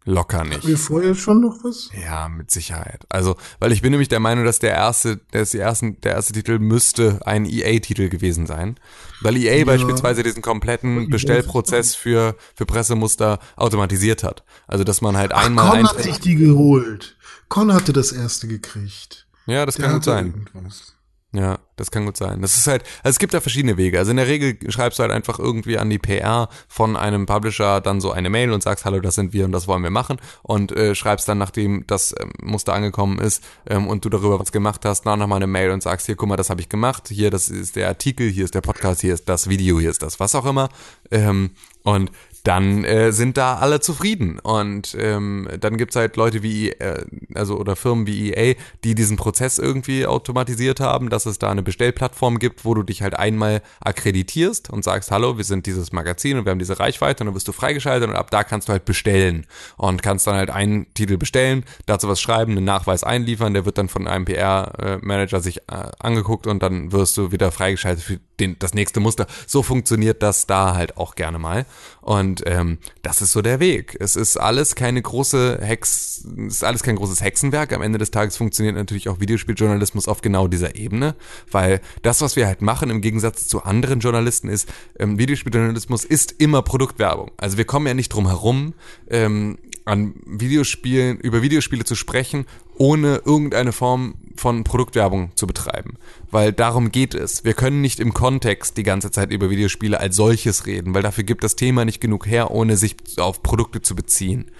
Locker nicht. wir vorher schon noch was? Ja, mit Sicherheit. Also, weil ich bin nämlich der Meinung, dass der erste, der, ist die ersten, der erste Titel müsste ein EA-Titel gewesen sein. Weil EA beispielsweise diesen kompletten EA Bestellprozess für, für Pressemuster automatisiert hat. Also, dass man halt einmal Con hat sich die geholt. Con hatte das erste gekriegt. Ja, das Der kann gut sein. irgendwas. Ja, das kann gut sein. Das ist halt, also es gibt da verschiedene Wege. Also in der Regel schreibst du halt einfach irgendwie an die PR von einem Publisher dann so eine Mail und sagst, hallo, das sind wir und das wollen wir machen und äh, schreibst dann, nachdem das ähm, Muster angekommen ist ähm, und du darüber was gemacht hast, noch mal eine Mail und sagst, hier, guck mal, das habe ich gemacht, hier, das ist der Artikel, hier ist der Podcast, hier ist das Video, hier ist das, was auch immer. Ähm, und dann äh, sind da alle zufrieden. Und ähm, dann gibt's halt Leute wie, äh, also oder Firmen wie EA, die diesen Prozess irgendwie automatisiert haben, dass es da eine Bestellplattform gibt, wo du dich halt einmal akkreditierst und sagst, hallo, wir sind dieses Magazin und wir haben diese Reichweite und dann wirst du freigeschaltet und ab da kannst du halt bestellen und kannst dann halt einen Titel bestellen, dazu was schreiben, einen Nachweis einliefern, der wird dann von einem PR-Manager sich äh, angeguckt und dann wirst du wieder freigeschaltet für den, das nächste Muster. So funktioniert das da halt auch gerne mal. Und ähm, das ist so der Weg. Es ist alles keine große Hex, ist alles kein großes Hexenwerk. Am Ende des Tages funktioniert natürlich auch Videospieljournalismus auf genau dieser Ebene, weil das, was wir halt machen, im Gegensatz zu anderen Journalisten, ist, ähm, Videospieljournalismus ist immer Produktwerbung. Also wir kommen ja nicht drum herum, ähm, an Videospielen, über Videospiele zu sprechen, ohne irgendeine Form von Produktwerbung zu betreiben. Weil darum geht es. Wir können nicht im Kontext die ganze Zeit über Videospiele als solches reden, weil dafür gibt das Thema nicht genug her, ohne sich auf Produkte zu beziehen.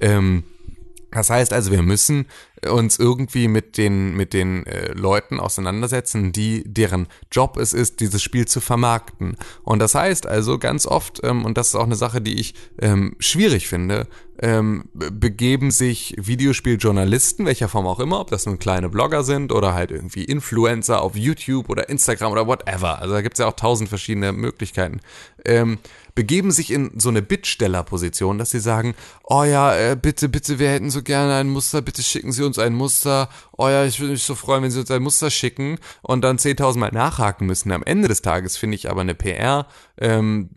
Ähm, das heißt also, wir müssen uns irgendwie mit den mit den äh, Leuten auseinandersetzen, die deren Job es ist, dieses Spiel zu vermarkten. Und das heißt also ganz oft ähm, und das ist auch eine Sache, die ich ähm, schwierig finde, ähm, be- begeben sich Videospieljournalisten, welcher Form auch immer, ob das nun kleine Blogger sind oder halt irgendwie Influencer auf YouTube oder Instagram oder whatever. Also da gibt's ja auch tausend verschiedene Möglichkeiten. Ähm, begeben sich in so eine Bittstellerposition, dass sie sagen, oh ja, äh, bitte, bitte, wir hätten so gerne ein Muster, bitte schicken Sie uns ein Muster. Oh ja, ich würde mich so freuen, wenn Sie uns ein Muster schicken und dann 10.000 Mal nachhaken müssen. Am Ende des Tages finde ich aber eine PR ähm,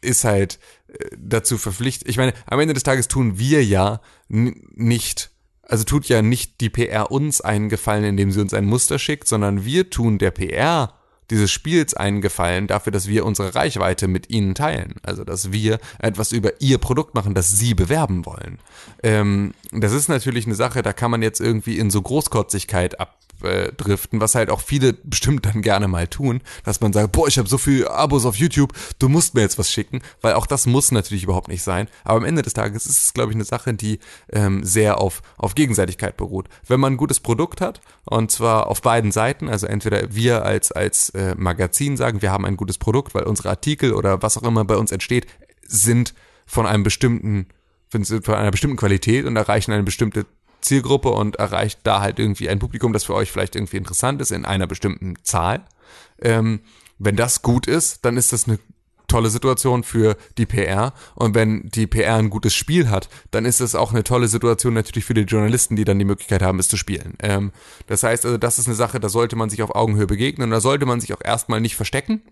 ist halt äh, dazu verpflichtet. Ich meine, am Ende des Tages tun wir ja nicht also tut ja nicht die PR uns einen Gefallen, indem sie uns ein Muster schickt, sondern wir tun der PR dieses Spiels einen Gefallen dafür, dass wir unsere Reichweite mit ihnen teilen. Also, dass wir etwas über ihr Produkt machen, das sie bewerben wollen. Ähm, das ist natürlich eine Sache, da kann man jetzt irgendwie in so Großkotzigkeit abdriften, was halt auch viele bestimmt dann gerne mal tun, dass man sagt, boah, ich habe so viele Abos auf YouTube, du musst mir jetzt was schicken, weil auch das muss natürlich überhaupt nicht sein. Aber am Ende des Tages ist es, glaube ich, eine Sache, die ähm, sehr auf, auf Gegenseitigkeit beruht. Wenn man ein gutes Produkt hat, und zwar auf beiden Seiten, also entweder wir als, als äh, Magazin sagen, wir haben ein gutes Produkt, weil unsere Artikel oder was auch immer bei uns entsteht, sind von einem bestimmten, von einer bestimmten Qualität und erreichen eine bestimmte Zielgruppe und erreicht da halt irgendwie ein Publikum, das für euch vielleicht irgendwie interessant ist in einer bestimmten Zahl. Ähm, wenn das gut ist, dann ist das eine tolle Situation für die PR. Und wenn die PR ein gutes Spiel hat, dann ist es auch eine tolle Situation natürlich für die Journalisten, die dann die Möglichkeit haben, es zu spielen. Ähm, das heißt also, das ist eine Sache, da sollte man sich auf Augenhöhe begegnen und da sollte man sich auch erstmal nicht verstecken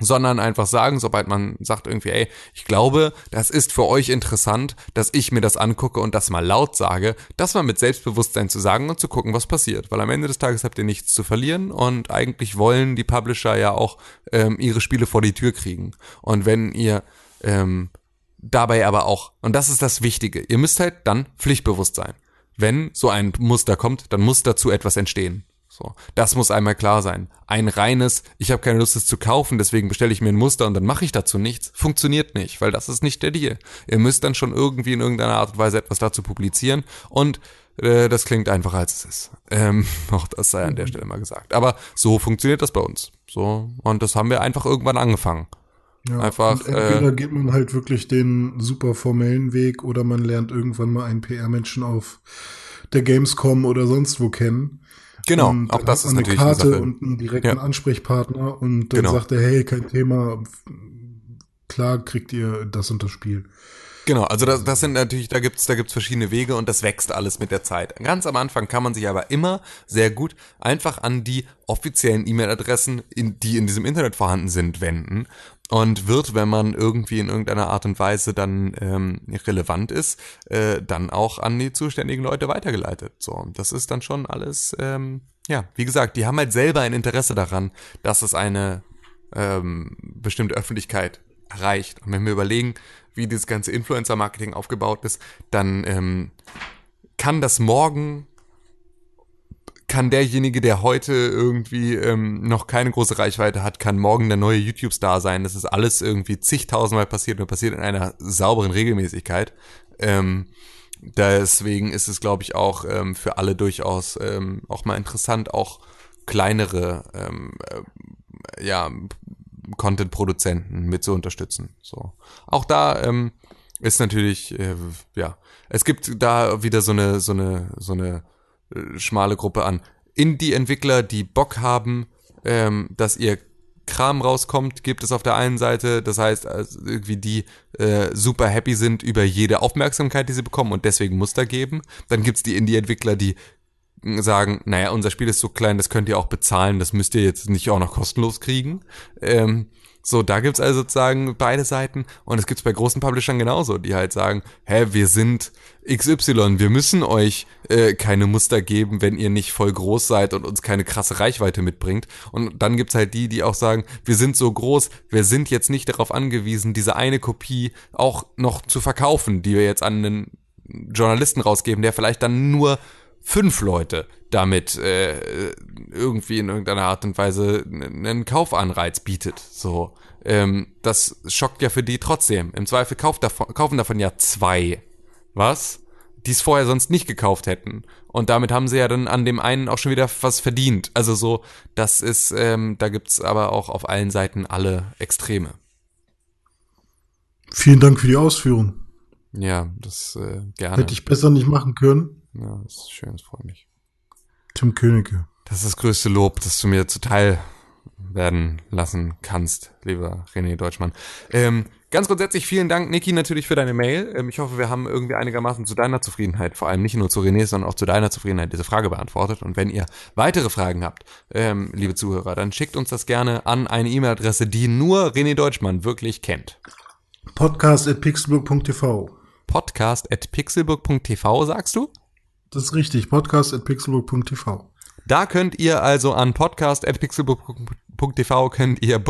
sondern einfach sagen, sobald man sagt irgendwie, ey, ich glaube, das ist für euch interessant, dass ich mir das angucke und das mal laut sage, das mal mit Selbstbewusstsein zu sagen und zu gucken, was passiert. Weil am Ende des Tages habt ihr nichts zu verlieren und eigentlich wollen die Publisher ja auch ähm, ihre Spiele vor die Tür kriegen. Und wenn ihr ähm, dabei aber auch, und das ist das Wichtige, ihr müsst halt dann pflichtbewusst sein. Wenn so ein Muster kommt, dann muss dazu etwas entstehen. So, das muss einmal klar sein. Ein reines, ich habe keine Lust, es zu kaufen, deswegen bestelle ich mir ein Muster und dann mache ich dazu nichts, funktioniert nicht, weil das ist nicht der Deal. Ihr müsst dann schon irgendwie in irgendeiner Art und Weise etwas dazu publizieren und äh, das klingt einfacher als es ist. Ähm, auch das sei an der Stelle mal gesagt. Aber so funktioniert das bei uns. So und das haben wir einfach irgendwann angefangen. Ja, Einfach, und entweder äh, geht man halt wirklich den super formellen Weg oder man lernt irgendwann mal einen PR-Menschen auf der Gamescom oder sonst wo kennen. Genau, und auch das ist man natürlich eine eine Karte Sache. und einen direkten Ja. Ansprechpartner und dann Genau. sagt er, hey, kein Thema, klar kriegt ihr das und das Spiel. Genau, also das, das sind natürlich, da gibt's da gibt's verschiedene Wege und das wächst alles mit der Zeit. Ganz am Anfang kann man sich aber immer sehr gut einfach an die offiziellen E-Mail-Adressen, in, die in diesem Internet vorhanden sind, wenden und wird, wenn man irgendwie in irgendeiner Art und Weise dann ähm, relevant ist, äh, dann auch an die zuständigen Leute weitergeleitet. So, das ist dann schon alles, ähm, ja, wie gesagt, die haben halt selber ein Interesse daran, dass es eine ähm, bestimmte Öffentlichkeit erreicht. Und wenn wir überlegen, wie dieses ganze Influencer-Marketing aufgebaut ist, dann ähm, kann das morgen, kann derjenige, der heute irgendwie ähm, noch keine große Reichweite hat, kann morgen der neue YouTube-Star sein. Das ist alles irgendwie zigtausendmal passiert und passiert in einer sauberen Regelmäßigkeit. Ähm, deswegen ist es, glaube ich, auch ähm, für alle durchaus ähm, auch mal interessant, auch kleinere ähm, äh, ja, Content-Produzenten mit zu unterstützen. So. Auch da ähm, ist natürlich, äh, ja, es gibt da wieder so eine, so eine, so eine äh, schmale Gruppe an Indie-Entwickler, die Bock haben, ähm, dass ihr Kram rauskommt, gibt es auf der einen Seite, das heißt, also irgendwie die äh, super happy sind über jede Aufmerksamkeit, die sie bekommen und deswegen Muster geben. Dann gibt's die Indie-Entwickler, die sagen, naja, unser Spiel ist so klein, das könnt ihr auch bezahlen, das müsst ihr jetzt nicht auch noch kostenlos kriegen. Ähm, so, da gibt's also sozusagen beide Seiten und es gibt's bei großen Publishern genauso, die halt sagen, hä, wir sind XY, wir müssen euch äh, keine Muster geben, wenn ihr nicht voll groß seid und uns keine krasse Reichweite mitbringt. Und dann gibt's halt die, die auch sagen, wir sind so groß, wir sind jetzt nicht darauf angewiesen, diese eine Kopie auch noch zu verkaufen, die wir jetzt an einen Journalisten rausgeben, der vielleicht dann nur fünf Leute damit äh, irgendwie in irgendeiner Art und Weise einen Kaufanreiz bietet. So, ähm, das schockt ja für die trotzdem. Im Zweifel kauft davon, kaufen davon ja zwei, was? Die es vorher sonst nicht gekauft hätten. Und damit haben sie ja dann an dem einen auch schon wieder was verdient. Also so, das ist, ähm, da gibt's aber auch auf allen Seiten alle Extreme. Vielen Dank für die Ausführung. Ja, das äh, gerne. Hätte ich besser nicht machen können. Ja, das ist schön, das freut mich. Tim Königke. Das ist das größte Lob, das du mir zuteil werden lassen kannst, lieber René Deutschmann. Ähm, ganz grundsätzlich vielen Dank, Niki, natürlich für deine Mail. Ähm, ich hoffe, wir haben irgendwie einigermaßen zu deiner Zufriedenheit, vor allem nicht nur zu René, sondern auch zu deiner Zufriedenheit diese Frage beantwortet. Und wenn ihr weitere Fragen habt, ähm, liebe Zuhörer, dann schickt uns das gerne an eine E-Mail-Adresse, die nur René Deutschmann wirklich kennt. Podcast at pixelburg.tv. Podcast at pixelburg.tv, sagst du? Das ist richtig. Podcast at pixelburg.tv. Da könnt ihr also an podcast.pixelbook.tv könnt ihr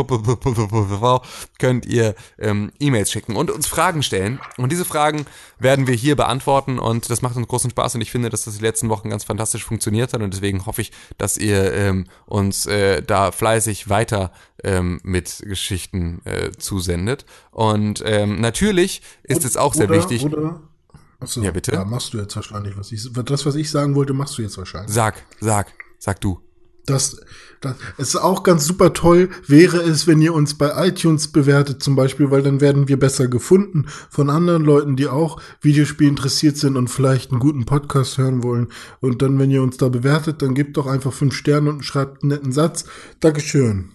könnt ihr ähm, E-Mails schicken und uns Fragen stellen. Und diese Fragen werden wir hier beantworten und das macht uns großen Spaß und ich finde, dass das die letzten Wochen ganz fantastisch funktioniert hat und deswegen hoffe ich, dass ihr ähm, uns äh, da fleißig weiter ähm, mit Geschichten äh, zusendet. Und ähm, natürlich ist es auch sehr oder, wichtig. Oder, achso, Ja, bitte? Da machst du jetzt wahrscheinlich was. Ich, das, was ich sagen wollte, machst du jetzt wahrscheinlich. Sag, sag, sag du. Das, das ist auch ganz super toll, wäre es, wenn ihr uns bei iTunes bewertet zum Beispiel, weil dann werden wir besser gefunden von anderen Leuten, die auch Videospiel interessiert sind und vielleicht einen guten Podcast hören wollen. Und dann, wenn ihr uns da bewertet, dann gebt doch einfach fünf Sterne und schreibt einen netten Satz. Dankeschön.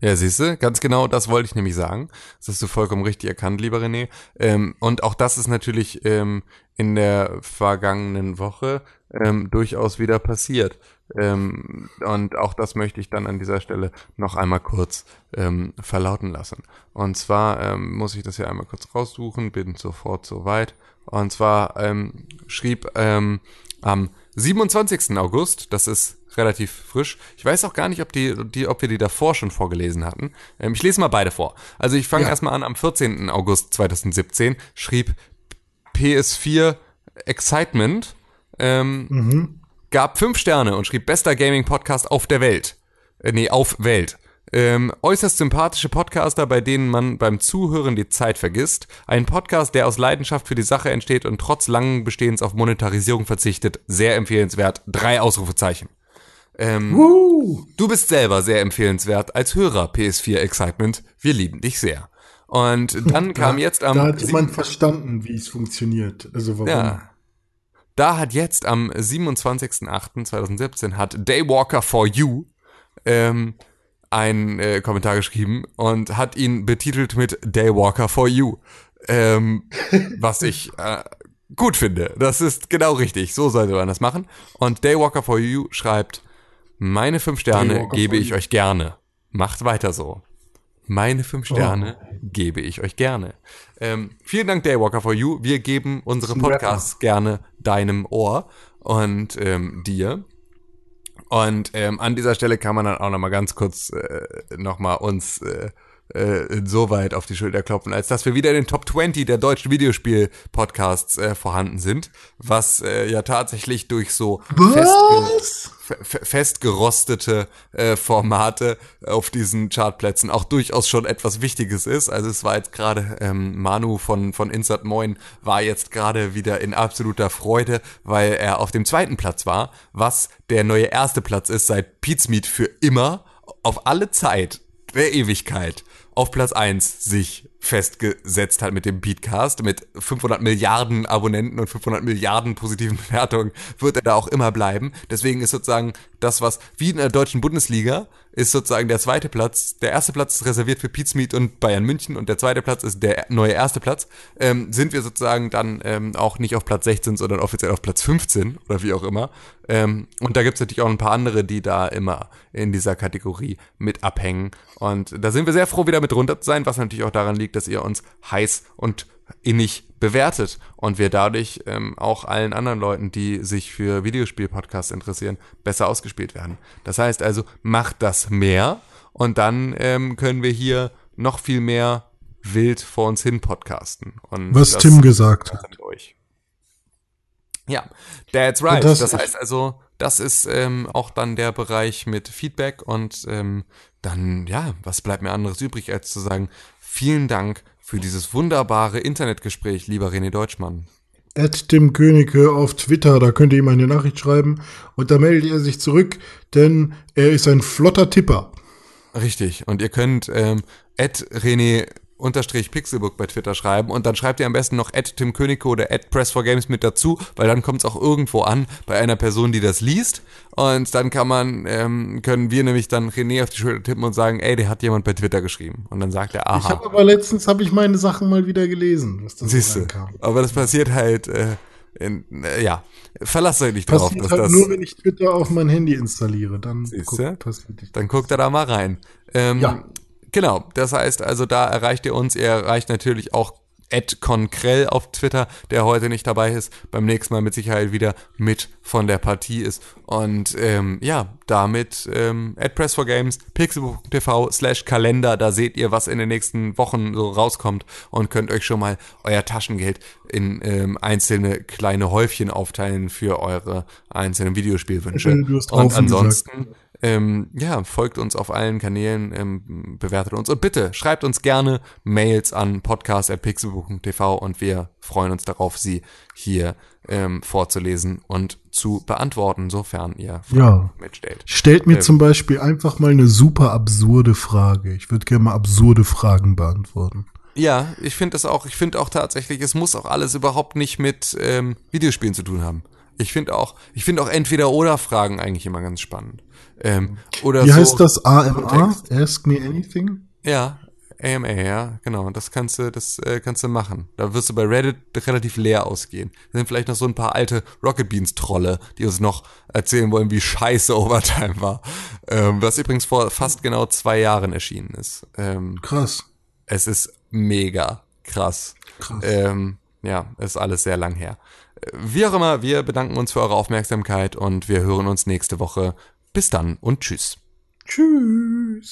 Ja, siehst du, ganz genau das wollte ich nämlich sagen. Das hast du vollkommen richtig erkannt, lieber René. Ähm, und auch das ist natürlich ähm, in der vergangenen Woche ähm, durchaus wieder passiert. Ähm, und auch das möchte ich dann an dieser Stelle noch einmal kurz ähm, verlauten lassen. Und zwar ähm, muss ich das hier einmal kurz raussuchen, bin sofort soweit. Und zwar schrieb am 27. August, das ist relativ frisch. Ich weiß auch gar nicht, ob, die, die, ob wir die davor schon vorgelesen hatten. Ähm, ich lese mal beide vor. Also ich fange ja. erstmal an, am 14. August 2017 schrieb PS4 Excitement. Ähm, mhm gab fünf Sterne und schrieb bester Gaming-Podcast auf der Welt. Äh, nee, auf Welt. Ähm, äußerst sympathische Podcaster, bei denen man beim Zuhören die Zeit vergisst. Ein Podcast, der aus Leidenschaft für die Sache entsteht und trotz langen Bestehens auf Monetarisierung verzichtet. Sehr empfehlenswert. Drei Ausrufezeichen. Ähm, du bist selber sehr empfehlenswert als Hörer PS4 Excitement. Wir lieben dich sehr. Und dann da, kam jetzt am. Da hat jemand verstanden, wie es funktioniert. Also warum. Ja. Da hat jetzt am 27.08.2017 hat Daywalker for You ähm, einen äh, Kommentar geschrieben und hat ihn betitelt mit Daywalker for You. Ähm, was ich äh, gut finde. Das ist genau richtig. So sollte man das machen. Und Daywalker for You schreibt, meine fünf Sterne gebe ich euch gerne. Macht weiter so. Meine fünf Sterne oh. gebe ich euch gerne. Ähm, vielen Dank, Daywalker for You. Wir geben unsere Podcasts gerne deinem Ohr und ähm, dir. Und ähm, an dieser Stelle kann man dann auch noch mal ganz kurz äh, noch mal uns äh, äh, so weit auf die Schulter klopfen, als dass wir wieder in den Top 20 der deutschen Videospiel-Podcasts äh, vorhanden sind, was äh, ja tatsächlich durch so festge festgerostete äh, Formate auf diesen Chartplätzen auch durchaus schon etwas Wichtiges ist. Also es war jetzt gerade ähm, Manu von von Insert Moin war jetzt gerade wieder in absoluter Freude, weil er auf dem zweiten Platz war, was der neue erste Platz ist seit Meat für immer auf alle Zeit der Ewigkeit auf Platz 1 sich festgesetzt hat mit dem Beatcast, mit 500 Milliarden Abonnenten und 500 Milliarden positiven Bewertungen, wird er da auch immer bleiben. Deswegen ist sozusagen das, was wie in der deutschen Bundesliga ist sozusagen der zweite Platz. Der erste Platz ist reserviert für Smith und Bayern München und der zweite Platz ist der neue erste Platz. Ähm, sind wir sozusagen dann ähm, auch nicht auf Platz 16, sondern offiziell auf Platz 15 oder wie auch immer. Ähm, und da gibt's natürlich auch ein paar andere, die da immer in dieser Kategorie mit abhängen. Und da sind wir sehr froh, wieder mit runter zu sein, was natürlich auch daran liegt, dass ihr uns heiß und innig bewertet und wir dadurch ähm, auch allen anderen Leuten, die sich für Videospiel-Podcasts interessieren, besser ausgespielt werden. Das heißt also, macht das mehr und dann ähm, können wir hier noch viel mehr wild vor uns hin podcasten. Und Was Tim gesagt hat. Ja, that's right. Das, das, heißt also, das ist ähm, auch dann der Bereich mit Feedback und ähm, dann, ja, was bleibt mir anderes übrig, als zu sagen, vielen Dank für dieses wunderbare Internetgespräch, lieber René Deutschmann. At Tim Königke auf Twitter, da könnt ihr ihm eine Nachricht schreiben und da meldet er sich zurück, denn er ist ein flotter Tipper. Richtig, und ihr könnt ähm, at René unterstrich Pixelbook bei Twitter schreiben und dann schreibt ihr am besten noch at Tim Königke oder at Press4Games mit dazu, weil dann kommt es auch irgendwo an bei einer Person, die das liest und dann kann man, ähm, können wir nämlich dann René auf die Schulter tippen und sagen, ey, der hat jemand bei Twitter geschrieben und dann sagt er, aha. Ich habe aber letztens, habe ich meine Sachen mal wieder gelesen, was das Siehste, aber das passiert halt, äh, in, äh, ja, verlasst euch nicht drauf. Dass halt das, nur, wenn ich Twitter auf mein Handy installiere, dann, guck, dann guckt er da mal rein. Ähm, ja. Genau, das heißt also, da erreicht ihr uns. Ihr erreicht natürlich auch Ed Konkrell auf Twitter, der heute nicht dabei ist, beim nächsten Mal mit Sicherheit wieder mit von der Partie ist. Und ähm, ja, damit ähm, Press for Games, pixelbook.tv slash Kalender, da seht ihr, was in den nächsten Wochen so rauskommt und könnt euch schon mal euer Taschengeld in ähm, einzelne kleine Häufchen aufteilen für eure einzelnen Videospielwünsche. Und ansonsten. Gesagt ähm, ja, folgt uns auf allen Kanälen, ähm, bewertet uns und bitte schreibt uns gerne Mails an podcast.pixelbook.tv und wir freuen uns darauf, sie hier ähm, vorzulesen und zu beantworten, sofern ihr Ja. mitstellt. Stellt mir Ähm. zum Beispiel einfach mal eine super absurde Frage. Ich würde gerne mal absurde Fragen beantworten. Ja, ich finde das auch, ich finde auch tatsächlich, es muss auch alles überhaupt nicht mit ähm, Videospielen zu tun haben. Ich finde auch, ich finde auch entweder oder Fragen eigentlich immer ganz spannend. Ähm, oder Wie so, heißt das? AMA? Kontext. Ask me anything? Ja, AMA, ja, genau. Das kannst du, das äh, kannst du machen. Da wirst du bei Reddit relativ leer ausgehen. Da sind vielleicht noch so ein paar alte Rocket Beans Trolle, die uns noch erzählen wollen, wie scheiße Overtime war. Ähm, was übrigens vor fast genau zwei Jahren erschienen ist. Ähm, Krass. es ist mega krass. Krass. Ähm, ja, ist alles sehr lang her. Äh, Wie auch immer, wir bedanken uns für eure Aufmerksamkeit und wir hören uns nächste Woche. Bis dann und tschüss. Tschüss.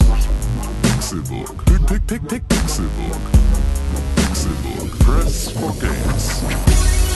Pixelbook. Pick, pick, pick, pick, Pixelbook. Pixelbook. Press for games.